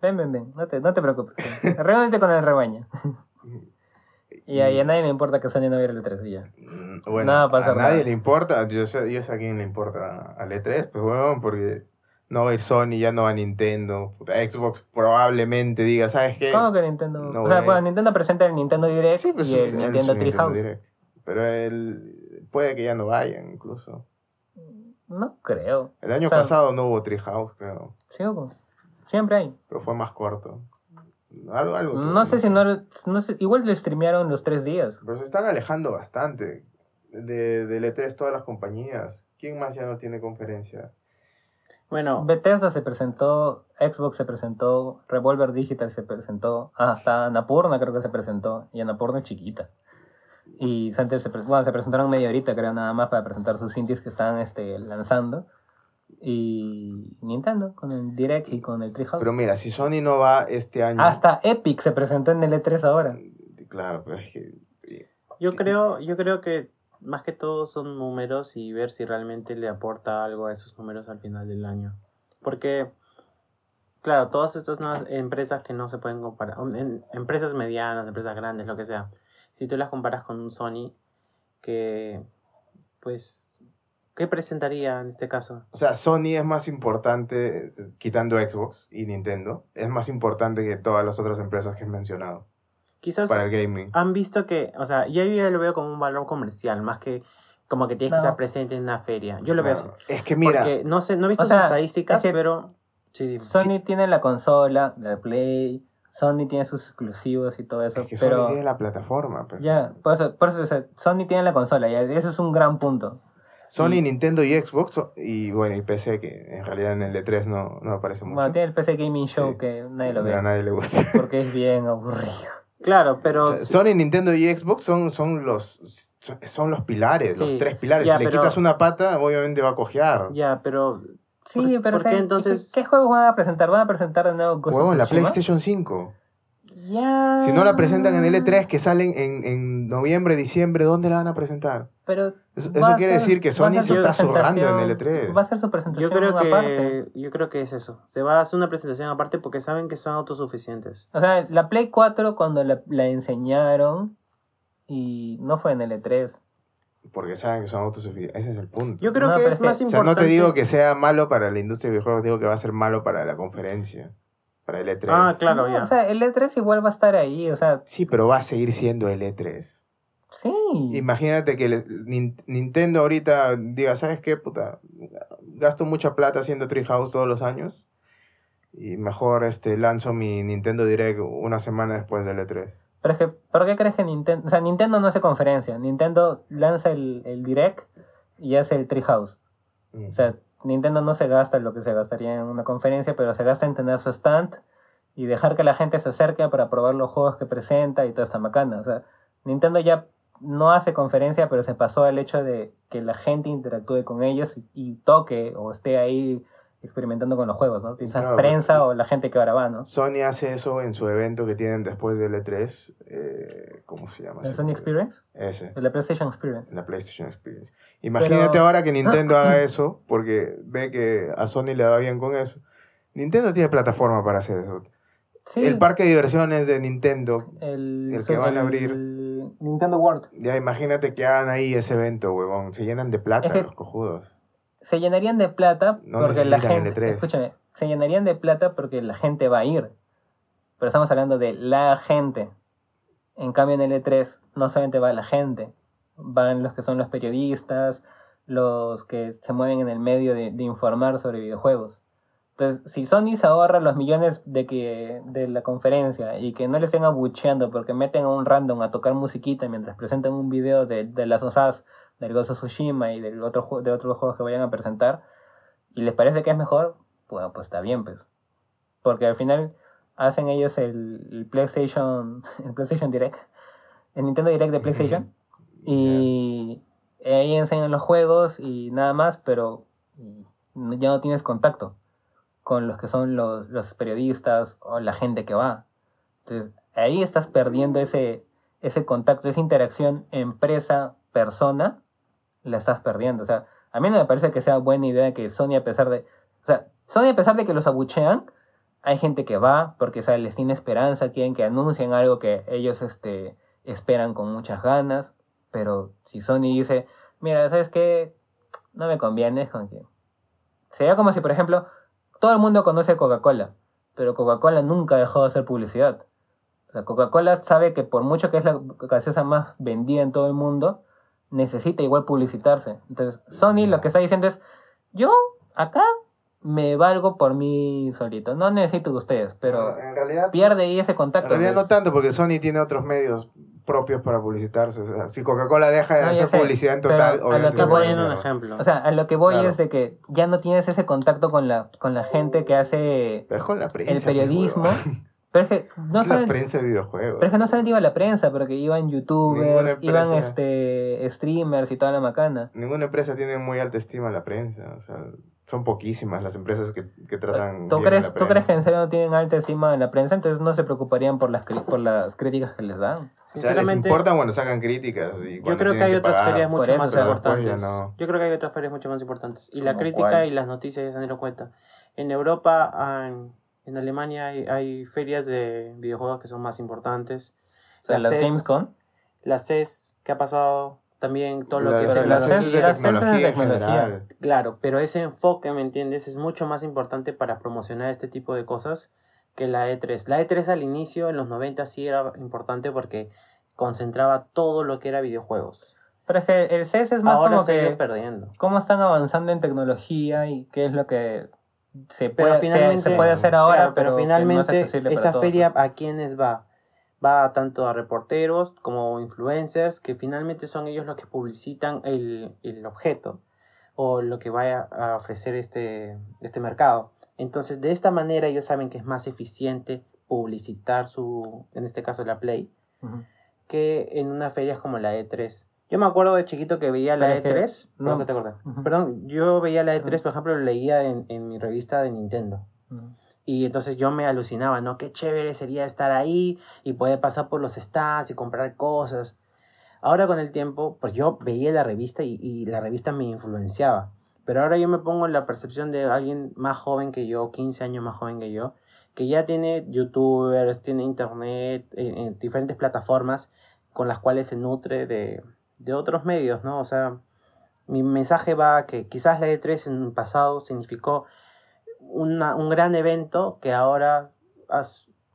Ven, ven, ven. No te, no te preocupes. Reúnete con el rebaño. Y a, y a nadie le importa que Sony no viera el 3 y ya.
Mm, Bueno,
Nada a
nadie
nada.
le importa. Yo sé, yo sé a quién le importa al E3, pues bueno, porque no ir Sony, ya no va Nintendo. Xbox probablemente diga, ¿sabes qué?
¿Cómo que Nintendo?
No
o sea, bueno, Nintendo presenta el Nintendo Direct
Sí, pues
y el
él-
Nintendo Treehouse.
Pero él puede que ya no vayan incluso.
No creo.
El año
O sea,
pasado no hubo Treehouse, creo.
Sí, hubo. Siempre hay.
Pero fue más corto. Algo, algo
No sé si no, no sé, igual lo streamearon los tres días.
Pero se están alejando bastante de, del E3 todas las compañías. ¿Quién más ya no tiene conferencia?
Bueno,
Bethesda se presentó, Xbox se presentó, Revolver Digital se presentó, hasta Anapurna creo que se presentó, y Anapurna es chiquita. Y Santer se, pre- bueno, se presentaron media horita, creo, nada más para presentar sus indies que estaban este, lanzando. Y Nintendo, con el Direct y con el Treehouse.
Pero mira, si Sony no va este año.
Hasta Epic se presentó en el E3 ahora.
Claro, pero es que.
yo creo, yo creo que más que todo son números y ver si realmente le aporta algo a esos números al final del año. Porque, claro, todas estas nuevas empresas que no se pueden comparar, empresas medianas, empresas grandes, lo que sea, si tú las comparas con un Sony, que, pues, ¿qué presentaría en este caso?
O sea, Sony es más importante, quitando Xbox y Nintendo, es más importante que todas las otras empresas que he mencionado
Quizás
para el gaming.
han visto que, o sea, yo ya lo veo como un valor comercial, más que como que tienes que estar presente en una feria. Yo lo veo así.
Es que mira,
Porque no sé, no he visto sus estadísticas,
es que
pero sí.
Sony tiene la consola, la Play, Sony tiene sus exclusivos y todo eso,
es que Sony
pero
tiene la plataforma.
ya, por eso, por eso o sea, Sony tiene la consola, ya, eso es un gran punto.
Sony,
y-
Nintendo y Xbox, y bueno, y PC, que en realidad en el E3 no, no aparece mucho.
Bueno, tiene el PC Gaming Show
Sí.
que nadie lo
a
ve,
nadie le gusta.
porque es bien aburrido.
Claro, pero...
O sea, Sony, Nintendo y Xbox son, son los son- los pilares, los tres pilares.
ya,
si le
pero-
quitas una pata, obviamente va a cojear.
Ya, pero...
Sí,
¿Por-
pero
por
o sea,
qué
¿qué-
entonces-
¿qué, juegos van a presentar? ¿Van a presentar de nuevo of
Huevón, la? PlayStation 5.
Ya.
Si no la presentan en el E3, que salen en, en noviembre, diciembre, ¿dónde la van a presentar?
Pero
Eso, quiere
ser-
decir que Sony se está zurrando en el
presentación-
E3.
Va a ser su
Yo
presentación
creo
aparte.
que yo creo que es eso. Se va a hacer una presentación aparte porque saben que son autosuficientes.
O sea, la Play 4 cuando la, la enseñaron y no fue en el E3.
Porque saben que son autosuficientes. Ese es el punto.
Yo creo
No,
que es
que-
más
o sea,
importante.
no te digo que sea malo para la industria de videojuegos, digo que va a ser malo para la conferencia. Para el E3.
Ah, claro,
No,
ya.
O sea, el E3 igual va a estar ahí, o sea,
Sí, pero va a seguir siendo el E3.
sí.
Imagínate que le- Nin- Nintendo ahorita diga, ¿sabes qué, puta? Gasto mucha plata haciendo Treehouse todos los años y mejor este, lanzo mi Nintendo Direct una semana después del E E3.
Pero es que, ¿por qué crees que Nintendo... O sea, Nintendo no hace conferencia. Nintendo lanza el, el Direct y hace el Treehouse. O sea, Nintendo no se gasta lo que se gastaría en una conferencia, pero se gasta en tener su stand y dejar que la gente se acerque para probar los juegos que presenta y toda esta macana. O sea, Nintendo ya no hace conferencia, pero se pasó al hecho de que la gente interactúe con ellos y, y toque o esté ahí experimentando con los juegos, ¿no? Quizás
Claro,
prensa o la gente que ahora va, ¿no?
Sony hace eso en su evento que tienen después del E3. eh, ¿Cómo se llama?
¿El
ese?
Sony Experience?
Ese.
La PlayStation Experience.
La PlayStation Experience. Imagínate
Pero-
ahora que Nintendo haga eso, porque ve que a Sony le va bien con eso. Nintendo tiene plataforma para hacer eso.
Sí,
El parque de diversiones de Nintendo,
el,
el que van a abrir.
Nintendo World.
ya imagínate que hagan ahí ese evento, huevón. Se llenan de plata
Es que-
los cojudos.
Se llenarían de plata
No
porque la gente,
E3.
escúchame, se llenarían de plata porque la gente va a ir. Pero estamos hablando de la gente. En cambio en el E3 no solamente va la gente, van los que son los periodistas, los que se mueven en el medio de, de informar sobre videojuegos. Entonces, si Sony se ahorra los millones de que de la conferencia y que no le estén abucheando porque meten a un random a tocar musiquita mientras presentan un video de, de las Us, del Ghost of Tsushima y del otro, de otros juegos que vayan a presentar y les parece que es mejor, bueno, pues está bien, pues. Porque al final hacen ellos el, el PlayStation, el PlayStation Direct, el Nintendo Direct de PlayStation y ahí enseñan los juegos y nada más, pero ya no tienes contacto con los que son los, los periodistas o la gente que va. Entonces, ahí estás perdiendo ese, ese contacto, esa interacción empresa-persona, la estás perdiendo. O sea, a mí no me parece que sea buena idea que Sony, a pesar de. O sea, Sony, a pesar de que los abuchean, hay gente que va porque o les tiene esperanza, quieren que anuncien algo que ellos este, esperan con muchas ganas. Pero si Sony dice, mira, ¿sabes qué? No me conviene, como que. Sería como si, por ejemplo, todo el mundo conoce Coca-Cola, pero Coca-Cola nunca dejó de hacer publicidad. O sea, Coca-Cola sabe que por mucho que es la gaseosa más vendida en todo el mundo, necesita igual publicitarse. Entonces, Sony lo que está diciendo es, yo acá me valgo por mí solito, no necesito de ustedes, pero
en realidad,
pierde ahí ese
en
contacto.
realidad
pues.
no tanto, porque Sony tiene otros medios propios para publicitarse. O sea, si Coca-Cola deja de
No,
hacer
sé,
publicidad en total,
a lo que voy-
un ejemplo.
O sea, a lo que voy
Claro.
es de que ya no tienes ese contacto con la, con la gente que hace
Pero es con la prensa.
el
pues,
periodismo. Pero es que no
la
saben,
prensa de videojuegos.
pero es que no solamente iba la prensa, porque iban youtubers,
empresa.
iban este streamers y toda la macana.
Ninguna empresa tiene muy alta estima la prensa. O sea, son poquísimas las empresas que, que tratan.
¿Tú
bien
crees,
la
¿Tú crees que en serio no tienen alta estima en la prensa? Entonces no se preocuparían por las, por las críticas que les dan.
O sea, les
Sinceramente,
importa cuando sacan críticas. Y
yo
cuando
creo que hay otras
pagar.
ferias mucho
eso,
más importantes.
no.
Yo creo que hay otras ferias mucho más importantes. Y la
¿Como
crítica
cuál?
y las noticias ya se han dado cuenta. En Europa, ah, en, Alemania, hay, hay ferias de videojuegos que son más importantes.
O sea,
La
las
CES,
Gamescom.
La CES, que ha pasado también todo lo
La-
que
pero
es
la
las
CES
de
es de
tecnología en
tecnología.
Claro, pero ese enfoque, ¿me entiendes? Es mucho más importante para promocionar este tipo de cosas que la E3. La E3 al inicio, en los 90, sí era importante porque concentraba todo lo que era videojuegos.
Pero es que el CES es más
Ahora
como
se
que
perdiendo.
cómo están avanzando en tecnología y qué es lo que se puede, se-
finalmente,
se, puede hacer ahora,
claro,
pero,
pero
que no es
finalmente esa
todos,
feria a quiénes va? Va tanto a reporteros como influencers, que finalmente son ellos los que publicitan el, el objeto o lo que vaya a ofrecer este, este mercado. Entonces, de esta manera ellos saben que es más eficiente publicitar su, en este caso la Play, que en unas ferias como la E3. Yo me acuerdo de chiquito que veía la
Pero es que
E3.
no-
que te acordé.
Ujú.
Perdón, yo veía la
Ujú.
E3, por ejemplo, lo leía en, en mi revista de Nintendo. Y entonces yo me alucinaba, ¿no? Qué chévere sería estar ahí y poder pasar por los stands y comprar cosas. Ahora con el tiempo, pues yo veía la revista y, y la revista me influenciaba. Pero ahora yo me pongo en la percepción de alguien más joven que yo, 15 años más joven que yo, que ya tiene youtubers, tiene internet, eh, diferentes plataformas con las cuales se nutre de, de otros medios, ¿no? O sea, mi mensaje va a que quizás la E3 en el pasado significó un gran evento que ahora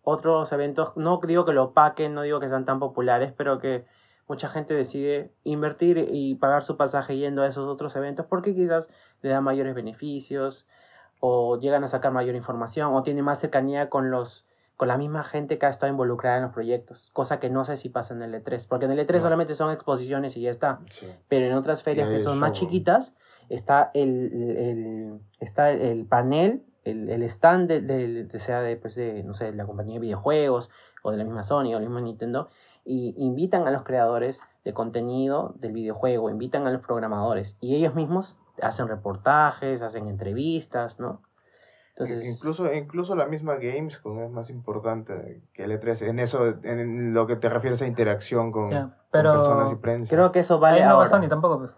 otros eventos, no digo que lo opaquen, no digo que sean tan populares, pero que mucha gente decide invertir y pagar su pasaje yendo a esos otros eventos porque quizás le da mayores beneficios o llegan a sacar mayor información o tiene más cercanía con los con la misma gente que ha estado involucrada en los proyectos, cosa que no sé si pasa en el E3, porque en el E3
No.
solamente son exposiciones y ya está
Sí.
pero en otras ferias que son más chiquitas está el, el- está el panel, el, el stand de, de- de- sea de, pues de, no sé, de la compañía de videojuegos o de la misma Sony o la misma Nintendo y invitan a los creadores de contenido del videojuego, invitan a los programadores y ellos mismos hacen reportajes, hacen entrevistas, ¿no? Entonces,
incluso, incluso la misma Gamescom es más importante que el E3 en eso, en lo que te refieres a interacción con, personas y prensa.
creo que eso vale
Ahí no va
ahora.
Sony tampoco, pues.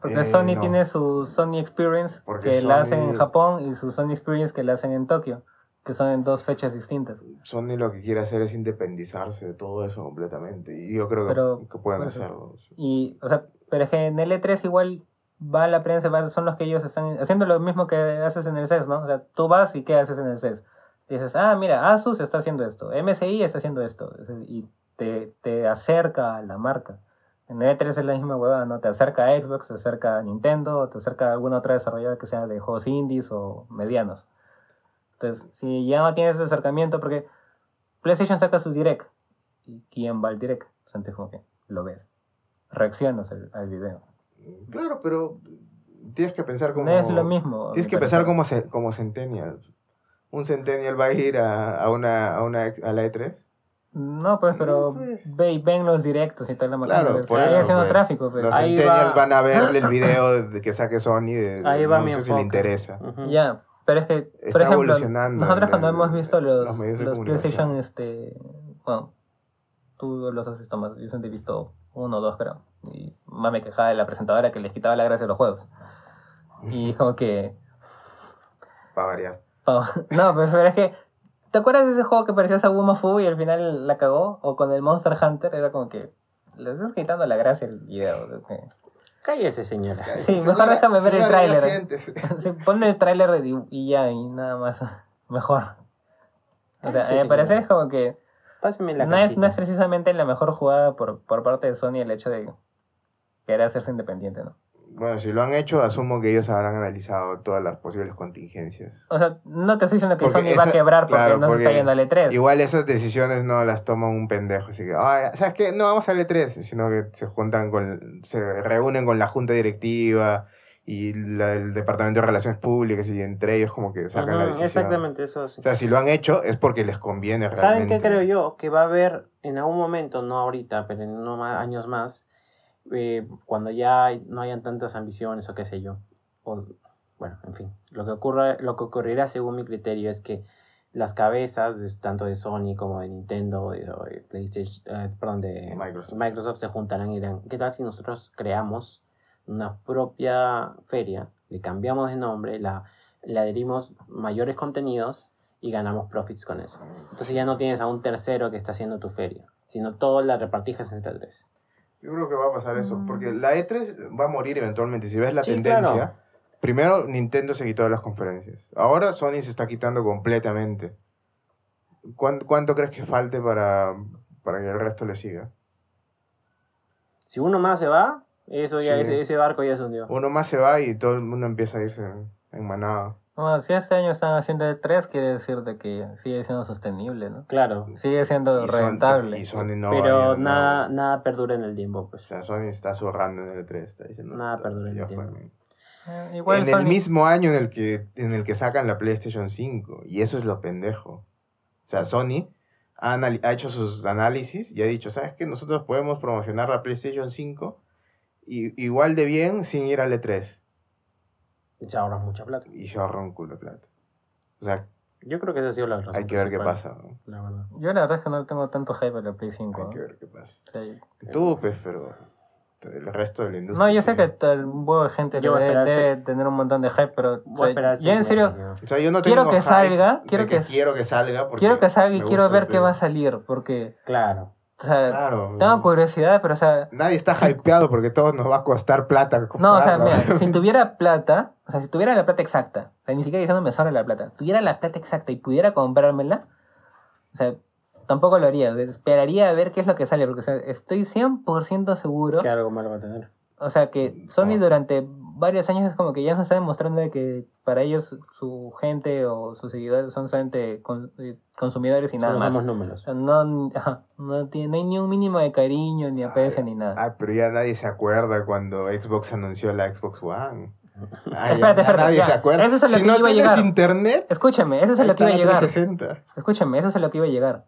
Porque
Eh,
Sony
no.
tiene su Sony Experience
Porque
que la hacen en
Sony-
Japón y su Sony Experience que la hacen en Tokio, que son en dos fechas distintas.
Sony lo que quiere hacer es independizarse de todo eso completamente. Y yo creo que,
Pero,
que pueden hacerlo.
Y, o sea, pero es que en el E3 igual va la prensa, son los que ellos están haciendo lo mismo que haces en el CES, ¿no? O sea, tú vas y ¿qué haces en el CES? Dices, ah, mira, Asus está haciendo esto, MSI está haciendo esto, y te, te acerca a la marca. En el E3 es la misma huevada, ¿no? Te acerca a Xbox, te acerca a Nintendo, te acerca a alguna otra desarrolladora que sea de juegos indies o medianos. Entonces, si ya no tienes ese acercamiento, porque PlayStation saca su Direct, ¿y quién va al Direct? Pues antes como que lo ves, reaccionas al video.
Claro, pero tienes que pensar como...
No es lo mismo.
Tienes que pensar como, como Centennial. ¿Un Centennial va a ir a, a una, a, una, a la E E3?
No, pues, pero
No, pues.
ve y ven los directos y toda la.
Claro, por
ahí
eso,
haciendo
pues.
tráfico, pues.
Los
Ahí
Centennials
va-
van a ver el video de que saque Sony de, de
Ahí va mi
si le interesa.
Ujú.
Ya, pero es que, por
Está
ejemplo,
evolucionando
nosotros cuando
el-
hemos visto los,
los
los. PlayStation, este, bueno, tú los has visto más, yo solamente he visto uno o dos, creo. Y más me quejaba de la presentadora que les quitaba la gracia de los juegos. Y como que,
Para variar.
pa- no, pero es que, ¿te acuerdas de ese juego que parecía Saguma Fu y al final la cagó? O con el Monster Hunter, era como que, le estás quitando la gracia al video.
Cállese, señora.
Sí, mejor déjame ver el tráiler. Sí, ponle el tráiler y, y ya, y nada más. Mejor. O sea, a mi parecer es como que
La
no es, no es precisamente la mejor jugada por, por parte de Sony el hecho de querer hacerse independiente, ¿no?
Bueno, si lo han hecho, asumo que ellos habrán analizado todas las posibles contingencias.
O sea, no te estoy diciendo que
Porque
Sony va a quebrar porque
claro,
no se está yendo al E3.
Igual esas decisiones no las toma un pendejo, así que, "Ay, ¿sabes qué? No vamos al E3, sino que se juntan con, se reúnen con la junta directiva y la- el departamento de relaciones públicas y entre ellos como que sacan la decisión.
Exactamente, eso sí.
O sea, si lo han hecho es porque les conviene
¿Saben
realmente.
qué creo yo? Que va a haber en algún momento, no ahorita, pero en unos años más, eh, cuando ya no hayan tantas ambiciones o qué sé yo. O, bueno, en fin, lo que, ocurra, lo que ocurrirá según mi criterio es que las cabezas, de- tanto de Sony como de Nintendo, de PlayStation, eh, perdón, de
Microsoft.
Microsoft se juntarán y dirán, ¿qué tal si nosotros creamos una propia feria, le cambiamos de nombre, la, le adherimos mayores contenidos y ganamos profits con eso? Entonces ya no tienes a un tercero que está haciendo tu feria, sino todo la repartijas entre tres.
Yo creo que va a pasar eso,
Mm.
porque la E3 va a morir eventualmente. Si ves la
Sí,
tendencia,
claro.
primero Nintendo se quitó de las conferencias. Ahora Sony se está quitando completamente. ¿Cuán- ¿Cuánto, crees que falte para, para que el resto le siga?
Si uno más se va, eso ya,
Sí.
ese, ese barco ya se hundió.
Uno más se va y todo el mundo empieza a irse en, en manada.
Bueno, si este año están haciendo E3, quiere decir de que sigue siendo sostenible, ¿no?
Claro,
Sigue siendo
Y Son-
rentable.
y Sony no va
pero nada,
no.
nada perdura en el tiempo,
O
pues.
sea, Sony está zurrando en el E3. Está diciendo,
Nada perdura en el tiempo.
Eh, igual
en el mismo año en el que en el que sacan la PlayStation 5 y eso es lo pendejo. O sea, Sony ha, ha hecho sus análisis y ha dicho, ¿sabes qué? Nosotros podemos promocionar la PlayStation 5 y, igual de bien sin ir al E3
Se ahorra mucha plata.
y se ahorra un culo de plata. O sea,
Yo creo que esa ha sido la razón.
hay que ver qué pasa. ¿no?
La verdad.
Yo la verdad es que no tengo tanto hype a la Play 5.
Hay
¿no?
que ver qué pasa.
Sea,
Tú, pues, pero el resto de la industria.
No, yo sé
sí.
que un huevo de gente
Yo
debe, debe tener un montón de hype, pero
Voy
o sea,
esperar
ya en serio,
O sea, yo no
Quiero que salga, quiero que-
quiero que salga porque
quiero que salga y quiero ver
el
qué va a salir, porque,
Claro.
O sea,
Claro.
tengo curiosidad, pero o sea,
Nadie está hypeado porque todo nos va a costar plata.
no, o sea, mira, si tuviera plata, o sea, si tuviera la plata exacta, o sea, ni siquiera diciendo me sobra la plata, tuviera la plata exacta y pudiera comprármela, o sea, tampoco lo haría, esperaría a ver qué es lo que sale, porque o sea, estoy 100% seguro
Que algo malo va a tener.
O sea que Sony
No.
durante varios años es como que ya nos está demostrando de que para ellos su gente o sus seguidores son solamente eh, consumidores y nada
Solo
más.
somos
O
números.
sea, no, ajá, no, tiene, no hay ni un mínimo de cariño, ni aprecio, ni nada.
Ah, pero ya nadie se acuerda cuando Xbox anunció la Xbox One.
Espérate, espérate,
nadie
ya.
se acuerda.
Eso es a lo
si
que
no
iba a llegar.
internet,
Escúchame, eso es a lo que iba a llegar.
360.
Escúchame, eso es a lo que iba a llegar.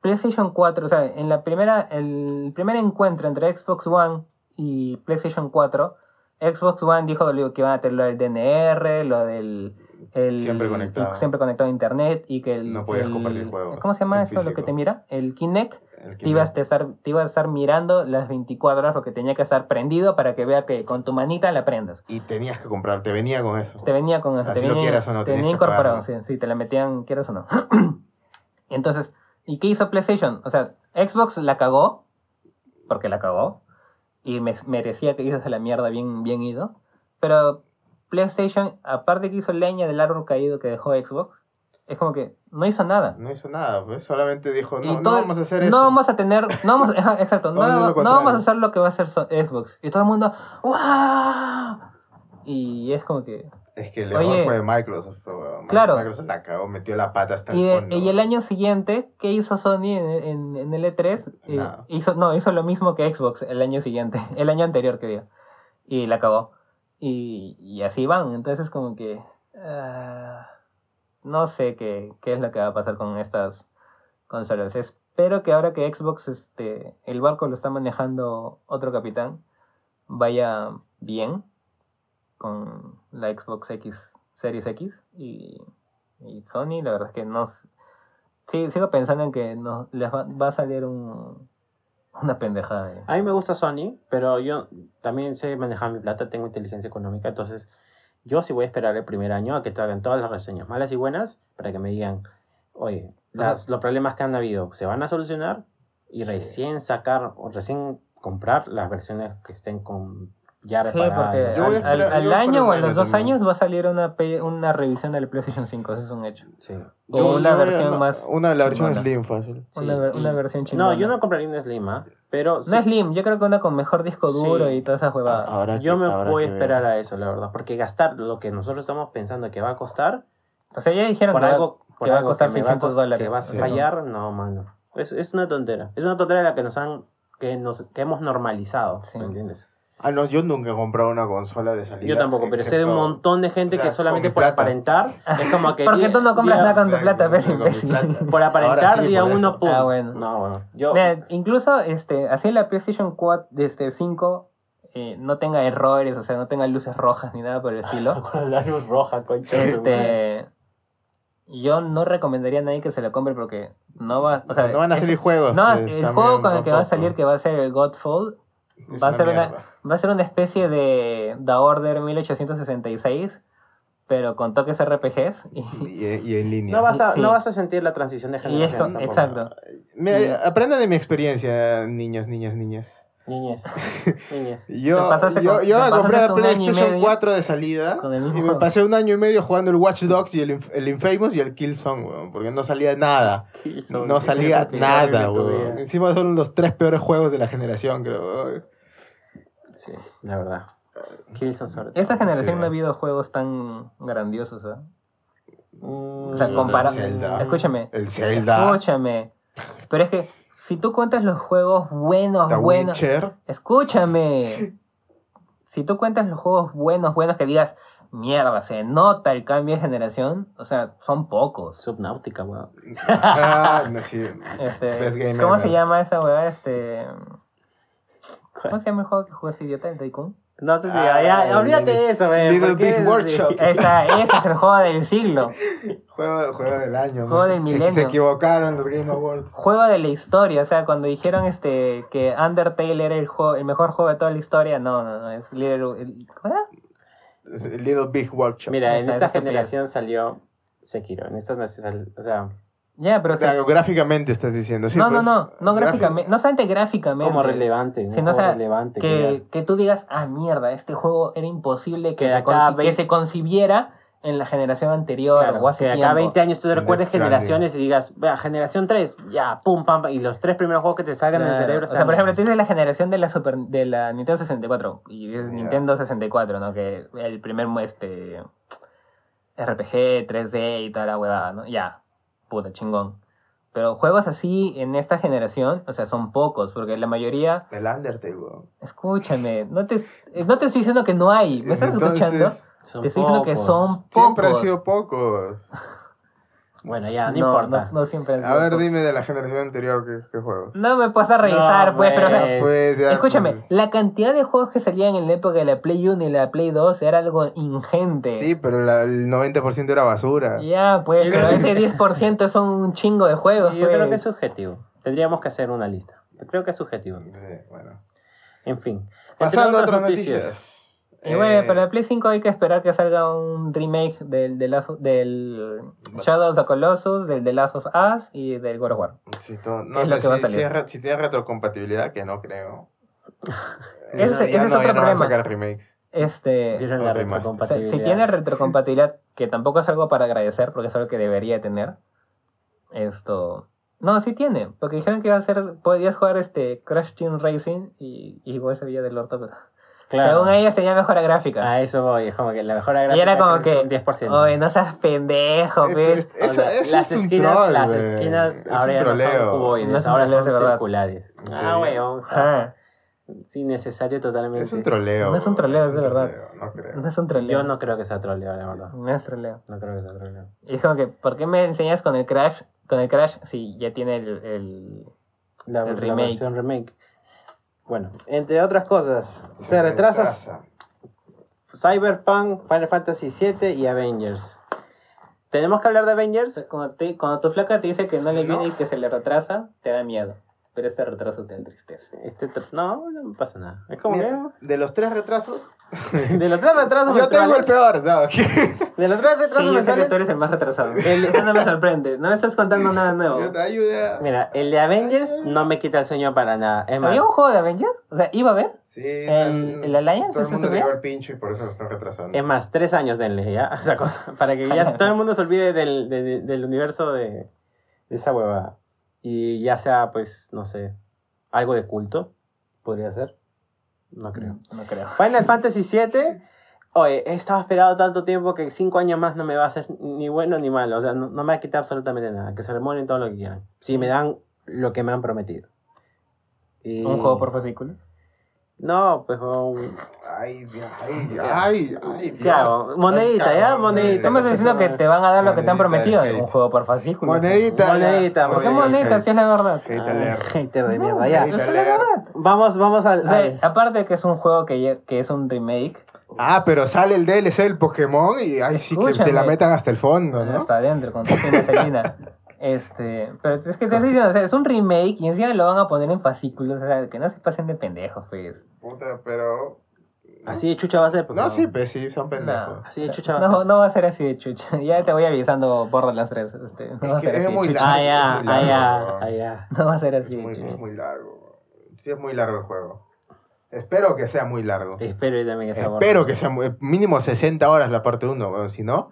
PlayStation 4, o sea, en la primera, el primer encuentro entre Xbox One y PlayStation 4, Xbox One dijo que iban a tener lo del DNR, lo del el-
Siempre conectado.
el siempre conectado a internet y que el,
No podías
el-
compartir juegos
¿Cómo se llama eso? Lo que te mira, el Kinect. Te ibas, a estar, te ibas a estar mirando las 24 horas porque tenía que estar prendido para que vea que con tu manita la prendas.
Y tenías que comprar, te venía con eso.
Te venía con eso,
Así
te
lo
venía,
quieras o no,
te venía incorporado, sí, sí, te la metían, quieras o no. Entonces, ¿y qué hizo PlayStation? O sea, Xbox la cagó, porque la cagó, y me, merecía que hizo la mierda bien, bien ido, pero PlayStation, aparte que hizo leña del árbol caído que dejó Xbox, es como que no hizo nada.
No hizo nada, pues solamente dijo, no, no vamos a hacer
no
eso.
vamos a tener, no vamos, exacto, no,
Vamos a hacer lo
no vamos a hacer lo que va a hacer Xbox. Y todo el mundo, ¡wow! Y es como que,
Es que el error fue de Microsoft. pero,
Claro.
Microsoft la cagó, metió la pata hasta el
Y, de-
fondo.
y el año siguiente, ¿qué hizo Sony en, en- en el E3? Eh,
Nada.
hizo, no, hizo lo mismo que Xbox el año siguiente, el año anterior que digo. Y la acabó. Y, y así van. Entonces como que... ah, no sé qué, qué es lo que va a pasar con estas consolas. Espero que ahora que Xbox, este, el barco lo está manejando otro capitán, vaya bien con la Xbox X Series X y, y Sony, la verdad es que no... Sí, sigo pensando en que no, les va, va a salir un, una pendejada. ahí.
A mí me gusta Sony, pero yo también sé manejar mi plata, tengo inteligencia económica, entonces yo sí voy a esperar el primer año a que te hagan todas las reseñas, malas y buenas, para que me digan, oye, las, los problemas que han habido se van a solucionar y recién sacar o recién comprar las versiones que estén con ya
Sí,
reparadas.
porque al, año o a los dos
también.
años va a salir una, una revisión del PlayStation 5, eso es un hecho.
Sí.
O una
yo
versión
no,
más
Una la versión. Slim fácil.
Una,
Sí, y-
una versión chingona.
No, yo no compraría una Slim, ¿ah? Pero
No
sí,
Slim, yo creo que una con mejor disco duro
Sí.
y todas esas huevadas.
Ahora
yo
que-
me voy a esperar
ver.
a eso, la verdad. Porque gastar lo que nosotros estamos pensando que va a costar,
O sea, ya dijeron
por
que, va-
algo, por
que va a costar
me va a
600
cos-
dólares.
Que va a fallar, no, mano. Es, es una tontera. Es una tontera la que nos han, que nos, que hemos normalizado,
Sí.
¿me entiendes?
Ah, no, yo nunca he comprado una consola de salida.
Yo tampoco, pero sé de un montón de gente
o sea,
que solamente por
plata.
aparentar es como que.
Porque tú no compras
día-
nada con tu plata, ves, imbécil.
plata.
Por aparentar,
sí,
día
por
uno, pum.
Ah, bueno.
No, bueno. Yo,
Mira, incluso este, así la PlayStation 4 desde 5 eh, no tenga errores, o sea, no tenga luces rojas ni nada por el estilo.
con la luz roja, concha.
este, yo no recomendaría a nadie que se la compre porque no va, o sea,
no van a salir juegos.
No,
pues,
el juego con el que va a salir, que va a ser el Godfall,
Es
va a ser una-. Va a ser una especie de The Order 1866, pero con toques RPGs. Y,
Y, y en línea.
No vas, a,
Sí.
no vas a sentir la transición de generación.
exacto.
Mira,
Y-
aprendan de mi experiencia, niños, niñas, niñas.
Niñez. Niñez.
Yo,
Te pasaste
yo, yo me compré la PlayStation
medio
4 de salida y me
juego.
pasé un año y medio jugando el Watch Dogs y el, el Infamous y el Killzone, weón, porque no salía nada.
Killzone,
No salía nada, weón. Encima son los tres peores juegos de la generación, creo. weón.
Sí, la verdad. Killzone sobre todo.
Esta generación
Sí.
no ha habido juegos tan grandiosos. ¿ah?
Mm,
O sea, compara-
el Zelda.
Escúchame,
El Zelda,
escúchame. Pero es que si tú cuentas los juegos buenos,
The
buenos,
Witcher.
escúchame. Si tú cuentas los juegos buenos, buenos que digas, mierda, se nota el cambio de generación, o sea, son pocos.
Subnautica, weón.
Ah, no, sí.
Este, ¿Cómo se llama esa weá? Este, ¿Cómo se llama el juego que jugó ese idiota, el Tycoon?
No sé si.
Ah,
ya, olvídate de eso, weón.
Little
¿por qué
Big Workshop.
Esa, ese es el juego del siglo.
Juego, juego del año.
Juego
man.
del milenio.
Se, equivocaron los Game Awards.
Juego de la historia, o sea, cuando dijeron este que Undertale era el juego, el mejor juego de toda la historia, no, no, no, es Little, el- ¿cómo era?
Little Big Workshop.
Mira, en
Esta-
generación salió Sekiro. En esta no sal- O sea,
Ya, pero que-
Claro, gráficamente estás diciendo. Sí,
no, no,
pues,
no, no gráficamente, no solamente gráficamente,
como relevante. ¿no?
sino, o
Como
sea,
relevante. que
que, tú digas, ah, mierda, este juego era imposible que,
Que
se,
acá
concibiera en la generación anterior
Claro,
o hace
que acá
tiempo.
20 años tú recuerdes generaciones y digas, vea, generación 3, ya, pum, pam, pam, y los tres primeros juegos que te salgan en el
Claro.
cerebro
O sea, por ejemplo, tú dices la generación de la Super, de la Nintendo 64 y es
Ya.
Nintendo 64, ¿no? Que el primer este RPG 3D y toda la huevada, ¿no? Ya, puta chingón. Pero juegos así en esta generación, o sea, son pocos, porque la mayoría,
El Undertale, weón.
escúchame, no te, eh, no te estoy diciendo que no hay, ¿me estás
Entonces,
escuchando?
Son
Te estoy diciendo que son pocos.
Siempre han sido pocos.
Bueno, ya, no, importa.
No, no siempre
A ver, dime de la generación anterior qué, qué juegos.
No me puedes revisar,
No,
pues, pero o sea,
pues.
Pues, ya,
Escúchame,
pues,
la cantidad de juegos que salían en la época de la Play 1 y la Play 2 era algo ingente.
Sí, pero la- el 90% era basura.
Ya, pues, pero ese 10% son un chingo de juegos,
Yo
pues.
creo que es subjetivo. Tendríamos que hacer una lista. Creo que es subjetivo.
Sí, bueno.
En fin.
Pasando a otras noticias.
Y bueno,
Eh,
para la Play 5 hay que esperar que salga un remake del, del, del Shadow of the Colossus, del The Last of Us y del God of War.
si todo- no,
¿Qué es lo que va a
si-
salir?
Si, es re- si tiene retrocompatibilidad, que no creo.
Ese ese es
no-
otro problema.
sacar remakes.
Este,
O
sea, si tiene retrocompatibilidad, que tampoco es algo para agradecer, porque es algo que debería tener. Esto. No, sí tiene, porque dijeron que iba a ser. Podías jugar este Crash Team Racing y, y igual se veía del orto, pero.
Claro.
Según ellos tenía mejora gráfica.
A eso voy. Es como que la mejor gráfica
y era como que.
un 10%.
Oye, no seas pendejo,
Es-
pues.
es-
O sea, las
es un
esquinas,
troll,
las esquinas
Es
ahora
un
ya no son
troleo.
cuboides,
No
ahora son
troleos de verdad.
circulares.
¿En
Ah, weón. Sí, necesario totalmente.
Es un troleo.
No es un troleo,
es
es de verdad.
troleo, No creo.
No es un troleo.
Yo no creo que sea troleo, la verdad.
No es troleo.
No creo que sea troleo.
Y es como que, ¿por qué me enseñas con el Crash? Con el Crash, si ya tiene el. el-
La,
El
la
remake.
versión remake. Bueno, entre otras cosas, se retrasa Cyberpunk, Final Fantasy VII y Avengers. ¿Tenemos que hablar de Avengers?
Cuando, te- cuando tu flaca te dice que no le
No.
viene y que se le retrasa, te da miedo. Pero este retraso te entristece.
Este tr- no, no me pasa nada. Es como
Mira, de los tres retrasos,
de los tres retrasos
yo tengo el peor. No,
de los tres
Sí,
retrasos
yo sé que tú eres el más retrasado. Eso no me sorprende. No me estás contando nada nuevo.
yo te ayude a...
Mira, el de Avengers no me quita el sueño para nada. Es más,
¿Había un juego de Avengers? O sea, ¿iba a haber?
Sí,
¿El- el Alliance?
Todo el
¿Eso
mundo le
sabías?
dio el pincho y por eso lo están retrasando.
es más, tres años denle ya, esa cosa, para que ya todo el mundo se olvide del, de- de- del universo de, de esa hueva. Y ya sea, pues, no sé, algo de culto. Podría ser. No creo.
No creo.
Final Fantasy VII. Oye, he estado esperado tanto tiempo que cinco años más no me va a hacer ni bueno ni malo. O sea, no, no me va a quitar absolutamente nada. Que se remueven todo lo que quieran. Si me dan lo que me han prometido. Y-
Un juego por fascículos.
No, pues un-
Ay, Dios, ay, ay, ay, Dios.
¿Qué hago? Monedita,
Ay,
¿ya? Monedita.
Estamos diciendo que te van a dar lo que te han
Monedita
prometido.
de.
Un juego por fascículos.
Monedita.
Monedita,
¿Por qué
Monedita.
monedita si es la verdad?
Hate alert.
hater de
No,
mierda, ya.
esa es la verdad.
Vamos, vamos al.
O sea,
al-
aparte que es un juego que, ya- que es un remake,
Ah, pero sale el DLC del Pokémon y ay sí que te la metan hasta el fondo, ¿no?
hasta adentro, con su Selina. Este, pero es que te estoy diciendo, o sea, es un remake y encima lo van a poner en fascículos, o sea, que no se pasen de pendejos, pues.
Puta, pero...
Así de chucha va a ser. pues,
No, sí, pues sí, son pendejos.
No,
Así de
o sea,
chucha va a
no,
ser.
no va a ser así de chucha. Ya te voy avisando Borderlands 3. Este, no va a ser
es
así de
muy
chucha.
Ah, ya,
Es muy
ah, ya,
largo.
ah, ya.
No va a ser
Es
así de
muy, es
chucha.
muy largo. Sí, es muy largo el juego. Espero que sea muy largo.
Espero yo también que sea
Espero que sea muy- mínimo 60 horas la parte 1, bueno, si no,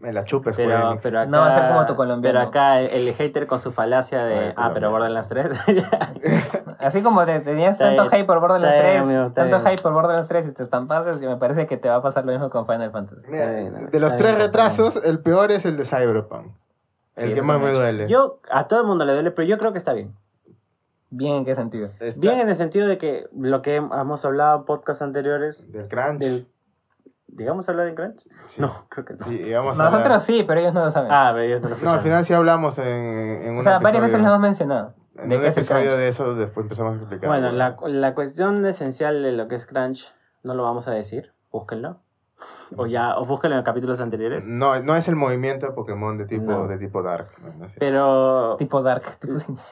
me la chupes.
Pero, acá,
No va a ser como tu colombiano.
Pero acá el, el hater con su falacia de.
Ay,
ah, pero. Borderlands 3.
Así como te tenías tanto hype por Borderlands
Está bien,
3,
amigo, está
tanto
bien.
hype por Borderlands 3 y te estampasas, y me parece que te va a pasar lo mismo con Final Fantasy.
Mira,
Está bien,
de los tres
bien,
retrasos, el peor es el de Cyberpunk. El
Sí,
que más me
hecho.
duele.
yo, a todo el mundo le duele, pero yo creo que está bien.
Bien, ¿en qué sentido?
Está-
Bien en el sentido de que lo que hemos hablado en podcasts anteriores.
Del crunch.
Del, ¿Digamos hablar en Crunch?
Sí.
No, creo que no.
Sí, a hablar-
Nosotros sí, pero ellos no lo saben.
Ah, pero yo no lo
No,
escuchaba.
al final sí hablamos en, en un
o sea, varias veces lo hemos mencionado.
En
De
un
qué es el
episodio
crunch.
de eso después empezamos a explicar.
Bueno, la, la cuestión esencial de lo que es Crunch no lo vamos a decir. Búsquenlo. O ya, o búsquenlo en capítulos anteriores.
No, no es el movimiento de Pokémon de tipo,
No.
de tipo Dark.
Pero
Tipo Dark.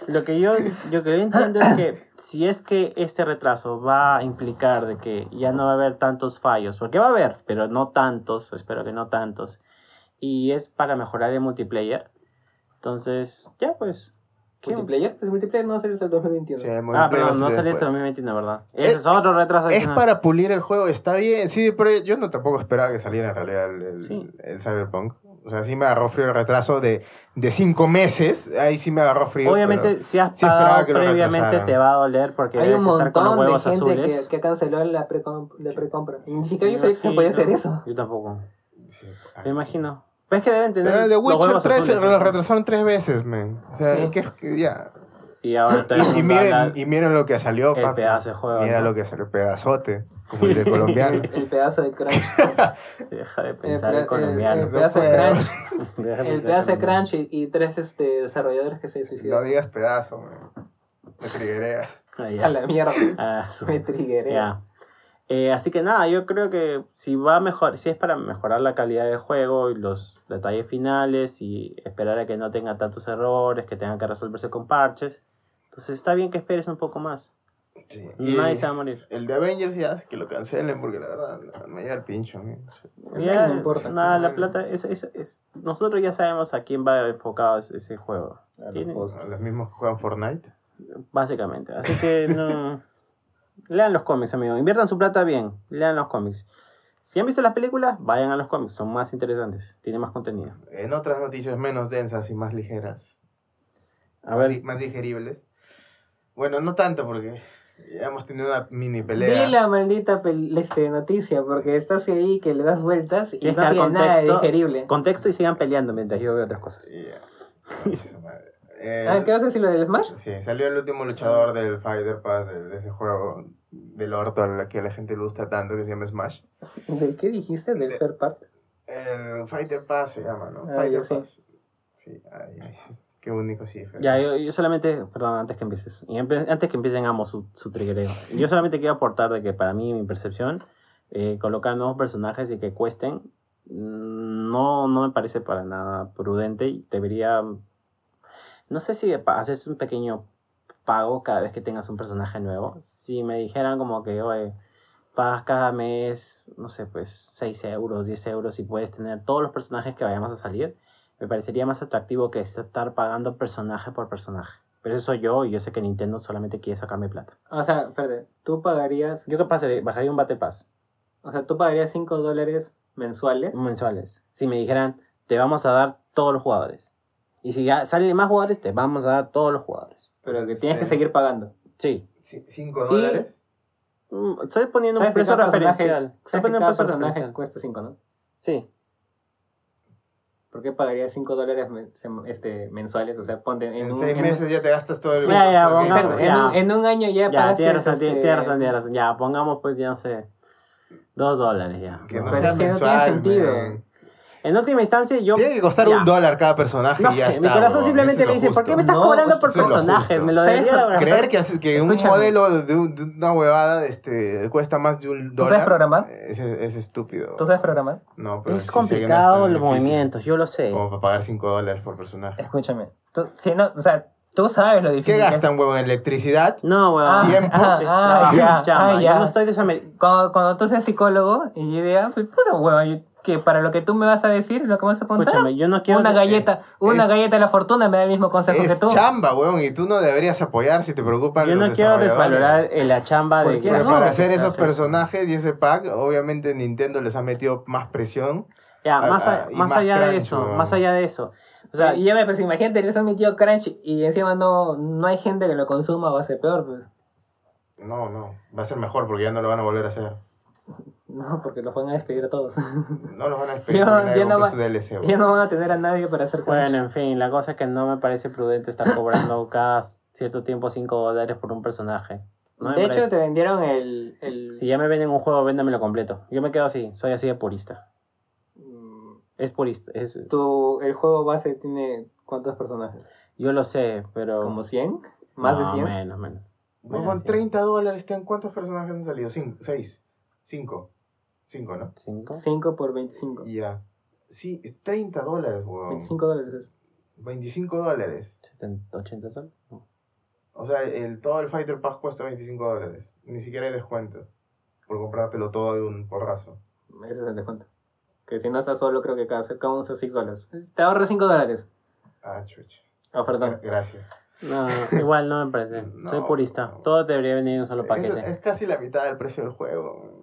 Lo que yo, yo que yo entiendo es que si es que este retraso va a implicar de que ya no va a haber tantos fallos, porque va a haber, pero no tantos, espero que no tantos, y es para mejorar el multiplayer, entonces, ya pues. ¿Qué?
¿Multiplayer? Pues multiplayer no va a salir hasta el 2021.
Sí, el
Ah, perdón, no
sí
sale
después.
hasta 2021, ¿verdad?
Es-
Ese es otro retraso.
Es para pulir el juego, está bien. Sí, pero yo no tampoco esperaba que saliera en realidad el, el-
Sí.
el Cyberpunk. O sea, sí me agarró frío el retraso de, de cinco meses. Ahí sí me agarró frío.
Obviamente,
pero-
si has
sí
pagado
que lo
previamente, te va a doler porque
Hay un
debes estar con los
montón de gente
azules.
que, que canceló la precom- la precompra. Ni siquiera yo sabía que se podía hacer eso.
Yo tampoco.
Sí.
Me imagino. Pero es que deben tener
Pero el de
los
Witcher
huevos
3
azules,
lo
¿no?
retrasaron tres veces, man. O sea,
Sí.
que, que ya.
Y ahora
Y, y
mundo
miren, y miren lo que salió,
el
papi.
pedazo de juego,
Mira
¿no?
lo que salió, pedazote, como el de colombiano.
El, el pedazo de crunch.
Deja de
El,
pensar en colombiano.
el- el pedazo de
No
crunch. El pedazo de crunch y, y tres este, desarrolladores que se
no
suicidaron.
digas pedazo, man. Me triguereas.
Ah.
A la mierda.
Ah, su-
Me trigueré.
Ya. Eh, así que nada, yo creo que si va a mejor, si es para mejorar la calidad del juego y los detalles finales y esperar a que no tenga tantos errores, que tenga que resolverse con parches, entonces está bien que esperes un poco más.
Sí.
Nadie
Y
se va a morir.
el de Avengers ya, que lo cancelen porque la verdad me llega el pincho. man.
A mí
Ya,
no importa.
Nada, la plata, es, es, es- nosotros ya sabemos a quién va enfocado ese, ese juego.
A los mismos que juegan Fortnite.
Básicamente. Así que no. Lean los cómics, amigos. Inviertan su plata bien. Lean los cómics. Si han visto las películas, vayan a los cómics. Son más interesantes. Tienen más contenido.
En otras noticias menos densas y más ligeras.
A
más, di-
ver.
más digeribles. Bueno, no tanto porque ya hemos tenido una mini
Di
pelea.
la maldita este, noticia, porque estás ahí que le das vueltas y no tiene nada
contexto.
digerible.
Contexto y sigan peleando mientras yo veo otras cosas.
Y ya. Concha su madre. Eh,
Ah, ¿qué vas a decir lo del Smash?
Sí, salió el último luchador del Fighter Pass de, de ese juego del orto al que la gente le gusta tanto que se llama Smash.
¿Del qué dijiste? ¿Del third part?
El Fighter Pass se llama, ¿no?
Ah,
Fighter. Pass. Sí, ay, ay, sí. Qué único, sí. Fer.
Ya, yo, yo solamente, perdón, antes que empieces, y empe- antes que empiecen amo su, su triggereo, yo solamente quiero aportar de que para mí, mi percepción, eh, colocar nuevos personajes y que cuesten, mm, no, no me parece para nada prudente y debería, no sé si haces un pequeño pago cada vez que tengas un personaje nuevo. Si me dijeran como que, oye, pagas cada mes, no sé, pues 6 euros, 10 euros y puedes tener todos los personajes que vayamos a salir, me parecería más atractivo que estar pagando personaje por personaje. Pero eso soy yo y yo sé que Nintendo solamente quiere sacarme plata.
O sea, espérate, tú pagarías,
Yo qué pasaría, bajaría un Battle Pass
o sea, tú pagarías 5 dólares mensuales.
mensuales. Si me dijeran, te vamos a dar todos los jugadores. Y si ya salen más jugadores, te vamos a dar todos los jugadores.
Pero que tienes que
Sí.
seguir pagando.
Sí.
¿5 dólares?
Mm, Estoy poniendo un
¿Sabes que
precio
cada personaje-
referencial. Estoy
¿Sabes que
poniendo un
cada
precio
personaje
referencial.
cuesta 5, ¿no?
Sí.
¿Por qué pagaría 5 dólares men- sem- este, mensuales? O sea, ponte en,
En
un...
6
en-
meses ya te gastas todo el...
Ya, ya,
el
pongamos-
en,
ya.
un, en un año ya
Ya,
pagaste,
tienes razón,
este,
tienes razón, tienes razón. Ya, pongamos pues, ya no sé, dos dólares ya.
Que no
Pero
sea
es que no
mensual,
tiene sentido.
man.
En última instancia, yo...
Tiene que costar
ya.
un dólar cada personaje
No
y ya
sé,
está.
mi corazón simplemente me dice, ¿por qué me estás
No,
cobrando por
justo.
Me lo
¿Sabes
debería
Creer que, hace- que un modelo de, un- de una huevada este, cuesta más de un
¿Tú
dólar.
sabes programar?
Es, es estúpido.
¿Tú sabes programar?
No, pero
Es complicado los movimientos, yo lo sé.
Como para pagar 5 dólares por personaje.
Escúchame. Tú, si no, o sea, tú sabes lo difícil
¿Qué
que es.
gastan, huevo? ¿En electricidad?
No, weón.
Ah,
Tiempo.
ah, ah,
trabajo,
ya,
chamba.
ah, ya.
Yo no estoy desamericado.
Cuando, cuando tú seas psicólogo y yo diga, pues puta huevón, yo- que para lo que tú me vas a decir, lo que vas a contar,
Escúchame, yo no quiero...
una galleta, una
es-
galleta de la fortuna me da el mismo consejo que
Es
tú.
chamba, huevón, y tú no deberías apoyar si te preocupan
Yo
los
no quiero desvalorar eh, la chamba de...
Porque no,
para
que
hacer esos
hace eso.
personajes y ese pack, obviamente Nintendo les ha metido más presión.
Ya, más, a- más
más
allá de eso,
weón.
más allá de eso. O
sea, y ya me pues imagínate, les han metido crunch y encima no, no hay gente que lo consuma, va a ser peor, pues.
No, no, va a ser mejor porque ya no lo van a volver a hacer.
No, porque los van a despedir a todos.
No los van a despedir
Ya- no
compró
va-
DLC.
ya no van a tener a nadie para hacer
bueno, en fin, la cosa es que no me parece prudente estar cobrando cada cierto tiempo 5 dólares por un personaje. No
de hecho,
parece.
te vendieron el... el
Si ya me venden un juego, véndamelo completo. Yo me quedo así, soy así de purista.
mm,
Es purista, es,
tu, el juego base tiene cuántos personajes?
yo lo sé, pero...
¿Como 100? ¿Más
No,
de 100?
menos, menos. Menos, sí.
30 dólares, ¿ten ¿cuántos personajes han salido? 5, 6, 5. 5, ¿no?
¿Cinco?
5 por 25.
Y ya. Sí, es 30 dólares, huevón.
25 dólares es.
25 dólares.
70, 80 soles? No.
O sea, el, todo el Fighter Pass cuesta 25 dólares. Ni siquiera hay descuento. Por comprártelo todo de un porrazo.
Ese es el descuento. Que si no estás solo, creo que cada, cada uno está 6 dólares. Te ahorras 5 dólares.
Ah, chucha.
Ofertón.
Gra- Gracias.
No, igual no me parece.
No,
Soy purista.
no.
Todo debería venir en un solo
Es,
paquete.
es casi la mitad del precio del juego.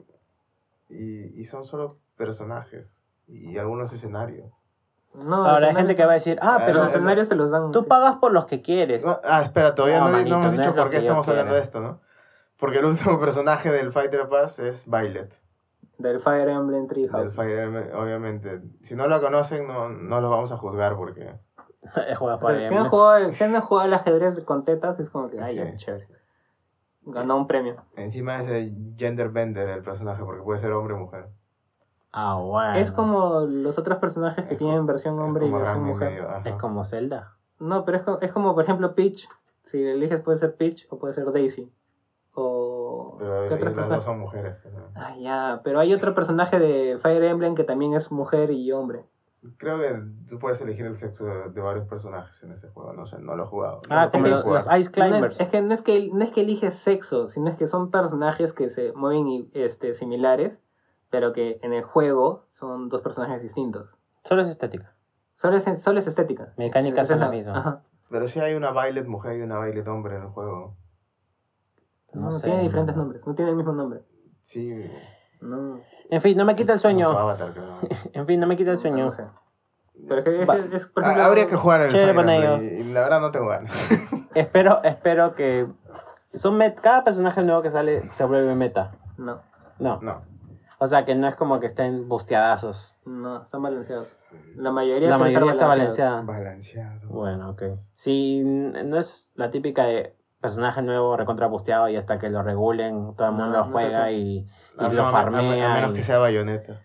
Y, y son solo personajes. Y algunos escenarios.
No,
Ahora hay gente que va a decir, ah,
Ah,
pero
Los escenarios te los dan.
tú
sí.
pagas por los que quieres.
No, ah, espera, todavía
No,
no, hemos
no
dicho por qué estamos hablando de esto, ¿no? Porque el último personaje del Fighter Pass es Violet.
Del Fire Emblem Three
Del. Fire Emblem, obviamente. Si no lo conocen, no, no los vamos a juzgar porque...
Juega
O sea, si han jugado, si han jugado al ajedrez con tetas, es como que, ay,
Sí.
chévere. Ganó un premio.
Encima es el gender bender el personaje, porque puede ser hombre o mujer.
Ah, bueno.
Es como los otros personajes que
Es
tienen
como-
versión hombre y versión mujer.
medio.
Es como Zelda.
No, pero es, es como, por ejemplo, Peach. Si eliges puede ser Peach o puede ser Daisy. O...
Pero
¿Qué
y
otros
las dos
personajes?
son mujeres. ¿no?
Ah, ya. Pero hay otro personaje de Fire Emblem que también es mujer y hombre.
Creo que tú puedes elegir el sexo de, de varios personajes en ese juego. No sé, no lo he jugado. No
Ah, como los, Ice
No
Climbers.
es, es que no es que no es que eliges sexo, sino es que son personajes que se mueven y, este, similares, pero que en el juego son dos personajes distintos.
Solo es estética.
Solo es, solo es estética.
Mecánicas
es
las mismas.
Ajá.
Pero sí hay una Violet mujer y una Violet hombre en el juego.
No,
No sé.
tiene diferentes nombres, no tiene el mismo nombre.
Sí.
No,
En fin, no me quita el sueño.
Avatar.
En fin, no me quita el sueño.
no sé. Pero es que es,
Va.
es- por
Ah,
ejemplo,
Habría que jugar el
Chévere
Fire
con
Emblem
ellos.
y, y la verdad no tengo ganas.
Espero, espero que. Son met- cada personaje nuevo que sale se vuelve meta.
No,
No.
No.
O sea que no es como que estén busteadazos.
no, están balanceados. La mayoría,
La mayoría está balanceada.
Balanceado.
Bueno, ok. Si n- no es la típica de personaje nuevo recontra busteado y hasta que lo regulen, todo el mundo
No,
lo
no
juega y, lo farmea.
A, menos
y-
que sea Bayonetta.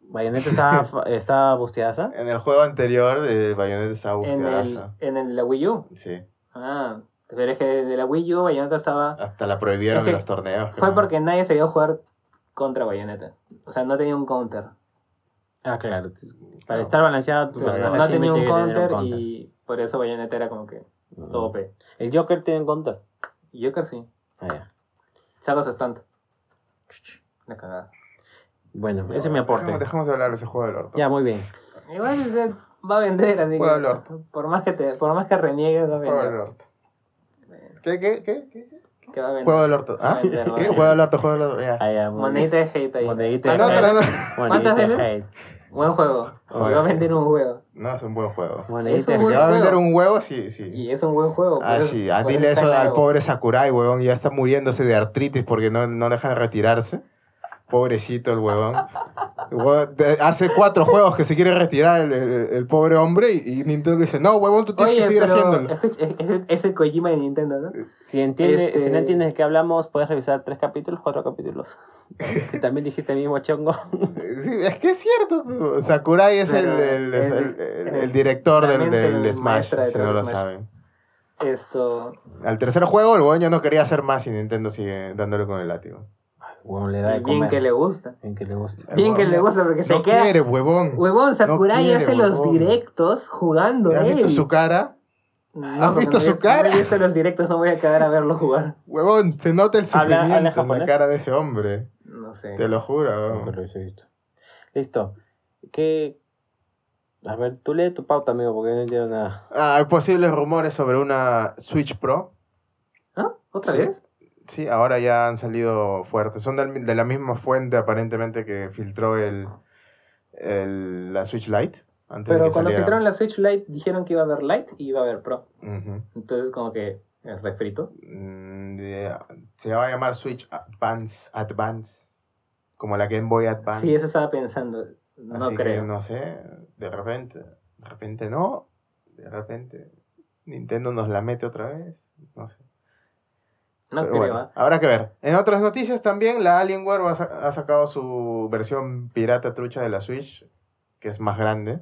¿Bayonetta está, fa- está busteada?
En el juego anterior, eh, Bayonetta estaba
En el,
busteadaza.
en de la Wii U.
Sí.
Ah, pero es que de la Wii U Bayonetta estaba...
Hasta la prohibieron
Es que
en los torneos.
Fue
creo.
porque nadie se vio jugar contra Bayonetta. O sea, no tenía un counter.
Ah, claro. Para
Claro.
estar balanceado, tu
No,
tenía un
que tener
counter, y por eso Bayonetta era como que
Mm.
tope.
El Joker tiene un counter.
Y Joker sí.
Ah, ya.
Saca su stand. La cagada.
Bueno,
No,
ese es mi aporte.
Dejemos, dejemos de hablar de ese juego del orto.
Ya, muy bien.
Igual se va a vender, así
Juego
que
del orto.
por más que te, por más que reniegues va a
Juego del
vender.
orto. ¿Qué, qué, qué? ¿Qué?
Que va a vender.
Juego del orto. ¿Ah?
Vender, vender.
Juego del orto, juego del orto. Ya.
Ah,
Monedita de hate ahí.
Monedita de
Ah, no,
¿Cuántas
pero no.
veces?
Monedita
¿Cuántas
de hate.
Buen juego.
Oye.
Va a vender un juego.
No, es un buen juego.
Monedita.
Es un
¿Te
buen
va a vender un huevo? Sí, sí.
Y es un buen juego.
Ah, sí, ah, dile eso al pobre Sakurai, huevón, ya está muriéndose de artritis porque no, no deja de retirarse. Pobrecito el huevón. De- Hace cuatro juegos que se quiere retirar el, el- el pobre hombre y, y Nintendo dice, no, huevón, tú tienes
Oye,
que seguir
pero
haciéndolo.
escucha, es, es el- es el Kojima de Nintendo, ¿no?
Si, entiende,
Este-
si no entiendes de qué hablamos, puedes revisar tres capítulos, cuatro capítulos. que también dijiste el mismo chongo.
Sí, es que es cierto. Sakurai es el,
Pero
director del, Smash,
maestra
si no
de
lo
Smash.
saben.
Esto.
Al tercer juego, el huevón ya no quería hacer más y Nintendo sigue dándole con el látigo.
Bueno, le da de
Bien que le gusta.
Bien que le gusta.
Bien que le gusta porque se
no
queda.
quiere, huevón.
Huevón, Sakurai
quiere,
hace los directos jugando.
¿Has
él.
visto su cara?
No,
¿Has visto
no
su
no
cara?
he visto los directos, no voy a quedar a verlo jugar.
Huevón, se nota el
¿Habla- habla
sufrimiento en la cara de ese hombre.
No sé.
Te lo juro.
Nunca lo visto. Listo. ¿Qué? A ver, tú lee tu pauta, amigo, porque no entiendo nada.
Ah, hay posibles rumores sobre una Switch Pro.
¿Ah? ¿Otra
Sí.
vez?
Sí, ahora ya han salido fuertes. Son del- de la misma fuente aparentemente que filtró el, el- la Switch Lite. Antes de
Pero
que
cuando
saliera.
filtraron la Switch Lite dijeron que iba a haber Lite y iba a haber Pro. Entonces como que es refrito.
Mm, se va a llamar Switch Advance, Advance como la Game Boy Advance.
Sí, eso estaba pensando. No
Así que
creo.
no sé, de repente, de repente no, de repente Nintendo nos la mete otra vez, no sé.
No
Pero
creo.
bueno,
¿ah?
habrá que ver. En otras noticias también, la Alienware va a sa- ha sacado su versión pirata trucha de la Switch, que es más grande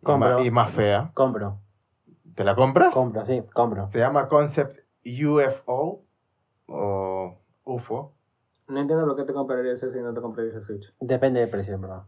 y
Compro.
más, y más fea.
Compro.
¿Te la compras?
Compro, sí, compro.
Se llama Concept UFO o UFO.
No entiendo por qué te comprarías eso si no te comprarías la Switch.
Depende del precio, bro.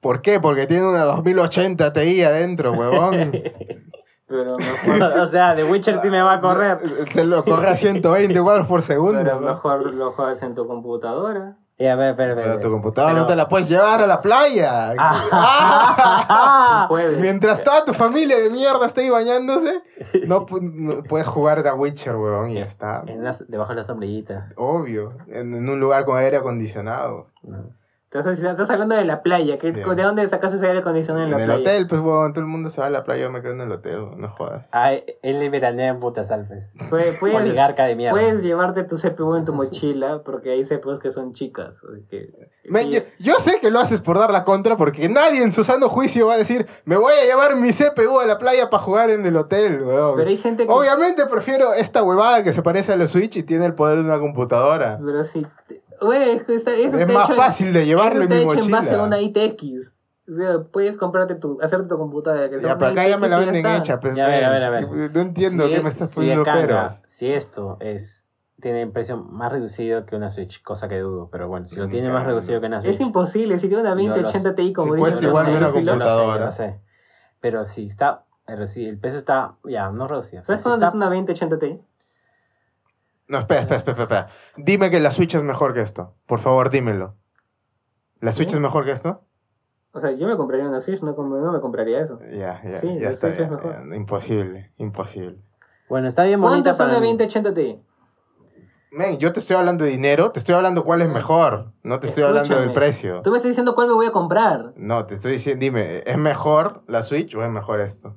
¿Por qué? Porque tiene una 2080 Ti adentro, huevón.
Pero mejor,
o sea, The Witcher sí me va a correr.
Se lo corre a 120 cuadros por segundo.
pero
¿no?
mejor lo juegas en tu computadora.
Y a ver, espera, espera.
Pero tu computadora no
Pero-
te la puedes llevar a la playa.
Ah.
Sí puedes.
Mientras toda tu familia de mierda esté ahí bañándose, no, pu- no puedes jugar The Witcher, huevón, y ya está.
En las- debajo de la sombrillita.
Obvio. En, en un lugar con aire acondicionado.
No.
Entonces, estás hablando de la playa. ¿qué-
Sí.
¿De dónde sacas ese aire acondicionado en
En
la
el
playa?
hotel, pues, huevón, todo el mundo se va a la playa, yo me quedo en el hotel, no jodas.
Ah, él le veranea en putas alfes.
Puedes,
Oligarca de mierda.
puedes llevarte tu CPU en tu mochila porque hay CPUs que son chicas. que-
Men,
sí,
yo, yo sé que lo haces por dar la contra porque nadie en su sano juicio va a decir, me voy a llevar mi CPU a la playa para jugar en el hotel, huevón.
Pero hay gente que...
Obviamente prefiero esta huevada que se parece a la Switch y tiene el poder de una computadora.
Pero sí... Güey, es que está- eso
Es
está
más
hecho
fácil de llevarlo
eso
en mi
hecho en base a
mochila.
una ITX. O sea, puedes comprarte tu... Hacerte tu computadora que sea
Ya, pero acá ya me la venden hecha. Pues,
Ya, a ver, a ver, a ver.
No entiendo
Si
qué
es-
me estás
si
poniendo
canga,
peros.
Si esto es tiene precio más reducido que una Switch, cosa que dudo, pero bueno, si lo
Mm,
tiene más reducido que una Switch.
Es imposible, si tiene una
Yo lo
2080 Ti como
Si
dice
cuesta igual una computadora.
lo sé. Pero si está, pero si el peso está, ya, no reducido.
¿Sabes
Si
cuándo
está-
es una 2080 Ti?
No, espera, espera, espera, espera. Dime que la Switch es mejor que esto. Por favor, dímelo. ¿La Switch
¿Sí?
es mejor que esto?
O sea, yo me compraría una Switch, no, me compraría eso.
Ya, ya,
Sí,
ya
la
está.
Switch
ya,
es mejor.
ya. Imposible, imposible.
Bueno, está bien
¿Cuánto
bonita
son
para
una
mí.
2080 Ti?
Men, yo te estoy hablando de dinero, te estoy hablando cuál es mejor. No te estoy hablando del precio.
Tú me estás diciendo cuál me voy a comprar.
No, te estoy diciendo, dime, ¿es mejor la Switch o es mejor esto?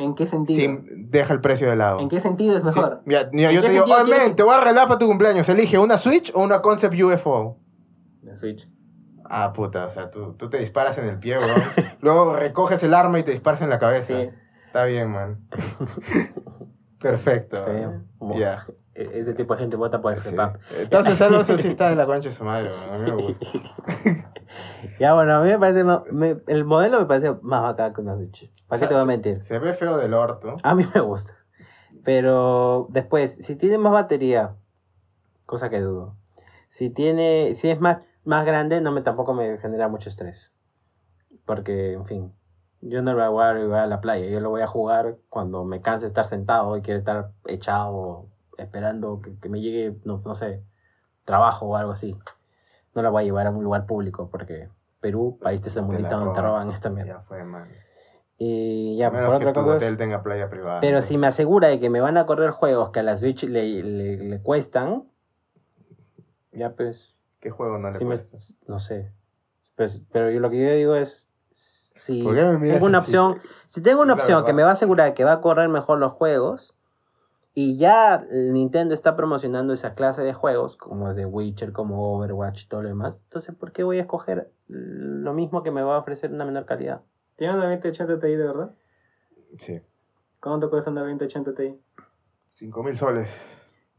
¿En qué sentido?
Sin, deja el precio de lado.
¿En qué sentido es mejor?
Sí, mira, mira,
¿En
yo te digo, oh,
que-
te voy a regalar para tu cumpleaños. Elige una Switch o una Concept UFO.
La Switch.
Ah, puta, o sea, tú, tú te disparas en el pie, weón. Luego recoges el arma y te disparas en la cabeza.
Sí.
Está bien, man. Perfecto.
Está bien.
Ya.
Ese tipo de gente vota por el
Sí.
FEPAP.
Entonces, Alonso sí está de la concha de su madre. A mí me gusta.
Ya, bueno, a mí me parece, me- el modelo me parece más bacán que una Switch. ¿Para qué te voy a mentir?
Se ve feo del orto.
A mí me gusta. Pero después, si tiene más batería, cosa que dudo. Si tiene, si es más, más grande, no me tampoco me genera mucho estrés. Porque, en fin, yo no lo voy a jugar y voy a la playa. Yo lo voy a jugar cuando me canse de estar sentado y quiero estar echado esperando que, que me llegue, no, no sé, trabajo o algo así. No la voy a llevar a un lugar público porque Perú, país tercermundista donde te
roban.
esta mierda.
Ya fue, man.
Y ya, por
que
otra cosa.
hotel tenga playa privada.
pero si me asegura de que me van a correr juegos que a la Switch le, le, le cuestan, ya pues,
¿Qué juego no le
me-
cuesta?
no sé. Pues, pero yo lo que yo digo es,
Si
¿Por qué me
tengo una
así?
opción, si tengo una
La
opción que
verdad.
me va a asegurar que va a correr mejor los juegos y ya Nintendo está promocionando esa clase de juegos como The Witcher, como Overwatch y todo lo demás, entonces ¿por qué voy a escoger lo mismo que me va a ofrecer una menor calidad?
¿Tiene una 2080 Ti de verdad?
Sí.
¿Cuánto cuesta una 2080 Ti?
5 mil soles.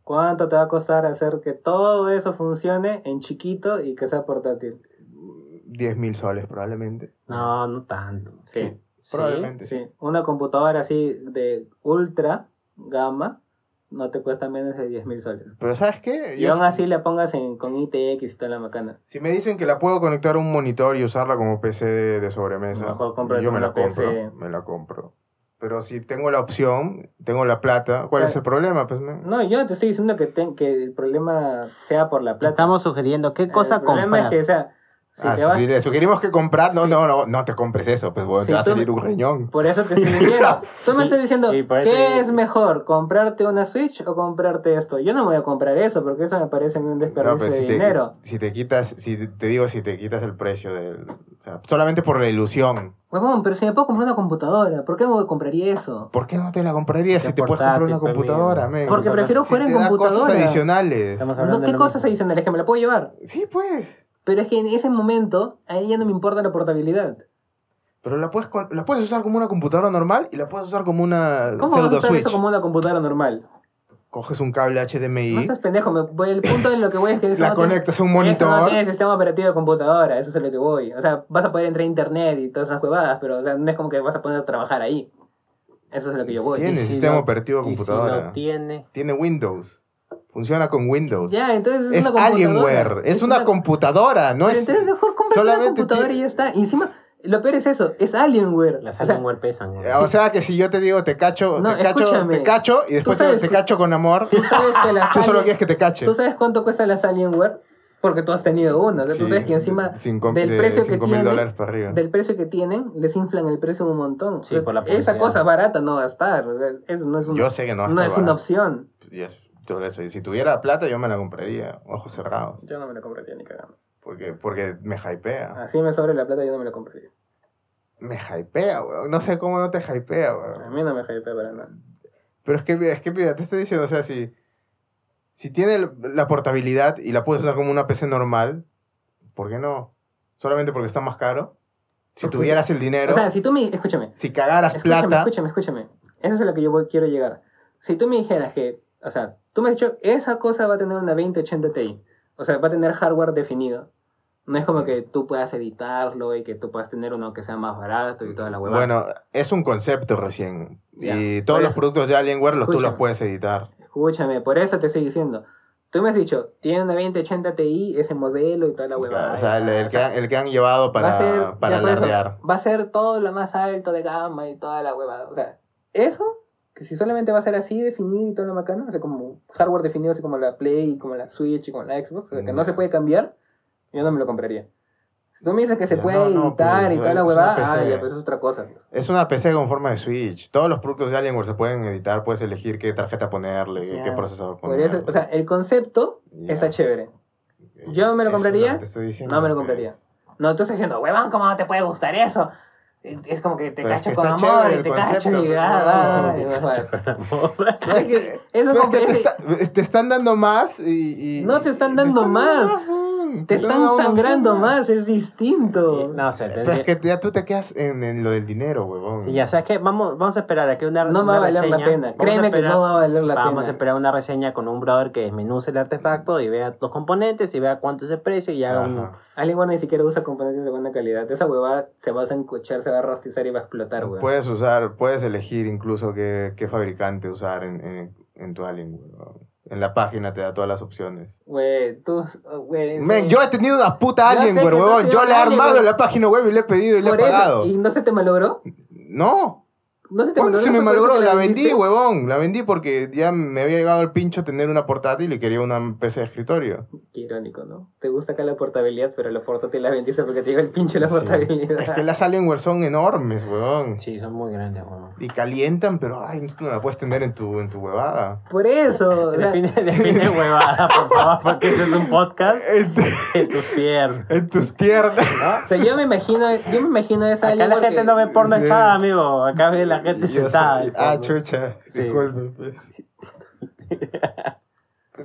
¿Cuánto te va a costar hacer que todo eso funcione en chiquito y que sea portátil?
10 mil soles probablemente.
No, no tanto.
Sí.
Sí.
Probablemente.
Sí, una computadora así de ultra gama no te cuesta menos de 10 mil soles.
Pero ¿sabes qué?
Y
Yo-
aún así la pongas en, con ITX y toda la macana.
Si me dicen que la puedo conectar a un monitor y usarla como PC de sobremesa,
Mejor
yo me la
PC.
compro. Me la compro. Pero si tengo la opción, tengo la plata, ¿cuál
O sea,
es el problema? Pues me-
No, yo no te estoy diciendo que, te- que el problema sea por la plata.
Estamos sugiriendo qué cosa
El problema
comprar.
es que, o sea, si
Ah,
te vas...
si le sugerimos que comprar, no,
Sí.
no, no, no te compres eso, pues bueno, te va a salir un riñón.
Por eso te estoy diciendo. Tú me
Y-
estás diciendo, ¿qué
yo-
es mejor? ¿Comprarte una Switch o comprarte esto? Yo no me voy a comprar eso porque eso me parece a mí un desperdicio
pero
de
si te,
dinero.
si te quitas, si te digo, si te quitas el precio del, o sea, solamente por la ilusión,
Huevón, pero si me puedo comprar una computadora, ¿por qué me compraría eso?
¿por qué no te la comprarías
Qué
si te puedes comprar una
pues,
computadora?
Porque
Computadora.
prefiero
Si
jugar en
te da cosas
computadora.
adicionales.
No, ¿Qué cosas
mismo.
adicionales? Que me la puedo llevar.
Sí, pues.
Pero es que en ese momento, ahí ya no me importa la portabilidad.
Pero la puedes, la puedes usar como una computadora normal y la puedes usar como una
¿Cómo vas a usar
Switch.
eso como una computadora normal?
Coges un cable HDMI,
No seas pendejo, me, el punto en lo que voy es que eso
la
no
conectas a un
Eso no
monitor.
tiene sistema operativo de computadora, eso es a lo que voy. O sea, vas a poder entrar a internet y todas esas huevadas, pero o sea, no es como que vas a poder a trabajar ahí. Eso es a lo que yo voy.
Tiene
si
sistema
lo-
operativo de
Y si
computadora.
lo tiene,
Tiene Windows. Funciona con Windows.
Ya, entonces es,
es
una computadora.
Alienware. Es, una, computadora, no
Pero
es.
entonces mejor cómprate una computadora
tiene-
y ya está. Y encima, lo peor es eso, es Alienware.
las
O sea,
Alienware pesan.
Eh, O sea que si yo te digo te cacho,
No,
te cacho, te cacho y después
Tú
te, te cacho con amor,
tú sabes que las
tú solo
Alien-
quieres que te cache.
¿Tú sabes cuánto cuesta las Alienware? Porque tú has tenido una. O sea, tú
Sí,
sabes que encima
cinco-
del
de
precio que
cinco mil
tiene,
dólares para arriba.
del precio que tienen, les inflan el precio un montón.
Sí,
O sea,
por la
Esa cosa barata no va a estar. o sea, eso no es una,
Yo sé que no, va a
no
estar
es una opción.
Y todo eso. Y si tuviera plata yo me la compraría, ojos cerrados,
Yo no me la compraría ni cagando.
porque, porque me hypea.
Así me sobre la plata, yo no me la compraría.
Me hypea, weón. No sé cómo no te hypea,
A
weón.
mí no me hypea para nada.
Pero es que, es que, te estoy diciendo, o sea, si, si tiene la portabilidad y la puedes usar como una PC normal, ¿por qué no? Solamente porque está más caro. Si
Porque
tuvieras el dinero,
O sea, si tú me... Escúchame.
si cagaras
Escúchame,
plata,
escúchame, escúchame. Eso es a lo que yo voy- quiero llegar. Si tú me dijeras que... O sea, tú me has dicho, esa cosa va a tener una 2080 Ti. O sea, va a tener hardware definido. No es como que tú puedas editarlo y que tú puedas tener uno que sea más barato y toda la huevada.
bueno, es un concepto recién.
Ya,
y todos los productos de Alienware los, tú los puedes editar.
Escúchame, por eso te estoy diciendo. Tú me has dicho, tiene una 2080 Ti, ese modelo y toda la huevada.
o sea, el, el
O
que,
sea,
el que han llevado para,
va a ser,
para
por eso, va a ser todo lo más alto de gama y toda la huevada. O sea, eso, que si solamente va a ser así definido y toda la macana, o sea, como hardware definido, así como la Play, como la Switch y como la Xbox, o sea, que no
Mm.
se puede cambiar, yo no me lo compraría. Si tú me dices que se
Ya,
puede
no, no,
editar
pues,
y toda la huevada, ah, ya, pues es otra cosa.
Es una PC con forma de Switch. Todos los productos de Alienware se pueden editar. Puedes elegir qué tarjeta ponerle, qué procesador ponerle.
eso, o sea, el concepto está chévere. ¿yo me lo compraría?
diciendo,
No me lo compraría. No, tú estás diciendo, huevón, ¿cómo no te puede gustar eso? Es como que te
Pero es
cacho
que
con amor y te cacho y
pero no, no,
y
no,
vas a ver.
Amor.
Es que eso
que- te, está- te están dando más y, y-
No te están dando más. Te
están
sangrando más, es distinto.
No sé,
Pero
tendría-
es que ya tú te quedas en, en lo del dinero, huevón.
Sí, ya sabes que vamos, vamos a esperar a que una,
No
una
va a valer la pena.
vamos a
Créeme que
esperar-
no va a valer la
Vamos a
pena.
esperar una reseña con un brother que desmenuce el artefacto y vea los componentes y vea cuánto es el precio y haga un...
Ajá.
Alienware ni siquiera usa componentes de buena calidad. Esa huevada se va a encochar, se va a rostizar y va a explotar, weón.
Puedes usar, puedes elegir incluso qué, qué fabricante usar en, en, en tu Alienware. huevón. En la página te da todas las opciones.
Güey, tú, güey.
Men,
sí.
yo he tenido una puta
has
huevón.
tenido
Yo le he armado en la página web y le he pedido y le he
eso,
pagado.
¿Y no se te malogró?
No.
No se te
¿Cuándo
malogró,
se me malogró? La vendí,
vendiste.
huevón. La vendí porque ya me había llegado el pincho tener una portátil y quería una PC de escritorio.
Qué irónico, ¿no? Te gusta acá la portabilidad, pero la portátil la vendiste porque te llega el pinche la
Sí.
portabilidad.
Es que las Alienware son enormes, huevón.
Sí, son muy grandes, weón.
Y calientan, pero ay, tú no la puedes tener en tu, en tu huevada.
Por eso. o sea,
Define, define huevada, por favor, porque este es un podcast
En, tu-
de tus piernas.
en tus piernas.
o sea, yo me imagino, yo me imagino esa
Acá la gente
que-
no ve porno
Sí.
echada, amigo. Acá ve la gente
Yo
sentada.
soy-
en
Ah, chucha.
Sí.
Disculpe, pues.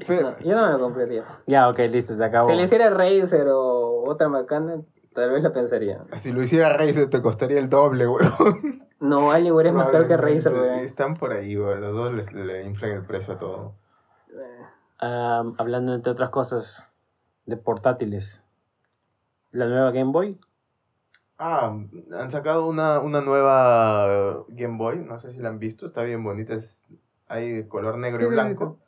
No, yo no me lo compraría.
Ya, ok, listo, se acabó.
Si le hiciera Razer o otra macana, tal vez la pensaría.
Si lo hiciera Razer te costaría el doble, huevón.
No, Alienware es más caro que Razer, weón.
Están por ahí, weón. Los dos les, le inflan el precio a todo.
Ah, hablando entre otras cosas de portátiles. La nueva Game Boy.
Ah, han sacado una, una nueva Game Boy. No sé si la han visto. Está bien bonita. Es, hay de color negro
Sí,
y blanco.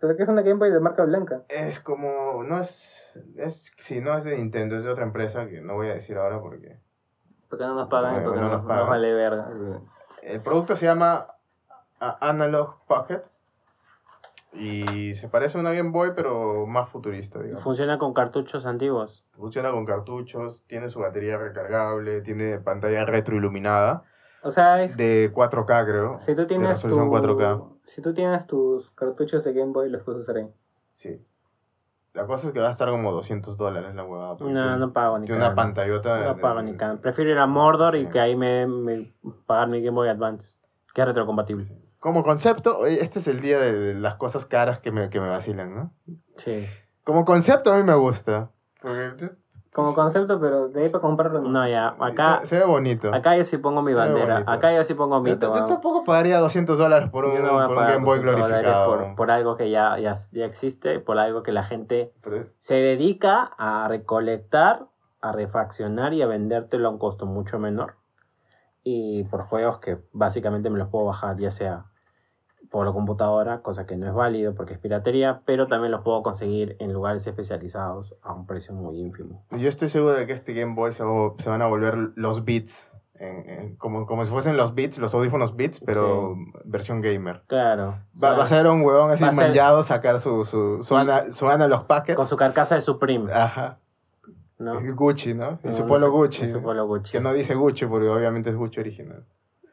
Pero que es una Game Boy de marca blanca.
Es como. No es. es sí, no es de Nintendo. Es de otra empresa que no voy a decir ahora porque.
Porque no nos pagan y porque
no
no,
nos
nos,
pagan.
vale verga.
El producto se llama Analog Pocket. Y se parece a una Game Boy, pero más futurista, digamos.
Funciona con cartuchos antiguos.
Funciona con cartuchos, tiene su batería recargable, tiene pantalla retroiluminada
O sea, es,
de 4K, creo.
si tú tienes tu,
resolución 4K.
si tú tienes tus cartuchos de Game Boy, los puedes usar ahí.
Sí. La cosa es que va a estar como 200 dólares la huevada.
No, no pago ni
Tiene una pantallota.
No
de-
pago ni cagando. Prefiero ir a Mordor y que ahí me, me pagar mi Game Boy Advance. Que es retrocompatible.
Como concepto, este es el día de las cosas caras que me, que me vacilan, ¿no?
Sí.
Como concepto a mí me gusta. Porque
Como concepto, pero de ahí para comprarlo no.
Ya. Acá,
se, se ve bonito.
acá yo sí pongo mi bandera. Acá yo sí pongo mi
yo, yo tampoco pagaría 200 dólares por un,
no
por un Game Boy
200 dólares
glorificado.
por, por algo que ya, ya, ya existe, por algo que la gente
Pero-
se dedica a recolectar, a refaccionar y a vendértelo a un costo mucho menor. Y por juegos que básicamente me los puedo bajar, ya sea por la computadora, cosa que no es válido porque es piratería, pero también los puedo conseguir en lugares especializados a un precio muy ínfimo.
Yo estoy seguro de que este Game Boy se, se van a volver los Beats. en- en- como, como si fuesen los Beats, los audífonos Beats, pero versión gamer.
Claro.
Va,
o sea,
va a ser un huevón así manchado sacar su, su, su, ana- su analog packet.
Con su carcasa de Supreme,
Ajá.
¿no?
Gucci, ¿no? Y
No,
su
no
polo
sé,
Gucci.
y su polo Gucci.
Que no dice Gucci porque obviamente es Gucci original.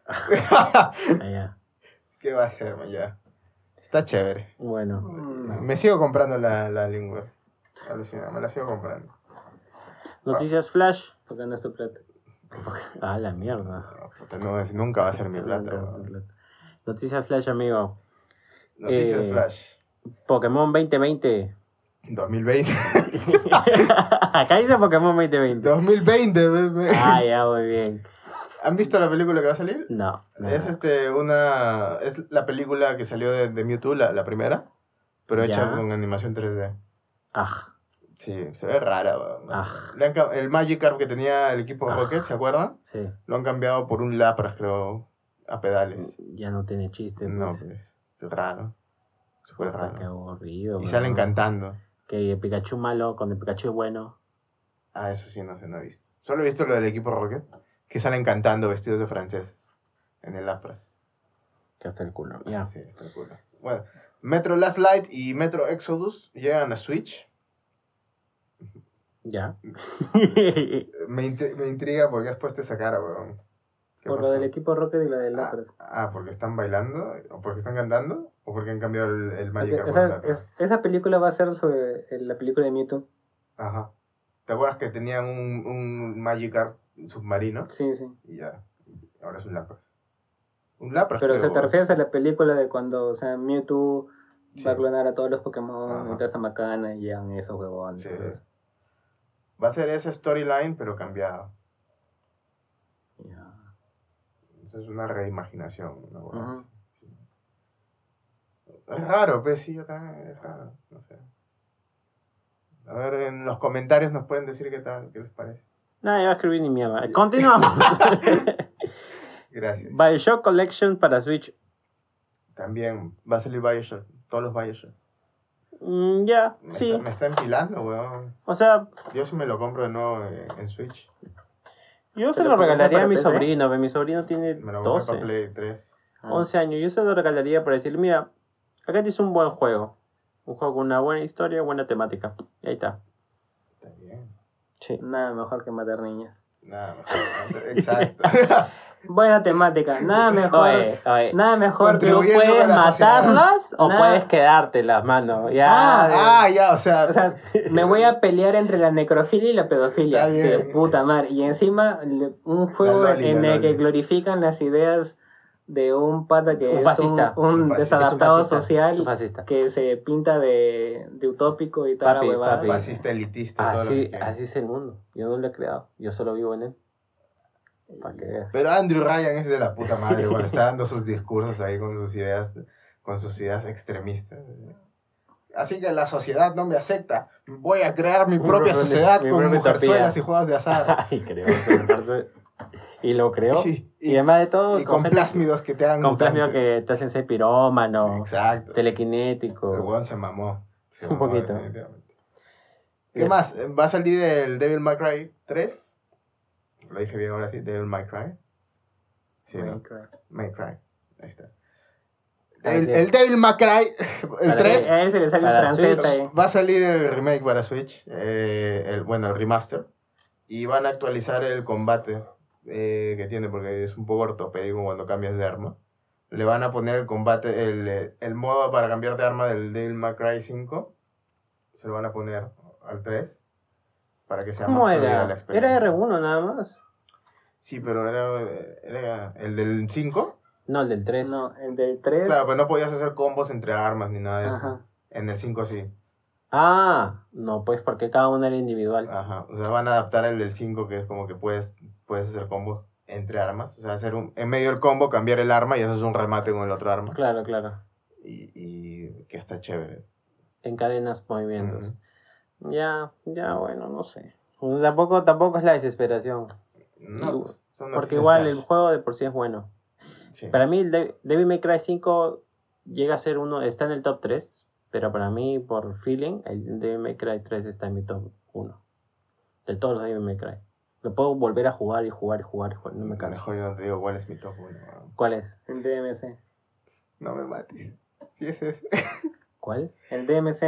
Ah.
¿Qué va a hacer, ya? Está chévere.
Bueno.
Mm.
Me sigo comprando la, la lingua. Alucina, me la sigo comprando.
Noticias Flash.
Porque no es tu plata.
Ah, la mierda.
No, puta, no, es- nunca va a ser mi weón.
plata. Noticias Flash, amigo.
Noticias
Eh,
Flash.
Pokémon 2020.
2020.
Acá dice Pokémon 2020.
2020, bebé.
Ah, ya, muy bien.
¿Han visto la película que va a salir?
No. no.
Es este una es la película que salió de, de Mewtwo, la, la primera, pero hecha con animación 3D.
Ah,
Sí, se ve rara.
Ah.
Le han el Magikarp que tenía el equipo. Rocket, ¿se acuerdan?
sí.
Lo han cambiado por un Lapras, creo, a pedales.
Ya no tiene chiste.
No,
pues.
pues, es raro. Súper
Puta, Qué
raro.
aburrido.
Y
weón.
salen cantando.
Que el Pikachu malo con el Pikachu bueno.
Ah, eso sí, no sé, no he visto. Solo he visto lo del equipo Rocket, que salen cantando vestidos de franceses en el Lapras.
Que hasta el culo. Ya.
Sí, está cool. Bueno, Metro Last Light y Metro Exodus llegan a Switch.
Ya.
Me, int- me intriga porque has puesto esa cara, weón. ¿Qué
Por lo del equipo Rocket y lo del
Ah,
Lapras.
ah, porque están bailando, o porque están cantando, o porque han cambiado el, el Magic
esa, es- esa película va a ser sobre el- la película de Mewtwo.
Ajá. ¿Te acuerdas que tenían un, un Magikarp submarino?
Sí, sí.
Y ya, ahora es un Lapras. Un Lapras,
Pero o sea,
creo,
te refieres a la película de cuando, o sea, Mewtwo va a clonar a todos los Pokémon toda esa macana y llegan esos huevones.
Sí. Va a ser esa storyline, pero cambiada.
Ya.
Eso es una reimaginación. así, sí. Es raro, pues sí, yo también, es raro, no sé. A ver, en los comentarios nos pueden decir qué tal, qué les parece.
No, iba a escribir ni mierda. Continuamos.
Gracias.
Bioshock Collection para Switch.
También va a salir Bioshock, todos los Bioshock.
Mm, ya,
Me,
sí.
está, me está empilando, weón.
O sea,
Yo sí me lo compro de nuevo en, en Switch.
Yo se
¿Te
lo regalaría a mi
PC?
sobrino, mi sobrino tiene
Me lo voy a
12,
para Play 3.
Ah.
11 años. Yo se lo regalaría para decirle, mira, acá tienes un buen juego. Un juego con una buena historia, buena temática. Y ahí está. Sí.
Nada mejor que matar niñas.
Nada mejor. Exacto.
Buena temática, nada mejor.
Oye, oye.
Nada mejor que
Tú puedes matarlas o
Nada.
puedes quedártelas, mano. Ya.
ah, ya, o sea.
O sea, me voy a pelear entre la necrofilia y la pedofilia.
Está bien.
De puta madre. Y encima, un juego
La loli,
en
la
el que glorifican las ideas de un pata que
Un
es
fascista.
un, un
Un fascista.
desadaptado
Es un fascista,
social
es
que se pinta de, de utópico y tal
Papi,
la huevada.
papi.
fascista elitista. todo lo
Así, así es el mundo. Yo no lo he creado. Yo solo vivo en él. Para que veas.
Pero Andrew Ryan es de la puta madre, bueno, está dando sus discursos ahí con sus ideas, con sus ideas extremistas. Así que la sociedad no me acepta. Voy a crear mi
Mi
propia sociedad
mi
con
propia
mujerzuelas y juegos de azar.
Ay, creo. Y lo creó.
Y-
Y, además de todo,
y con plásmidos que te hagan
Con plásmido
mutante.
que te hacen ser pirómano,
Exacto. El
telequinético.
weón se mamó. Se
Un
mamó
poquito.
¿Qué
Bien.
más? ¿Va a salir el Devil May Cry 3? Lo dije bien ahora sí, Devil May Cry. Sí, ¿no? May Cry. Ahí está.
¿Para
El, el Devil May Cry, el
¿Para
3,
qué?
A él se le sale el
Para
francés
Switch.
ahí.
va a salir el remake para Switch, eh, el, bueno, el remaster, y van a actualizar el combate eh, que tiene, porque es un poco ortopédico cuando cambias de arma. Le van a poner el combate, el, el modo para cambiar de arma del Devil May Cry 5, se lo van a poner al 3, para que sea
¿Cómo
más
era?
la experiencia.
Era R1 nada más.
Sí, pero era, era el del 5.
No, el del 3.
No, el del 3.
Claro, pues no podías hacer combos entre armas ni nada de eso.
Ajá.
En el 5 sí.
Ah, no, pues porque cada uno era individual.
Ajá. O sea, van a adaptar el del 5 que es como que puedes, puedes hacer combos entre armas. O sea, hacer un, en medio del combo cambiar el arma y haces un remate con el otro arma.
Claro, claro.
Y, y que está chévere.
Encadenas movimientos. Ya, ya, bueno, no sé. Pues Tampoco, tampoco es la desesperación.
No, pues,
Porque igual el juego de por sí es bueno.
Sí.
Para mí, Devil May Cry 5 llega a ser uno, está en el top 3, pero para mí, por feeling, el Devil May Cry 3 está en mi top 1. De todos los Devil May Cry. Lo puedo volver a jugar y jugar y jugar y jugar, no me canso.
Mejor yo no te digo cuál es mi top 1.
¿Cuál es?
El DMC.
No me mates. Sí, es ese.
¿Cuál?
El DMC.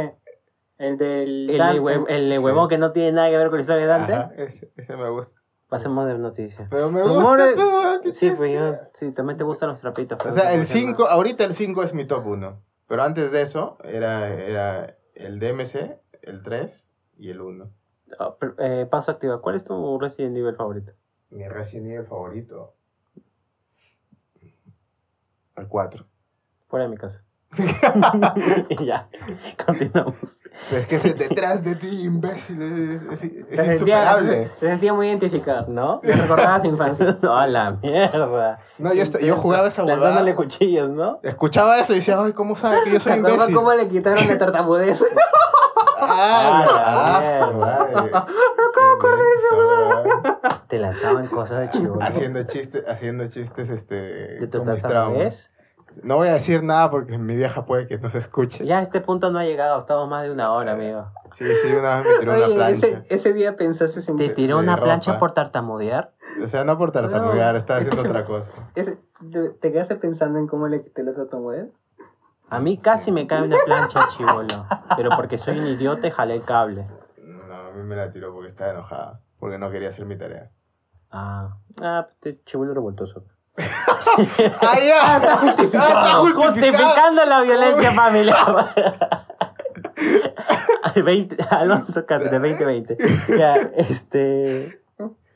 El del.
El, de el de huevón que no tiene nada que ver con la historia de Dante.
Ajá, ese, ese me gusta.
Pasemos de noticias.
Pero me gusta.
Rumores-
pero
Sí, pues yo, sí, también te gustan los trapitos.
O sea, el
sé qué
5, ahorita el 5 es mi top 1. Pero antes de eso era, era el DMC, el 3 y el 1.
más. Ah, pero, eh, pausa activa. ¿Cuál es tu Resident Evil favorito?
Mi Resident Evil favorito. El 4.
Fuera de mi casa. y ya, continuamos.
Pero es que detrás de ti, imbécil. Es, es- es
Se sentía, se sentía muy identificado.
¿No?
Le recordaba su infancia.
no, a la mierda.
No, yo, est- yo jugaba esa huevada.
cuchillos, ¿no?
Escuchaba eso y decía, ay, ¿cómo sabe que yo
¿Se
soy imbécil?
cómo le quitaron la tartamudez?
Ah,
Ah,
la
la
madre.
Te lanzaban cosas de chivo.
Haciendo chistes, haciendo chistes, este,
¿De tu tartamudez?
No voy a decir nada porque mi vieja puede que no se escuche.
Ya a este punto no ha llegado. Estamos más de una hora, amigo.
Sí, sí, una vez me tiró una plancha.
ese, ese día pensaste en...
¿Te tiró una
ropa.
plancha por tartamudear?
O sea, no por tartamudear,
No,
estaba haciendo otra cosa.
ese- te, te quedaste pensando en cómo le quité la tartamudez?
A mí casi me cae una plancha, chivolo. Pero porque soy un idiota y jalé el cable.
No, a mí me la tiró porque estaba enojada. Porque no quería hacer mi tarea.
Ah, ah, este chivolo revoltoso.
¡Ah, ya! ¡Está justificado!
Justificando la violencia familiar. 20, Alonso Cáceres, 2020. Ya, este.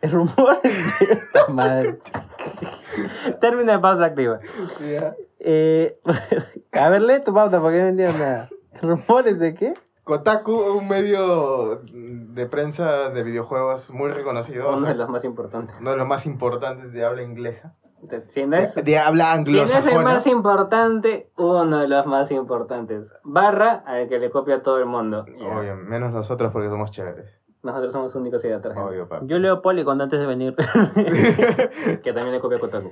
Rumores de. ¡Puta Madre. Término de pausa activa. Eh, a ver, lee tu pauta porque no entiendo nada. ¿Rumores de qué?
Kotaku, un medio de prensa de videojuegos muy reconocido.
Uno de los más importantes.
uno de los más importantes de habla inglesa.
Si no es,
De habla
si no es el
anglosajona.
más importante, uno de los más importantes. Barra al que le copia a todo el mundo.
Obvio, menos nosotros porque somos chéveres.
Nosotros somos únicos y.
Obvio, papi.
Yo leo Polygon antes de venir.
Que también le copia a Kotaku.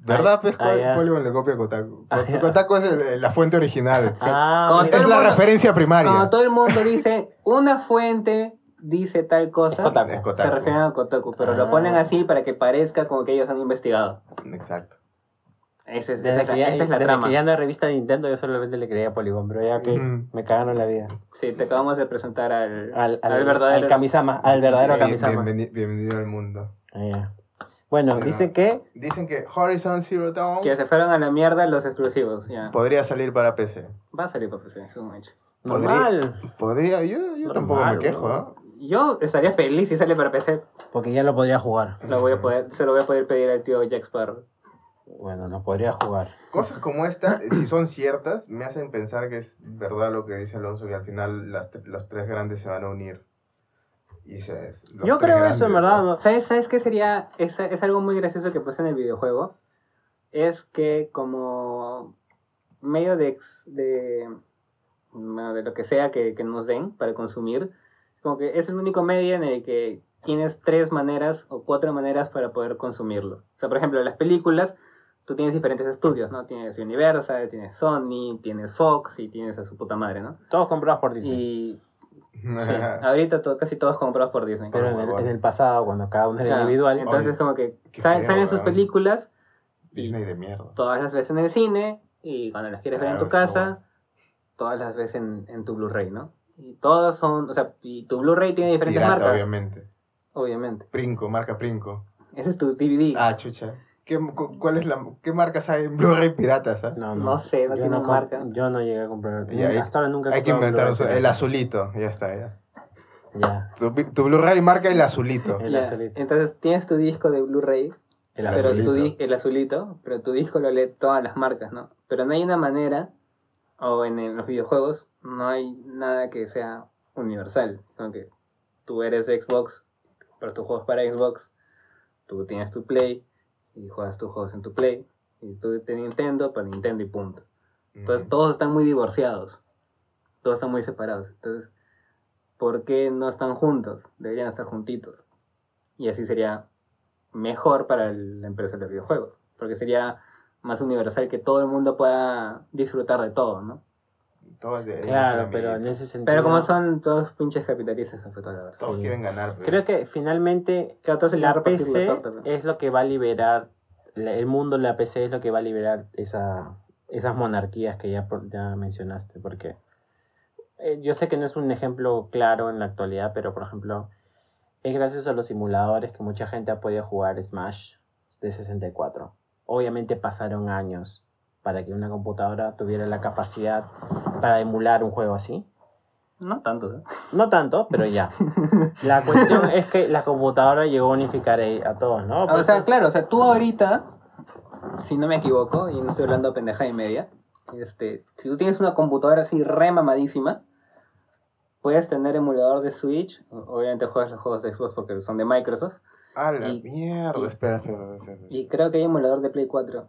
¿Verdad, pues?
Ah, ya.
Polygon le copia a Kotaku.
Ah.
Kotaku es el- la fuente original.
Ah,
Es la
mundo-
referencia primaria.
Como todo el mundo dice, una fuente dice tal cosa,
Kotaku.
Es
se
Kotaku.
refieren a Kotaku, pero lo
Ah.
ponen así para que parezca como que ellos han investigado.
Exacto.
Ese es-
Desde,
esa, es
que
la-
ya,
esa es la
desde
trama.
que ya no revista de Nintendo, yo solamente le creía a Polygon, pero ya que me cagaron la vida.
Sí, te acabamos de presentar al,
Al, al,
al verdadero.
al Kamisama, al verdadero
Bien-
Kamisama.
bienveni- bienvenido al mundo.
Ah, ya. Bueno,
Pero-
dice que
Dicen que Horizon Zero Dawn
Que se fueron a la mierda los exclusivos. Ya.
podría salir para PC.
Va a salir para PC, es un hecho.
normal,
Podría, yo, yo
Normal,
tampoco me quejo,
¿no?
Yo estaría feliz si sale para PC.
porque ya lo podría jugar.
Lo voy a poder, se lo voy a poder pedir al tío Jack Sparrow.
Bueno, no podría jugar.
Cosas como esta, si son ciertas, me hacen pensar que es verdad lo que dice Alonso, que al final las, los tres grandes se van a unir. Y se,
Yo creo eso, en
grandes,
verdad.
¿no?
¿Sabes, ¿Sabes qué sería? Es, es algo muy gracioso que pasa en el videojuego. Es que como medio de, ex- de, bueno, de lo que sea que, que nos den para consumir, como que es el único medio en el que tienes tres maneras o cuatro maneras para poder consumirlo. O sea, por ejemplo, las películas, tú tienes diferentes estudios, ¿no? Tienes Universal, tienes Sony, tienes Fox y tienes a su puta madre, ¿no?
Todos comprados por Disney.
Y sí, ahorita to- casi todos comprados por Disney.
Pero en el, en el pasado, cuando cada uno era
Claro,
individual,
Entonces,
Oye,
como que salen sus películas
Disney de mierda.
todas las ves en el cine y cuando las quieres ver en tu casa, todas las ves en, en tu Blu-ray, ¿no? Y todas son, o sea, y tu Blu-ray tiene diferentes
Pirata,
marcas,
obviamente.
obviamente.
Princo, marca Princo.
Ese es tu DVD.
Ah, chucha. ¿Qué, cu- cuál es la, ¿Qué marcas hay en Blu-ray piratas? ah?
no,
No sé, no tiene marca.
Yo no llegué a comprar.
Y ahí-
hasta ahora nunca he
Hay que inventar el azulito. Ya está, ya.
Ya,
Tu, tu Blu-ray marca el azulito.
El
Ya,
azulito.
Entonces tienes tu disco de Blu-ray,
el
pero
azulito.
tu el azulito, pero tu disco lo lee todas las marcas, ¿no? Pero no hay una manera, o en, en los videojuegos, no hay nada que sea universal. Como que tú eres de Xbox, pero tus juegos para Xbox, tú tienes tu Play y juegas tus juegos en tu Play, y tú de Nintendo para Nintendo y punto. Entonces todos están muy divorciados, todos están muy separados. Entonces, ¿por qué no están juntos? Deberían estar juntitos. Y así sería mejor para la empresa de los videojuegos, porque sería más universal que todo el mundo pueda disfrutar de todo, ¿no?
Todos de-
Claro, pero en ese sentido.
Pero como son todos pinches capitalistas, eso fue toda la verdad.
Todos
Sí.
quieren ganar.
Creo que finalmente
a
la PC es lo que va a liberar, el mundo de la PC es lo que va a liberar esa, esas monarquías que ya, ya mencionaste, porque eh, yo sé que no es un ejemplo claro en la actualidad, pero por ejemplo, es gracias a los simuladores que mucha gente ha podido jugar Smash de 64. Obviamente pasaron años para que una computadora tuviera la capacidad para emular un juego así.
No tanto, ¿eh?
No tanto, pero ya. La cuestión es que la computadora llegó a unificar a, todos, ¿no? Por
O sea, claro, o sea, tú ahorita, si no me equivoco, y no estoy hablando pendeja y media, este, si tú tienes una computadora así re mamadísima, puedes tener emulador de Switch, obviamente juegas los juegos de Xbox porque son de Microsoft,
A la
y-
mierda.
y-
espera, espera, espera, espera.
y creo que hay emulador de Play 4.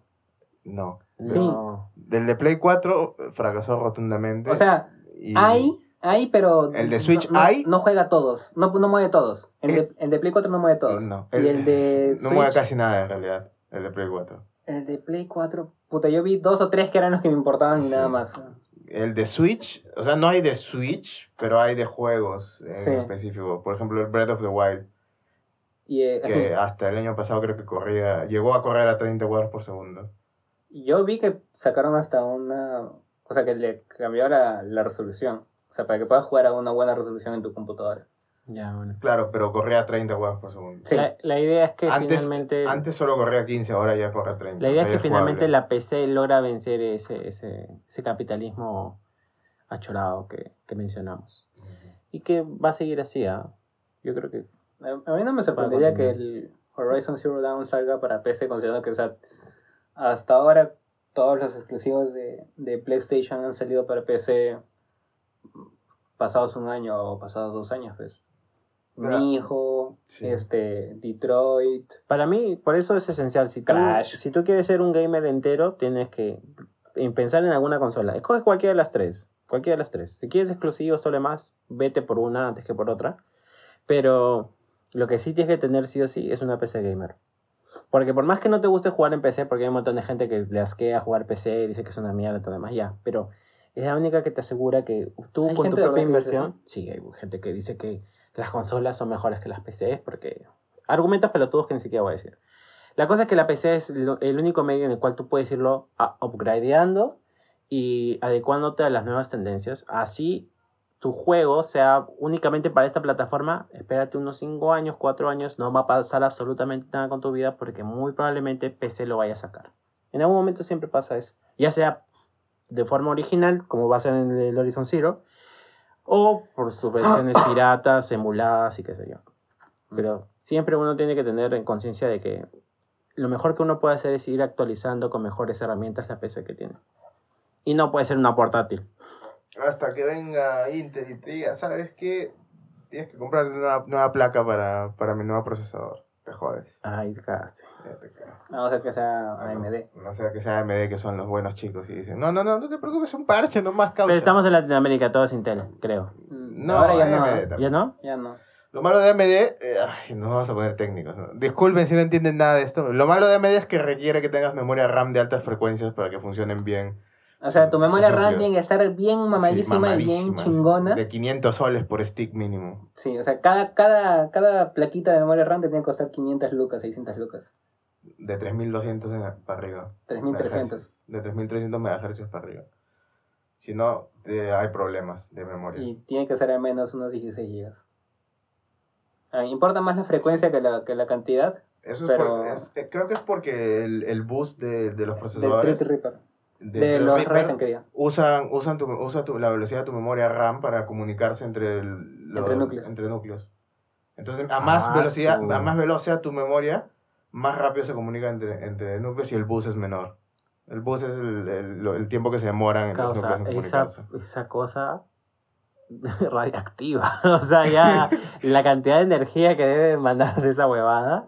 No.
Sí.
No.
Del de Play 4 fracasó rotundamente.
O sea,
y-
hay, hay, pero...
El de Switch
no,
hay.
No juega todos, no, no mueve todos. El,
Eh,
de, el de Play 4 no mueve todos.
No.
y el de
No
Switch,
mueve casi nada en realidad. El de Play 4.
el de Play 4, puta, yo vi dos o tres que eran los que me importaban y nada más.
El de Switch, o sea, no hay de Switch, pero hay de juegos en
Sí.
específico. Por ejemplo, el Breath of the Wild,
Y eh, así,
que hasta el año pasado creo que corría, llegó a correr a 30 cuadros por segundo.
Yo vi que sacaron hasta una. O sea, que le cambió la, la resolución. O sea, para que puedas jugar a una buena resolución en tu computadora.
Ya, bueno.
Claro, pero corría a 30 cuadros por segundo.
Sí.
La, la idea es que
Antes,
finalmente.
antes solo corría a 15, ahora ya corre a 30.
la idea
o sea,
es que
jugable.
finalmente la PC logra vencer ese, ese, ese capitalismo achorado que, que mencionamos. Y que va a seguir así, ¿ah? Yo creo que.
A, mí no me sorprendería que el Horizon Zero Dawn salga para PC, considerando que, o sea, hasta ahora todos los exclusivos de, de PlayStation han salido para PC pasados un año o pasados dos años, pues.
Mira,
Mi hijo,
sí.
este, Detroit.
Para mí, por eso es esencial. Si tú,
Crash.
si tú quieres ser un gamer entero, tienes que en pensar en alguna consola. Escoge cualquiera de las tres. Cualquiera de las tres. Si quieres exclusivos, todo lo demás, vete por una antes que por otra. Pero lo que sí tienes que tener sí o sí es una PC gamer. Porque por más que no te guste jugar en PC, porque hay un montón de gente que le asquea jugar PC y dice que es una mierda y todo demás, ya. Pero es la única que te asegura que tú con tu propia inversión. Sí, hay gente que dice que las consolas son mejores que las PCs, porque argumentos pelotudos que ni siquiera voy a decir. La cosa es que la PC es el único medio en el cual tú puedes irlo upgradeando y adecuándote a las nuevas tendencias. Así tu juego sea únicamente para esta plataforma, espérate unos 5 años, 4 años, no va a pasar absolutamente nada con tu vida porque muy probablemente PC lo vaya a sacar. En algún momento siempre pasa eso. Ya sea de forma original, como va a ser en el Horizon Zero, o por sus versiones piratas, emuladas y qué sé yo. Pero siempre uno tiene que tener en conciencia de que lo mejor que uno puede hacer es ir actualizando con mejores herramientas la PC que tiene. Y no puede ser una portátil.
Hasta que venga Intel y te diga, ¿sabes qué? Tienes que comprar una nueva placa para, para mi nuevo procesador. Te jodes.
Ay, cagaste.
Ya te cagas.
Vamos a ver que sea
Ah, no.
AMD.
No sea que sea AMD, que son los buenos chicos. Y dicen, no, no, no, no te preocupes, es un parche nomás, causa.
Pero estamos en Latinoamérica, todo es Intel, creo.
No,
Ahora ya no.
AMD también.
¿Ya no?
Ya no.
Lo malo de AMD, eh, ay, nos vamos a poner técnicos. ¿no? Disculpen si no entienden nada de esto. Lo malo de AMD es que requiere que tengas memoria RAM de altas frecuencias para que funcionen bien.
O sea, tu memoria
Sí,
RAM tiene que estar bien mamadísima
Sí,
y bien chingona.
De 500 soles por stick mínimo.
Sí, o sea, cada, cada, cada plaquita de memoria RAM te tiene que costar 500 lucas, 600 lucas.
De 3200 en- para arriba.
3300.
De 3300 MHz para arriba. Si no, hay problemas de memoria.
Y tiene que ser al menos unos 16 GB. Ah, importa más la frecuencia que la, que la cantidad
Eso es por- es- eh, creo que es porque el, el boost de, de los
del
procesadores.
Threadripper.
De-
De los Ryzen que diga.
usan, usan tu, usa tu- la velocidad de tu memoria RAM para comunicarse entre, el- los-
Entre núcleos.
entre núcleos. Entonces, a más
Ah,
velocidad,
su-
a más veloz sea tu memoria, más rápido se comunica entre, entre núcleos y el bus es menor. El bus es el, el- el tiempo que se demoran en los
Causa,
núcleos en
esa, esa cosa radiactiva. o sea, ya la cantidad de energía que debe mandar de esa huevada,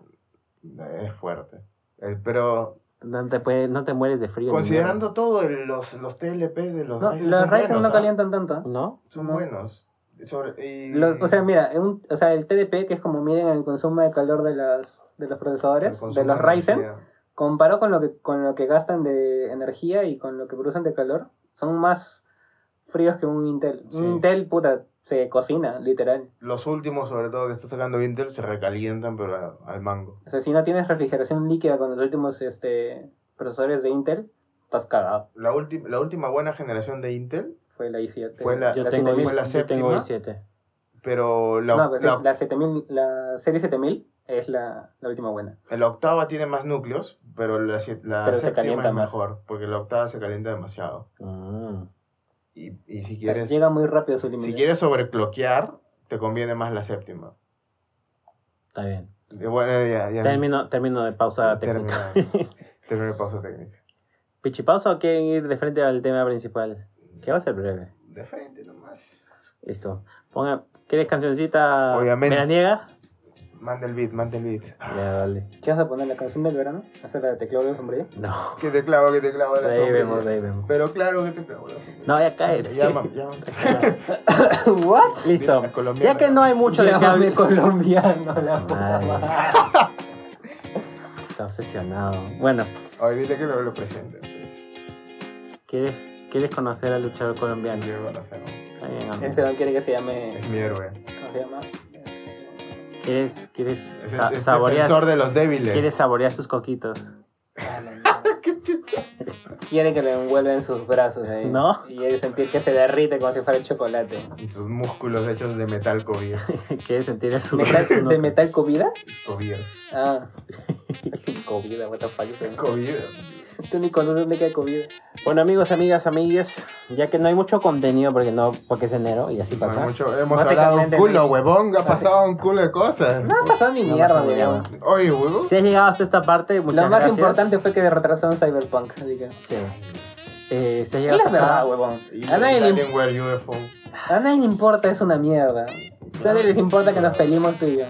Es fuerte. Eh, pero
no te, puede, no te mueres de frío.
considerando todo, el- los, los TLPs de los
No,
Ryzen
los Ryzen
buenos,
no
¿ah?
calientan tanto.
nada. ¿No?
Son
No.
buenos. Sobre- y-
Lo- o sea, mira, un- o sea, el TDP, que es como miden el consumo de calor de, las, de los procesadores, de los Ryzen, comparado con lo, que, con lo que gastan de energía y con lo que producen de calor, son más fríos que un Intel.
Sí.
Un Intel, puta, se cocina, literal.
Los últimos, sobre todo, que está sacando Intel, se recalientan, pero a- al mango.
O sea, si no tienes refrigeración líquida con los últimos este, procesadores de Intel, estás cagado.
La, última la última buena generación de Intel,
Fue la i7.
Fue la-
Yo
la
tengo,
7000.
la
yo tengo
séptima.
i7.
pero la,
No, pues
la-
la, 7000, la serie 7000 es la, la última buena.
la octava tiene más núcleos, pero la, la
Pero se
séptima
calienta
es
más.
mejor, porque la octava se calienta demasiado.
Mm.
Y, y si quieres,
llega muy rápido su límite.
si quieres sobrecloquear, te conviene más la séptima.
Está bien.
Y Bueno, ya, ya.
Término, término de pausa técnica.
Termina, termina de pausa técnica.
¿Pichipausa o quieren ir de frente al tema principal? Que va a ser breve.
De frente nomás.
Listo. Ponga, ¿Quieres cancioncita
Obviamente.
veraniega?
Manda el beat, manda el beat.
Ya, dale.
¿Qué vas a poner? ¿La canción del verano? ¿Hacer la de teclado de sombrilla?
No.
Que te clavo, que te clavo la
De ahí
sombrilla.
vemos, de ahí vemos.
Pero claro que te clavo la sombrilla.
No, ya cae.
Llama, llama.
¿What?
Listo.
Mira, colombiana.
Ya que no hay mucho de qué
Llámame
hablar.
colombiano, la puta
Madre.
madre.
Está obsesionado. Bueno,
Oye, dile que me lo presente.
¿quieres, ¿quieres conocer al luchador colombiano?
Yo ¿no?
Está bien, amigo.
Este don quiere que se llame.
Es mi héroe.
¿Cómo se llama?
¿Quieres, quieres
Es
sa-
el es
saborear,
defensor de los débiles.
¿Quieres saborear sus coquitos?
Quiere que lo envuelva en sus brazos ahí.
¿No?
Y él sentir que se derrite como si fuera chocolate.
Y sus músculos hechos de metal COVID.
¿Quieres sentir el sudor
¿Metal,
de
metal covida?
COVID.
Ah. covida, what the fuck.
COVID.
Tú ni conoces dónde queda covida.
Bueno, amigos, amigas, amigues, ya que no hay mucho contenido porque no porque es enero y así
No hay
pasa.
mucho- hemos hablado un culo,
no-
huevón. Ha pasado un culo de cosas.
No ha pasado ni
No
mierda,
mierda.
Oye, huevón.
Si has llegado hasta esta parte, muchas
Lo más
gracias.
importante fue que retrasaron Cyberpunk. Así que.
Sí. Eh, si has
Es
llegado
la
hasta
verdad, huevón.
Y
A nadie, le, im-
Alienware UFO.
a nadie le importa, es una mierda. A nadie les importa que nos peleemos tú y yo.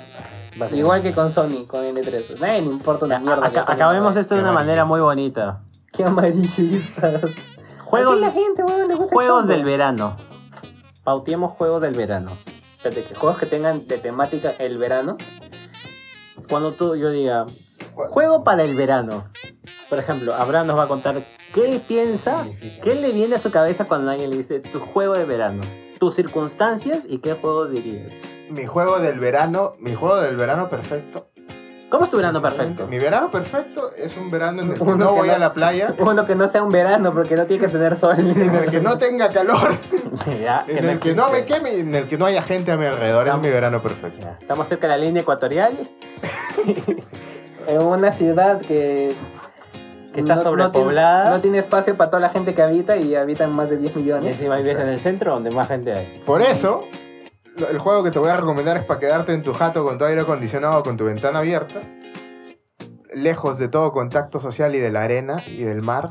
Igual que con Sony, con N3. A nadie le importa una
Ya,
mierda. que
acabemos esto de una manera muy bonita.
Qué amarillistas.
Juegos,
Así la gente, weón, le gusta
juegos del verano. Pautiemos juegos del verano.
Espérate, que juegos que tengan de temática el verano.
Cuando tú, yo diga, juego para el verano. Por ejemplo, Abraham nos va a contar qué piensa, qué le viene a su cabeza cuando alguien le dice tu juego de verano.
Tus circunstancias y qué juegos dirías.
Mi juego del verano, mi juego del verano perfecto.
¿Cómo es tu verano perfecto?
Mi verano perfecto es un verano en el que
Uno
no
que
voy
no-
a la playa,
Uno que no sea un verano, porque no tiene que tener sol.
en el que no tenga calor,
Ya,
en el que no me queme y en el que no haya gente a mi alrededor. Es mi verano perfecto.
Ya, Estamos cerca de la línea ecuatorial.
en una ciudad que...
Que está
no- no
sobrepoblada.
tiene- No tiene, espacio para toda la gente que habita y habitan más de 10
Y
millones.
encima vives en el centro donde más gente hay.
Por eso, el juego que te voy a recomendar es para quedarte en tu jato con tu aire acondicionado, con tu ventana abierta, lejos de todo contacto social y de la arena y del mar,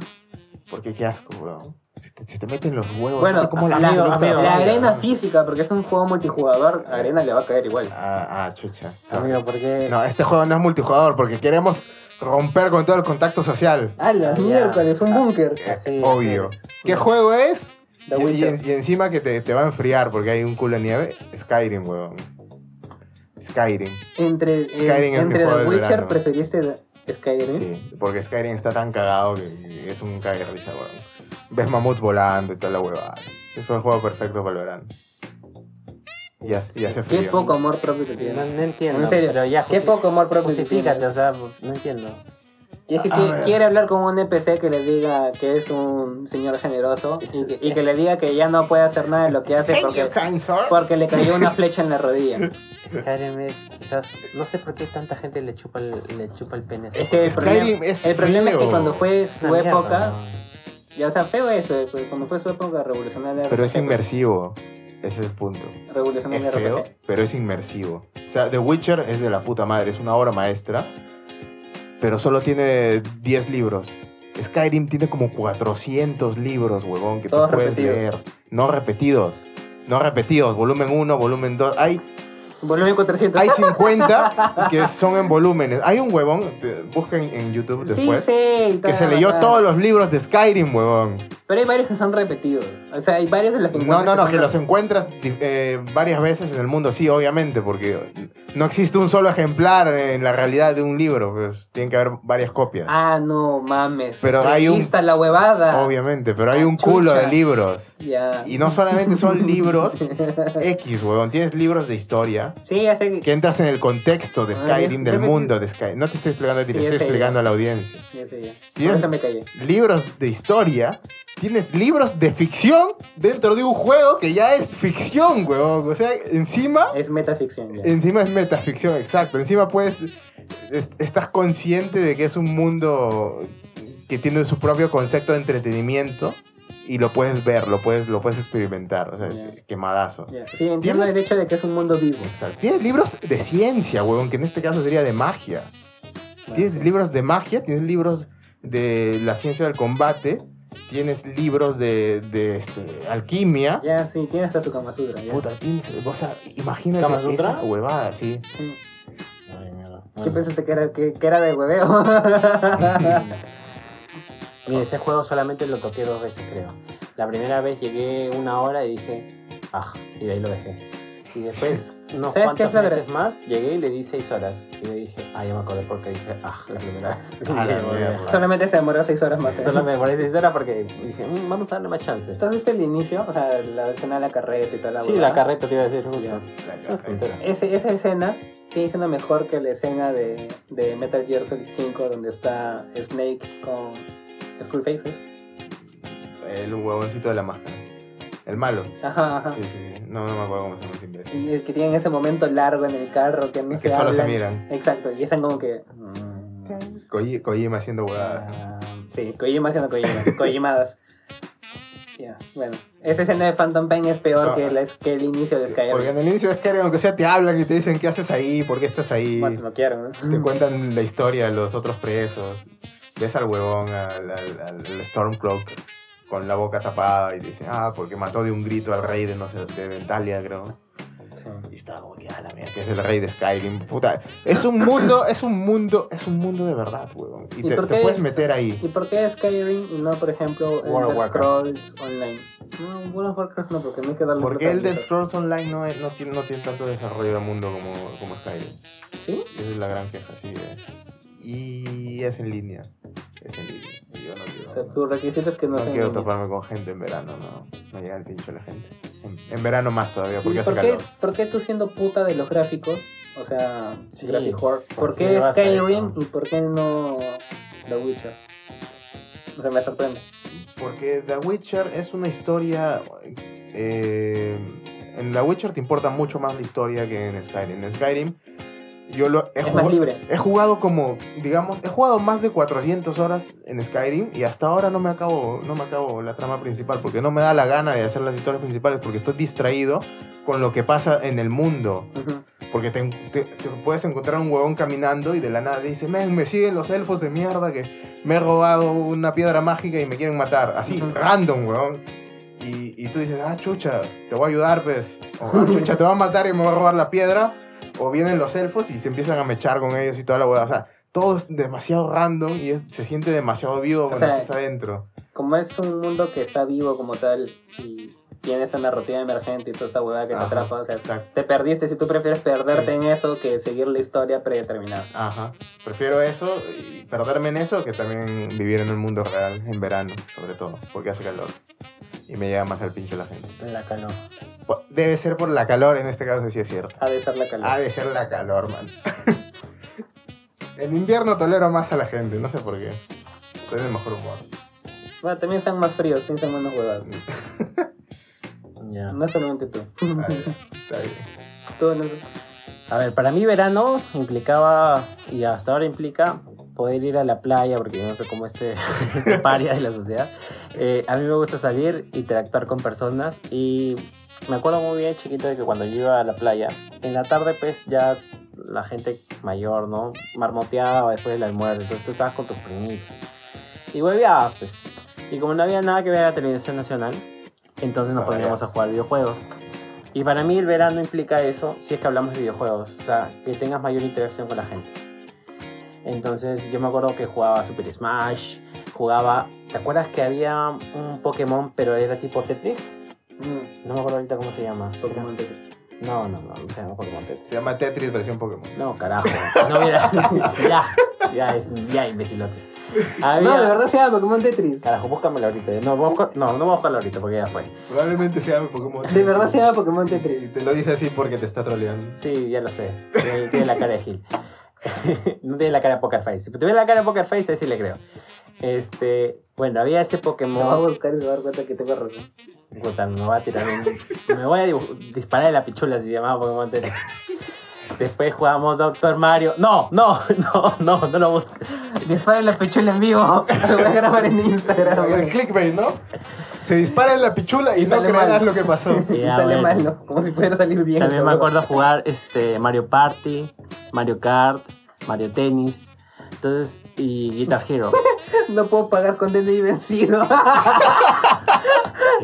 porque qué asco, weón. Se te, se te meten los huevos.
Bueno,
no sé cómo la
la,
amigo, amigo,
la arena física, porque es un juego multijugador, arena le va a caer igual.
Ah, ah, chucha.
Amigo, porque
No, este juego no es multijugador porque queremos romper con todo el contacto social.
¡Ah, la
Ya.
miércoles! Un búnker.
Obvio. ¿Qué juego es?
The
Y, encima que te, te va a enfriar porque hay un culo de nieve. Skyrim, weón. Skyrim.
Entre, eh,
Skyrim
entre
juego
The Witcher
verano.
preferiste Skyrim.
Sí, porque Skyrim está tan cagado que es un cague risa, weón. Ves mamut volando y toda la huevada. Es el juego perfecto para el verano. Y hace, y hace
Qué
frío.
poco amor propio que
No,
tienes.
no entiendo.
En serio,
pero ya
Qué poco amor propio que tienes.
o sea, no entiendo.
Y es que quiere hablar con un NPC que le diga que es un señor generoso y que, y que le diga que ya no puede hacer nada de lo que hace porque, porque le cayó una flecha en la rodilla.
Skyrim es quizás, no sé por qué tanta gente le chupa el, le chupa el pene.
Es que el.
Skyrim
problema,
es
el problema es que
feo.
cuando fue su
una mierda,
época,
¿no?
ya o sea, feo eso, eso, cuando fue su época revolucionaria.
Pero es inmersivo. Ese es el punto.
Revolucionaria
Es feo,
RPG.
pero es inmersivo. O sea, The Witcher es de la puta madre, es una obra maestra, pero solo tiene 10 libros. Skyrim tiene como 400 libros, huevón, que
Todos
tú puedes
repetidos.
leer. No repetidos. No repetidos. Volumen 1, volumen 2. Hay,
Volumen 400.
hay 50 que son en volúmenes. Hay un huevón, te- busca en, YouTube después,
sí,
que se leyó todos los libros de Skyrim, huevón.
Pero hay varios que son repetidos. O sea, hay varios de los que
No, no,
encuentras
no, que los encuentras eh, varias veces en el mundo, sí, obviamente, porque no existe un solo ejemplar en la realidad de un libro, pues tienen que haber varias copias.
Ah, no mames.
Pero hay un-
Está la huevada.
Obviamente, pero hay un culo
chucha.
de libros.
Ya.
Y no solamente son libros X, huevón, tienes libros de historia
Sí, ya sé
que entras en el contexto de
Ah,
Skyrim, del mundo de Skyrim. No te estoy explicando a ti,
Sí,
te estoy explicando
ya.
a la audiencia.
Ya sé, ya. Por
¿Tienes-
eso me callé.
Libros de historia, tienes libros de ficción dentro de un juego que ya es ficción, huevón. O sea, encima
Es metaficción ya.
Encima es metaficción, exacto. Encima puedes. es- estás consciente de que es un mundo que tiene su propio concepto de entretenimiento y lo puedes ver, lo puedes, lo puedes experimentar. O sea,
Ya.
quemadazo.
Sí, entiendo
¿Tienes?
el hecho de que es un mundo vivo.
Tienes libros de ciencia, huevón, que en este caso sería de magia. Tienes
Sí.
libros de magia, tienes libros de la ciencia del combate, tienes libros de, de, este, alquimia.
Ya, sí, tiene hasta su Kama Sutra. Ya.
Puta, tienes, o sea, imagínate
¿Kama Sutra?
esa huevada, sí.
Sí.
Ay, mierda.
¿Qué pensaste que era, que, que era de hueveo?
Mire, ese juego solamente lo toqué dos veces, creo. La primera vez llegué una hora y dije, ah, y de ahí lo dejé. Y después, unos
¿Sabes qué
cuantos
es la
meses
gra-
más, llegué y le di seis horas. Y le dije, ah, ya me acordé porque dije, ah, la primera vez. Y
A la
le volví a
mierda.
dejar.
Solamente se demoró seis horas más. ¿eh?
Solo me demoré seis horas porque dije, "Mm, vamos a darle más chance.
Entonces el inicio, o sea, la escena de la carreta y toda la
Sí,
huevada,
la carreta te iba a decir, justo.
Ese, esa escena sigue siendo mejor que la escena de, de Metal Gear Solid 5 donde está Snake con Skullfaces.
El huevoncito de la máscara. El malo.
Ajá, ajá.
Sí, sí. No, no me acuerdo cómo se llama.
Y es que tienen ese momento largo en el carro que no
Que
se
solo se miran.
Exacto, y están como que...
Koji- Kojima haciendo huevadas.
Ah,
Sí, Kojima haciendo Kojima, Kojimadas. Ya, bueno. Esa escena de Phantom Pain es peor
No.
que, la- que el inicio de
Porque
Skyrim.
en el inicio de Skyrim, aunque sea, te hablan y te dicen qué haces ahí, por qué estás ahí.
Bueno, no quiero, ¿no?
Te cuentan la historia de los otros presos. Ves al huevón, al, al, al Stormcloak con la boca tapada y dicen, ah, porque mató de un grito al rey de, no sé, de Ventalia, creo. Y está como que, ah, la mierda, que es el rey de Skyrim. Puta, es un mundo, es un mundo, es un mundo de verdad, huevón. Y,
¿Y
te, puedes meter ahí.
¿Y por qué Skyrim y no, por ejemplo,
World of
Elder
Warcraft.
Scrolls Online? No, World of Warcraft no, porque no hay que darle
Porque el de
protagonismo.
Scrolls Online no, es- no, tiene, no tiene tanto desarrollo de mundo como, como Skyrim.
¿Sí?
Esa es la gran queja, sí. es. Y es en línea. Es en línea. Yo no quiero,
O sea, tu requisito es que no,
no
sea en
quiero
línea.
toparme con gente en verano, no. Me llega el pincho la gente. En, en verano más todavía,
¿Y
porque hace
por qué,
calor.
por qué tú siendo puta de los gráficos, o sea,
Sí,
Graphic Horror,
¿por
¿por
qué
Skyrim y por qué no The Witcher? O sea, me sorprende.
Porque The Witcher es una historia. eh, en The Witcher te importa mucho más la historia que en Skyrim. En Skyrim, yo lo he,
Es
jugado-
más libre.
he jugado como, digamos, he jugado más de 400 horas en Skyrim y hasta ahora no me acabo, no me acabo la trama principal porque no me da la gana de hacer las historias principales porque estoy distraído con lo que pasa en el mundo. Porque te, te- te puedes encontrar un huevón caminando y de la nada dice, men, me siguen los elfos de mierda que me he robado una piedra mágica y me quieren matar. Así, random, huevón. Y, y tú dices, ah, chucha, te voy a ayudar, pues. O, ah, chucha, te va a matar y me voy a robar la piedra. O vienen los elfos y se empiezan a mechar con ellos y toda la huevada. O sea, todo es demasiado random y es- se siente demasiado vivo cuando
sea,
estás adentro.
Como es un mundo que está vivo como tal y tiene esa narrativa emergente y toda esa huevada que
Ajá,
te atrapa, o sea,
exacto.
te perdiste si tú prefieres perderte en eso que seguir la historia predeterminada.
Ajá. Prefiero eso y perderme en eso que también vivir en el mundo real en verano, sobre todo, porque hace calor. Y me llega más al pincho la gente.
La calor.
Pu- Debe ser por la calor, en este caso sí es cierto.
Ha de ser la calidad.
Ha de ser la calor, man. en invierno tolero más a la gente, no sé por qué. Estoy de mejor humor.
Bueno, también están más fríos, piensan menos huevadas.
Ya.
No solamente tú.
Ah, está bien.
Tú, no-
A ver, para mí verano implicaba, y hasta ahora implica, poder ir a la playa, porque yo no sé cómo este, este paria de la sociedad. Eh, a mí me gusta salir, interactuar con personas y me acuerdo muy bien chiquito de que cuando yo iba a la playa, en la tarde pues ya la gente mayor, ¿no? Marmoteaba después del almuerzo, entonces tú estabas con tus primitos. Y hueveabas, pues. Y como no había nada que ver a la televisión nacional, entonces nos
Ah,
poníamos a jugar videojuegos. Y para mí el verano implica eso, si es que hablamos de videojuegos, o sea, que tengas mayor interacción con la gente. Entonces yo me acuerdo que jugaba Super Smash, jugaba, ¿te acuerdas que había un Pokémon pero era tipo Tetris?
Mm,
No me acuerdo ahorita cómo se llama.
Pokémon Tetris.
No, no, no, no se llama Pokémon Tetris.
Se llama Tetris versión Pokémon.
No, carajo. No, mira, ya, ya, es, ya, imbecilotes. Había-
No, de verdad se llama Pokémon Tetris.
Carajo, búscamelo ahorita. No, a no, no voy a buscarlo ahorita porque ya fue.
Probablemente se llame Pokémon.
De verdad se llama Pokémon
Y
Tetris.
te lo dice así porque te está troleando.
Sí, ya lo sé. Tiene, tiene la cara de Gil. no tiene la cara de Poker Face. Si tuviera la cara de Poker Face, ahí sí le creo. Este, bueno, había ese
Me voy a
Pokémon.
buscar y se va a dar cuenta que tengo razón.
Puta, me va a tirar un- Me voy a disparar de la pichula si se llamaba Pokémon Tetris. Después jugamos Doctor Mario. No, no, no, no, no lo busques.
Dispara la pichula en vivo. Lo voy a grabar en Instagram.
El clickbait, ¿no? Se dispara en la pichula y,
Y
no creerás
mal.
lo que pasó.
Y
Ya,
sale
bueno.
mal, ¿no? Como si pudiera salir bien.
También me acuerdo jugar este, Mario Party, Mario Kart, Mario Tennis. Entonces, y Guitar Hero.
No puedo pagar con DNI vencido.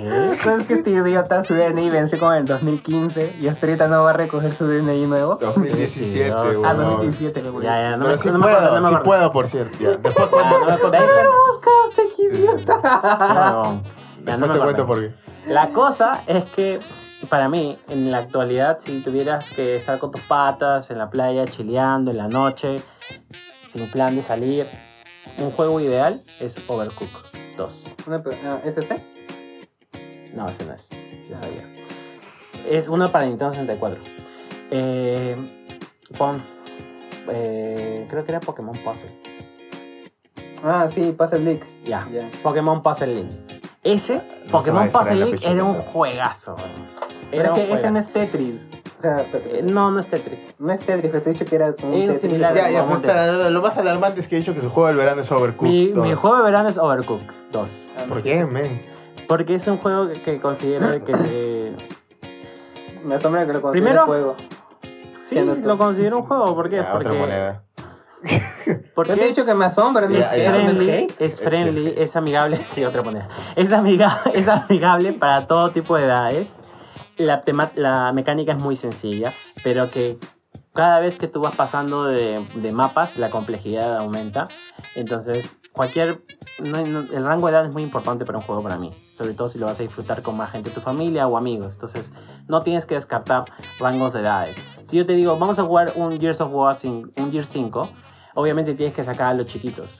¿Qué?
¿Sabes que este idiota su DNI venció como en el 2015 y hasta ahorita no va a recoger su DNI nuevo?
2017,
Sí,
weón.
Ah, 2017, me voy.
Ya, ya, no
Pero
me,
sí
no me
puedo,
acuerdo, no me
sí
acuerdo.
puedo, por cierto. Ya, Después
Ya,
cuento,
no me acuerdo.
No buscaste, qué idiota.
Huevón. Ya, no
después
me
te cuento por qué.
La cosa es que para mí, en la actualidad, si tuvieras que estar con tus patas en la playa, chileando en la noche, sin plan de salir, un juego ideal es Overcooked 2.
Una pre- ah, ¿Es este?
No, ese no es. Ya sabía. Es uno para Nintendo 64. Eh, pon. eh, creo que era Pokémon Puzzle.
Ah, sí, el leak.
Ya.
Ya.
Pokémon Puzzle Link. Ese,
No va
Pokémon Puzzle
pichula.
era un juegazo.
Pero
Era
es
un
que ese no es Tetris. O sea,
Eh, no, no es Tetris.
no es Tetris, pero te he dicho que era como un
Es
Tetris.
similar.
Ya, ya,
Vamos
pues,
a
espera, lo más alarmante es que he dicho que su juego del verano es Overcooked.
Mi,
2.
mi juego de verano es Overcooked 2.
Ah,
¿Por qué, men?
Porque es un juego que, que considero que... eh,
Me asombra que lo considere
Primero-
juego.
sí, lo considero un juego. ¿Por qué?
Ya, otra
Porque,
moneda.
porque
Yo te he dicho que me asombra, no
friendly, es friendly, es amigable, sí, otra moneda. Es, amiga, es amigable para todo tipo de edades. La, tema- la mecánica es muy sencilla, pero que cada vez que tú vas pasando de, de mapas, la complejidad aumenta. Entonces, cualquier. no- no- el rango de edad es muy importante para un juego para mí. Sobre todo si lo vas a disfrutar con más gente, tu familia o amigos. Entonces, no tienes que descartar rangos de edades. Si yo te digo, vamos a jugar un Gears of War, un Gears 5, obviamente tienes que sacar a los chiquitos.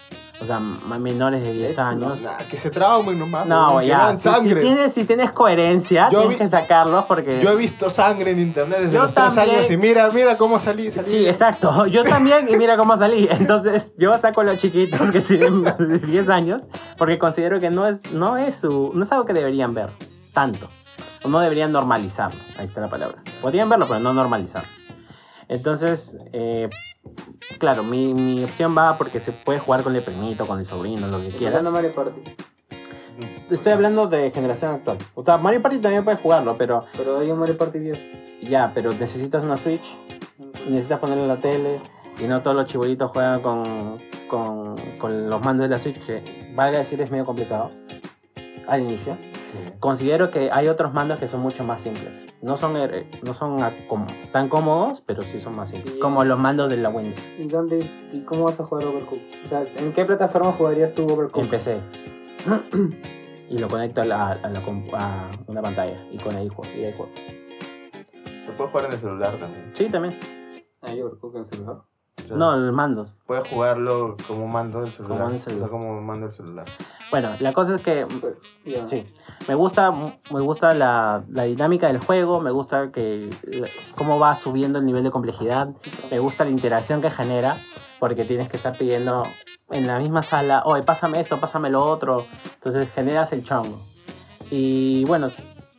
O sea, menores de 10 años.
Nah, que se traumen nomás.
No, ya, si, si tienes, si tienes coherencia,
Yo
tienes
vi-
que sacarlos porque...
Yo he visto sangre en internet desde
Yo
los
también.
años y mira, mira cómo salí. salí.
Sí, exacto. Yo también, y mira cómo salí. Entonces, yo saco a los chiquitos que tienen más de 10 años, porque considero que no es, no es su, no es algo que deberían ver tanto. O no deberían normalizarlo. Ahí está la palabra. Podrían verlo, pero no normalizarlo. Entonces, eh, claro, mi, mi opción va porque se puede jugar con el primito, con el sobrino, lo que quieras.
Mario Party.
Estoy hablando de generación actual. O sea, Mario Party también puedes jugarlo, pero
Pero hay un Mario Party 10.
ya, pero necesitas una Switch necesitas ponerlo en la tele y no todos los chibolitos juegan con, con, con los mandos de la Switch, que valga decir es medio complicado al inicio.
Sí.
Considero que hay otros mandos que son mucho más simples. No son, no son ah, como- tan cómodos, pero sí son más simples.
Y-
Como los mandos de la Windows.
¿Y dónde y cómo vas a jugar Overcooked? O sea, ¿en qué plataforma jugarías tú Overcooked?
En PC. y lo conecto a, la, a, la compu- a una pantalla y con ahí juego. Y ahí juego.
Se puede jugar en el celular también.
Sí, también.
¿Hay Overcooked en celular?
O sea,
No, los mandos.
Puedes jugarlo como mando del celular.
Como mando del celular.
O sea, como mando del celular.
Bueno, la cosa es que
Pues.
Sí, me gusta, me gusta la, la dinámica del juego, me gusta que la- cómo va subiendo el nivel de complejidad, me gusta la interacción que genera, porque tienes que estar pidiendo en la misma sala, oye, pásame esto, pásame lo otro, entonces generas el chongo. Y bueno,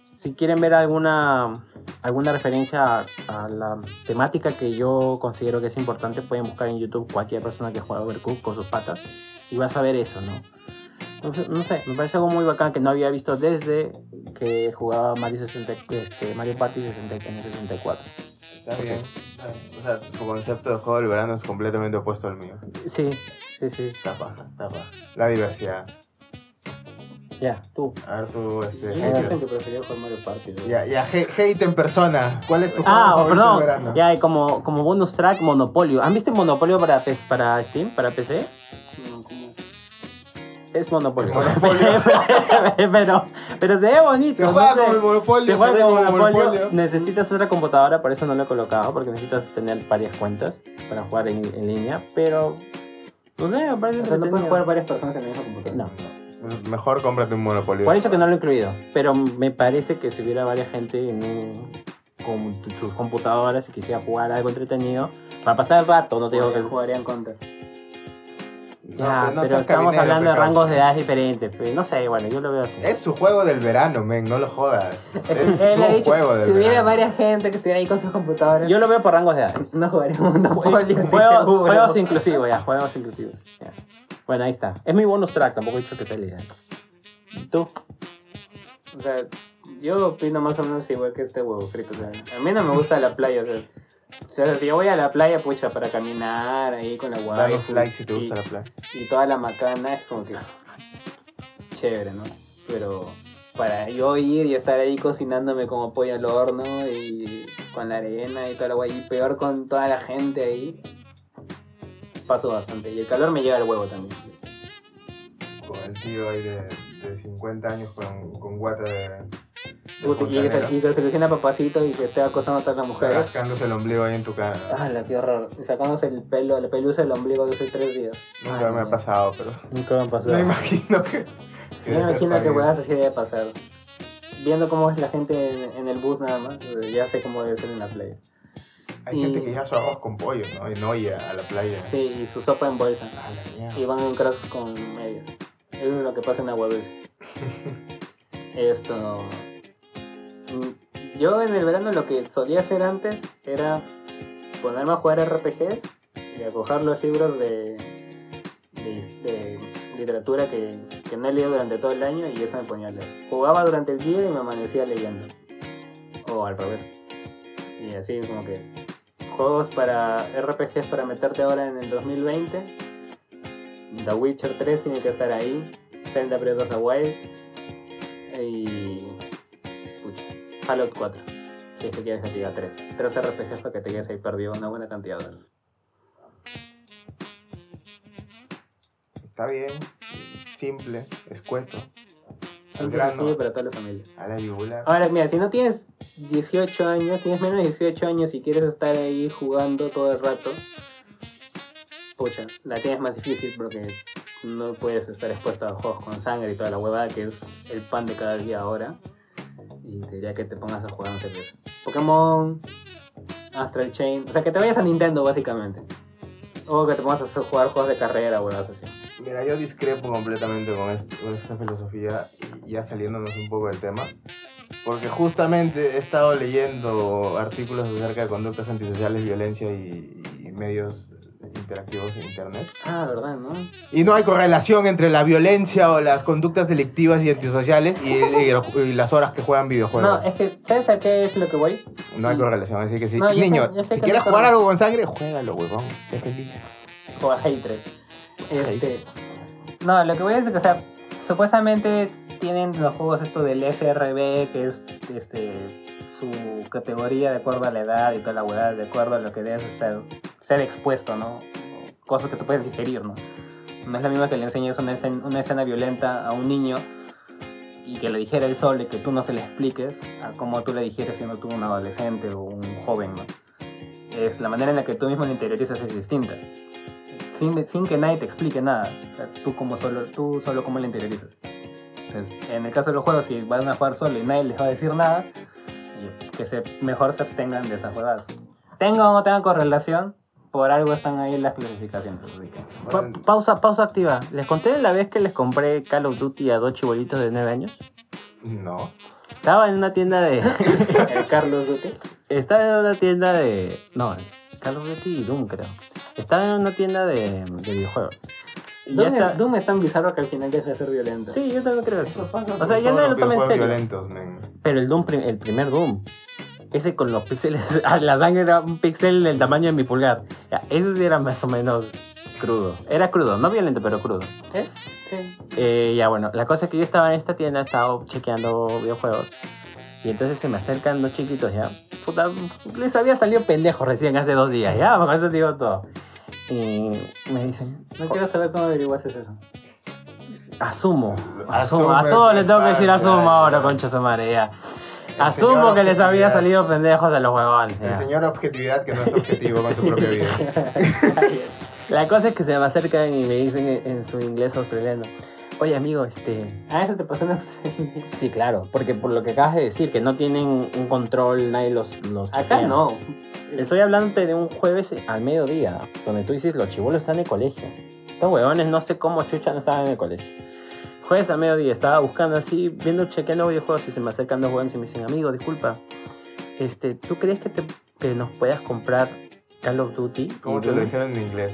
si quieren ver alguna, alguna referencia a, a la temática que yo considero que es importante, pueden buscar en YouTube cualquier persona que juega Overcooked con sus patas y vas a ver eso, ¿no? Entonces, no sé, me parece algo muy bacán que no había visto desde que jugaba Mario, 60, este, Mario Party 60 en el 64.
Está bien. O sea, tu concepto de juego del verano es completamente opuesto al mío.
Sí, sí, sí.
Está paja. La diversidad.
Ya, tú.
A ver tú, este,
Yo
hater.
dicen que prefería jugar Mario Party. ¿no?
Ya, ya, hate en persona. ¿Cuál es tu juego
Ah,
del verano?
perdón. Ya, y como, como bonus track, Monopolio. ¿Han visto Monopolio para, para Steam, para PC?
No, ¿cómo es?
Monopolio.
Monopolio.
pero, pero se ve bonito.
Se
no
juega
sé.
como el Monopolio.
Se juega como Monopolio. Necesitas otra computadora, por eso no lo he colocado, porque necesitas tener varias cuentas para jugar en, en línea, pero no sé, me parece
O sea, no puedes jugar varias personas en la misma computadora.
No.
Mejor cómprate un Monopolio.
Por eso que no lo he incluido, pero me parece que si hubiera varias gente en un- con sus computadoras y quisiera jugar algo entretenido, para pasar el rato, no te digo que...
jugarían Counter.
Ya,
No, no
pero estamos hablando de rangos de edad diferentes, pues, no sé, bueno, yo lo veo así.
Es su juego del verano, men, no lo jodas. Es
Él ha
su
dicho,
juego del
si hubiera
verano.
varias gente que estuviera ahí con sus computadoras,
Yo lo veo por rangos de edades.
no jugaríamos Monopoly. estoy
Juegos, inclusivos, ya, juegos inclusivos. ya. Bueno, ahí está. Es mi bonus track, tampoco he dicho que sea la idea. ¿Tú?
O sea, yo opino más o menos igual que este huevo frito. o sea, a mí no me gusta la playa. O sea, o sea, si yo voy a la playa, pucha, para caminar ahí con la waifu
like si te
y,
gusta la playa.
y toda la macana, es como que chévere, ¿no? Pero para yo ir y estar ahí cocinándome como pollo al horno y con la arena y toda la guay, y peor con toda la gente ahí, paso bastante. Y el calor me lleva al huevo también.
Con el tío ahí de, de 50 años con, con guata de.
Y y que se lesiona papacito y que esté acosando a las mujeres.
rascándose el ombligo ahí en tu cara.
Ah, la qué horror. Y sacándose el pelo, la pelusa del ombligo de hace tres días.
Nunca
Ay,
me ha pasado, pero.
Nunca me pasó.
Me imagino que.
Yo me imagino que weas así debe pasar. Viendo cómo es la gente en, en el bus nada más, eh, ya sé cómo debe ser en la playa.
Hay
y-
gente que lleva su arroz con pollo, ¿no? Y no ir a la playa.
Sí, y su sopa en bolsa.
A la mierda.
Y van en crocs con medias. Eso es lo que pasa en Agua Dulce. Esto. Yo en el verano lo que solía hacer antes era ponerme a jugar RPGs y a coger los libros de, de, literatura que, que no he leído durante todo el año y eso me ponía a leer. Jugaba durante el día y me amanecía leyendo. O al revés. Y así como que juegos para RPGs para meterte ahora en el 2020. The Witcher 3 tiene que estar ahí. Zelda Breath of the Wild. Y. Fallout 4. Si es que quieres que te diga 3. 3 RPGs para que te quedes ahí perdido una buena cantidad de horas.
Está bien. Simple, escueto. Al grano.
sencillo para toda la familia.
A la yugular.
Ahora, mira, si no tienes 18 años, tienes menos de 18 años y quieres estar ahí jugando todo el rato, pucha, la tienes más difícil porque no puedes estar expuesto a juegos con sangre y toda la huevada que es el pan de cada día ahora. Y te que te pongas a jugar, no sé. Pokémon, Astral Chain, o sea, que te vayas a Nintendo básicamente. O que te pongas a jugar juegos de carrera, huevadas así.
Mira, yo discrepo completamente con, est- con esta filosofía, ya saliéndonos un poco del tema, porque justamente he estado leyendo artículos acerca de conductas antisociales, violencia y medios interactivos en Internet.
Ah, ¿verdad, no?
Y no hay correlación entre la violencia o las conductas delictivas y antisociales y, y los- y las horas que juegan videojuegos.
No, es que, ¿sabes a qué es lo que voy?
No hay correlación, así que sí.
No, yo sé-
Niño,
sé
si quieres jugar algo con sangre, juégalo, huevón. Sé feliz.
Juega Hatred. Este, no, lo que voy a decir es que, o sea, supuestamente tienen los juegos esto del SRB, que es este su categoría de acuerdo a la edad y toda la hueá, de acuerdo a lo que debes estar, ser expuesto, ¿no? Cosas que tú puedes digerir, ¿no? No es la misma que le enseñes una escena, una escena violenta a un niño y que le dijera él solo y que tú no se le expliques a como tú le dijeras siendo tú un adolescente o un joven, ¿no? Es la manera en la que tú mismo lo interiorizas es distinta sin, sin que nadie te explique nada. O sea, tú, como solo, tú solo como lo interiorizas. Entonces, en el caso de los juegos, si van a jugar solo y nadie les va a decir nada, que se, mejor se abstengan de esas jugadas. Tengan o no tengan correlación, por algo están ahí las clasificaciones. así que-
Pa- pausa, pausa activa. ¿Les conté la vez que les compré Call of Duty a dos chibolitos de 9 años?
No.
Estaba en una tienda de...
El Carlos Duque.
Estaba en una tienda de... No, Call of Duty y Doom creo. Estaba en una tienda de, de videojuegos.
Doom,
está...
es, Doom es tan bizarro que al final deja de ser violento.
Sí, yo también creo eso.
pasa
O sea, ya nadie
los
lo toma en serio.
violentos, men.
Pero el Doom, el primer Doom, ese con los píxeles, ah, la sangre era un píxel del tamaño de mi pulgar. Ya, eso sí era más o menos crudo. Era crudo, no violento, pero crudo.
¿Eh? Sí.
Eh, ya bueno, la cosa es que yo estaba en esta tienda, estaba chequeando videojuegos. Y entonces se me acercan dos chiquitos ya. Puta, les había salido pendejo recién hace dos días, ya, con eso digo todo. Y me dicen,
No quiero saber cómo averiguaste eso.
Asumo, asumo, a todos les tengo que decir asumo ahora, concha su madre, ya. Asumo que les había salido pendejos a los huevones.
El señor objetividad que no es objetivo con su propia vida.
La cosa es que se me acercan y me dicen en, su inglés australiano, oye amigo, este...
ah, eso te pasó en Australia.
Sí, claro, porque por lo que acabas de decir, que no tienen un control, nadie los... los
Acá
chequea.
no.
Estoy hablando de un jueves al mediodía, donde tú dices los chibolos están en el colegio. Estos huevones no sé cómo chucha no estaban en el colegio. Jueves al mediodía, estaba buscando así, viendo, chequeando videojuegos y se me acercan dos huevones y me dicen, amigo, disculpa, este, ¿tú crees que, te, que nos puedas comprar Call of Duty?
¿Cómo te lo
Doom?"
dijeron en inglés?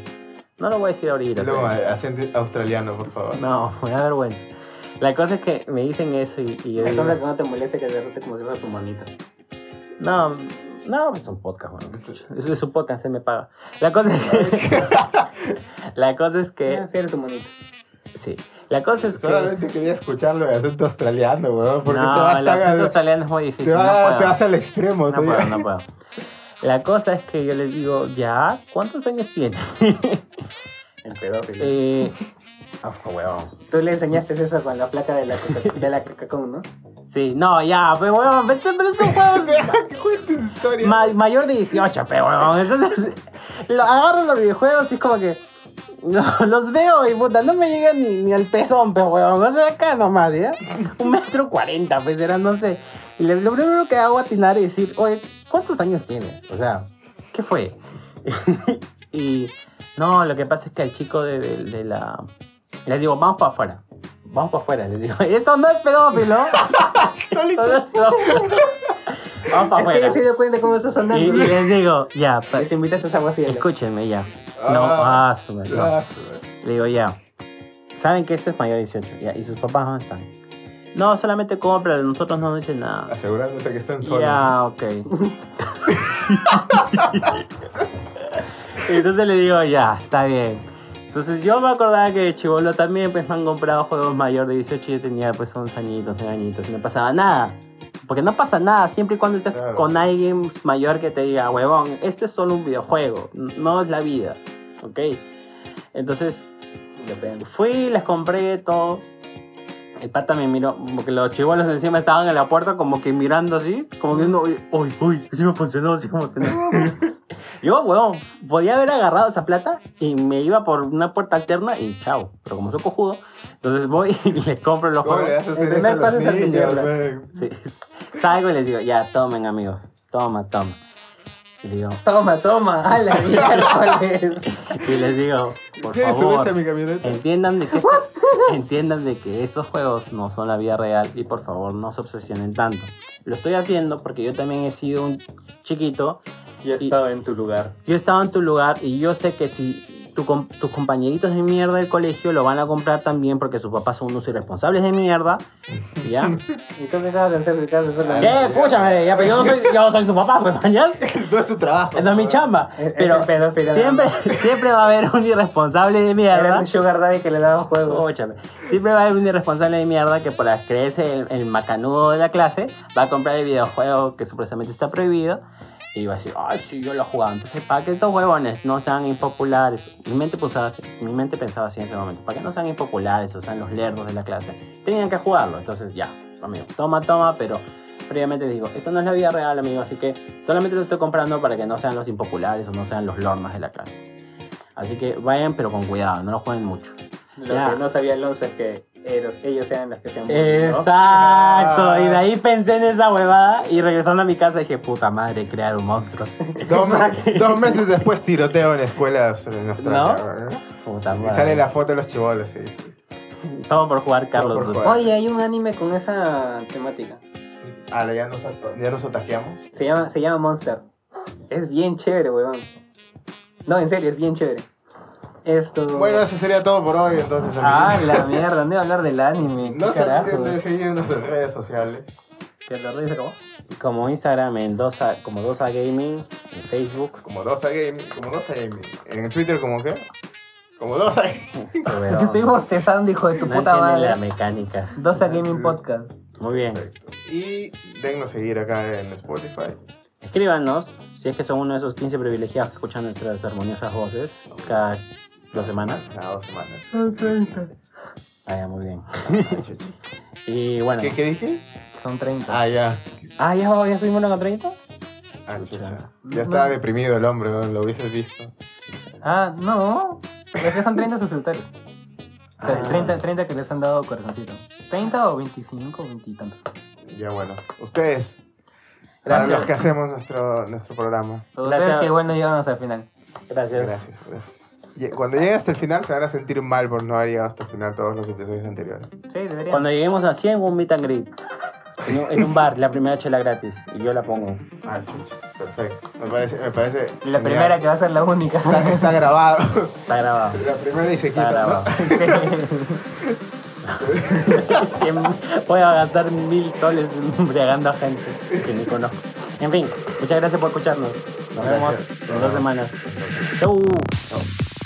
No lo voy a decir ahorita.
Luego,
pero-
acento australiano, por favor.
No, me da vergüenza. La cosa es que me dicen eso y, y yo
Es
digo,
que no te moleste que te rete como si fuera tu monito.
no, no, es un podcast, bueno. Eso es un podcast, se me paga. La cosa es que, la cosa es que,
Ah, sí, eres tu monito.
sí, la cosa es que,
Solamente quería escucharlo en acento australiano, weón. Porque te
no,
vas,
el acento
al-
australiano es muy difícil,
te,
no
vas-
puedo.
te vas al extremo.
No
te
puedo, no puedo. La cosa es que yo les digo, ya, ¿cuántos años tiene?
El pedófilo.
eh, huevón.
Tú le enseñaste eso con la placa de la, Coca- de la Coca-Cola, ¿no?
Sí, no, ya, pero huevón, pero pero esos juegos
historias.
Ma- mayor de 18, pero huevón. Entonces, lo, agarro los videojuegos y es como que. No, los veo y puta, no me llegan ni, ni al pezón, pero huevón. O sea, acá nomás, ¿ya? Un metro cuarenta, pues era, no sé. Y le- lo primero que hago es atinar y decir, oye, ¿cuántos años tienes? O sea, ¿qué fue? y no, lo que pasa es que al chico de, de- de la. Les digo, vamos para afuera. Vamos para afuera. Les digo, esto no es pedófilo.
Solito.
No es pedófilo. Vamos para
Es que ya
afuera.
se dio cuenta cómo está
Y,
sonando.
y les digo, ya,
Les invitas a esa guasilla.
escúchenme ya. No,
Ah,
ah, su madre, no.
ah, su madre.
Le digo, ya. Saben que este es mayor de 18, ya. ¿Y sus papás dónde están? No, solamente compra, nosotros no nos dicen nada.
Asegurándose que están solos.
Ya, ok. Y Entonces le digo, ya, está bien. Entonces yo me acordaba que de chivolo también pues me han comprado juegos mayor de 18 y yo tenía pues 11 añitos, 9 añitos y no pasaba nada. Porque no pasa nada siempre y cuando estés
Claro.
con alguien mayor que te diga, huevón, este es solo un videojuego, no es la vida. ¿Ok? Entonces
Depende.
fui, les compré todo. El pata me miró, porque los chivolos encima estaban en la puerta como que mirando así, como que no, uy, uy, uy, sí me funcionó, sí me funcionó. Yo, weón, podía haber agarrado esa plata y me iba por una puerta alterna y chao. Pero como soy cojudo, entonces voy y les compro los
¿Cómo le
juegos.
El primer paso es
weón?
Sí. Salgo y les digo, ya, tomen, amigos. Toma, toma. Y, digo,
Toma, toma, a la miércoles.
y les digo, por
¿Quieres
favor,
subirse a mi camioneta?
entiendan de, que esto- entiendan de que esos juegos no son la vida real y por favor no se obsesionen tanto. Lo estoy haciendo porque yo también he sido un chiquito
Yo
Y-
estaba en tu lugar.
Yo estaba en tu lugar y yo sé que si tu com- tus compañeritos de mierda del colegio lo van a comprar también porque sus papás son unos irresponsables de mierda, ¿ya?
¿Y tú qué acabas de hacer? ¿Qué.
Escúchame, ya, pero yo no soy, yo no soy su papá, pues, mañana.
No es tu trabajo.
No es mi chamba.
Es-
Pero siempre, siempre va a haber un irresponsable de
Era
mierda.
un sugar daddy que le daba juegos.
Escúchame, siempre va a haber un irresponsable de mierda que por creerse el, el macanudo de la clase va a comprar el videojuego que supuestamente está prohibido y va a decir, ay, sí, yo lo he jugado. Entonces, para que estos huevones no sean impopulares, mi mente, pensaba así, mi mente pensaba así en ese momento, para que no sean impopulares o sean los lerdos de la clase, tenían que jugarlo. Entonces, ya, amigo, toma, toma, pero previamente les digo, esto no es la vida real, amigo, así que solamente lo estoy comprando para que no sean los impopulares o no sean los lornas de la clase. Así que vayan, pero con cuidado, no lo jueguen mucho.
Lo
Ya.
que no sabía Alonso es que ellos, ellos sean los que sean bullying, ¿no?
Exacto, y de ahí pensé en esa huevada y regresando a mi casa dije, puta madre, crear un monstruo.
Dos, dos meses después tiroteo en la escuela en Australia.
¿No? Puta
Y
madre.
sale la foto de los chivolos. Sí.
Todo por jugar Carlos.
por jugar.
Oye, hay un anime con esa temática.
Ah, ya nos, ya nos ataqueamos.
Se llama, se llama Monster. Es bien chévere, weón. No, en serio, es bien chévere. Esto.
Bueno, eso sería todo por hoy, entonces.
Ah, la mierda, no iba a hablar del anime.
No
¿Qué
se
carajo?
olviden de seguirnos en redes sociales.
¿Que la red se acabó?
Como Instagram, en Dosa, como Dosa Gaming, en Facebook.
Como Dosa Gaming. Como Dosa Gaming. En Twitter, ¿como qué? Como Dosa Gaming.
Pero
Estoy bostezando, hijo de tu
no
puta
entienden la
madre.
mecánica.
Dosa Gaming Podcast.
Muy bien.
Perfecto. Y dennos seguir acá en Spotify.
Escríbanos si es que son uno de esos 15 privilegiados que escuchan nuestras armoniosas voces cada dos semanas.
Cada dos semanas.
Ah, ya, muy bien.
Chuchi.
Y bueno.
¿Qué, ¿Qué dije?
Son 30.
Ah, ya.
Ah, ya, ya subimos una con 30.
Ah,
Chucha.
Ya estaba deprimido el hombre, ¿no? lo hubieses visto.
Ah, no. Es que son 30 suscriptores. O sea,
Ah.
30, 30 que les han dado corazoncito. 30 o 25, 20 y tantos.
Ya bueno. Ustedes,
Gracias.
para los que hacemos nuestro, nuestro programa.
Pero
Gracias.
ustedes que bueno llegamos al final.
Gracias.
Gracias, gracias. Cuando lleguen hasta el final se van a sentir mal por no haber llegado hasta el final todos los episodios anteriores.
Sí, deberían.
Cuando lleguemos a 100, un meet and greet. En un, en un bar, la primera chela gratis. Y yo la pongo.
Ah, chucha. Perfecto. Me parece, me parece.
La
genial.
primera que va a ser la única.
Está, está grabado.
Está grabado.
La primera y se
Está
quita,
grabado.
Sí.
Cien- Voy a gastar mil soles embriagando a gente que ni conozco. En fin, muchas gracias por escucharnos. Nos vemos en dos semanas. Chau.
¿no?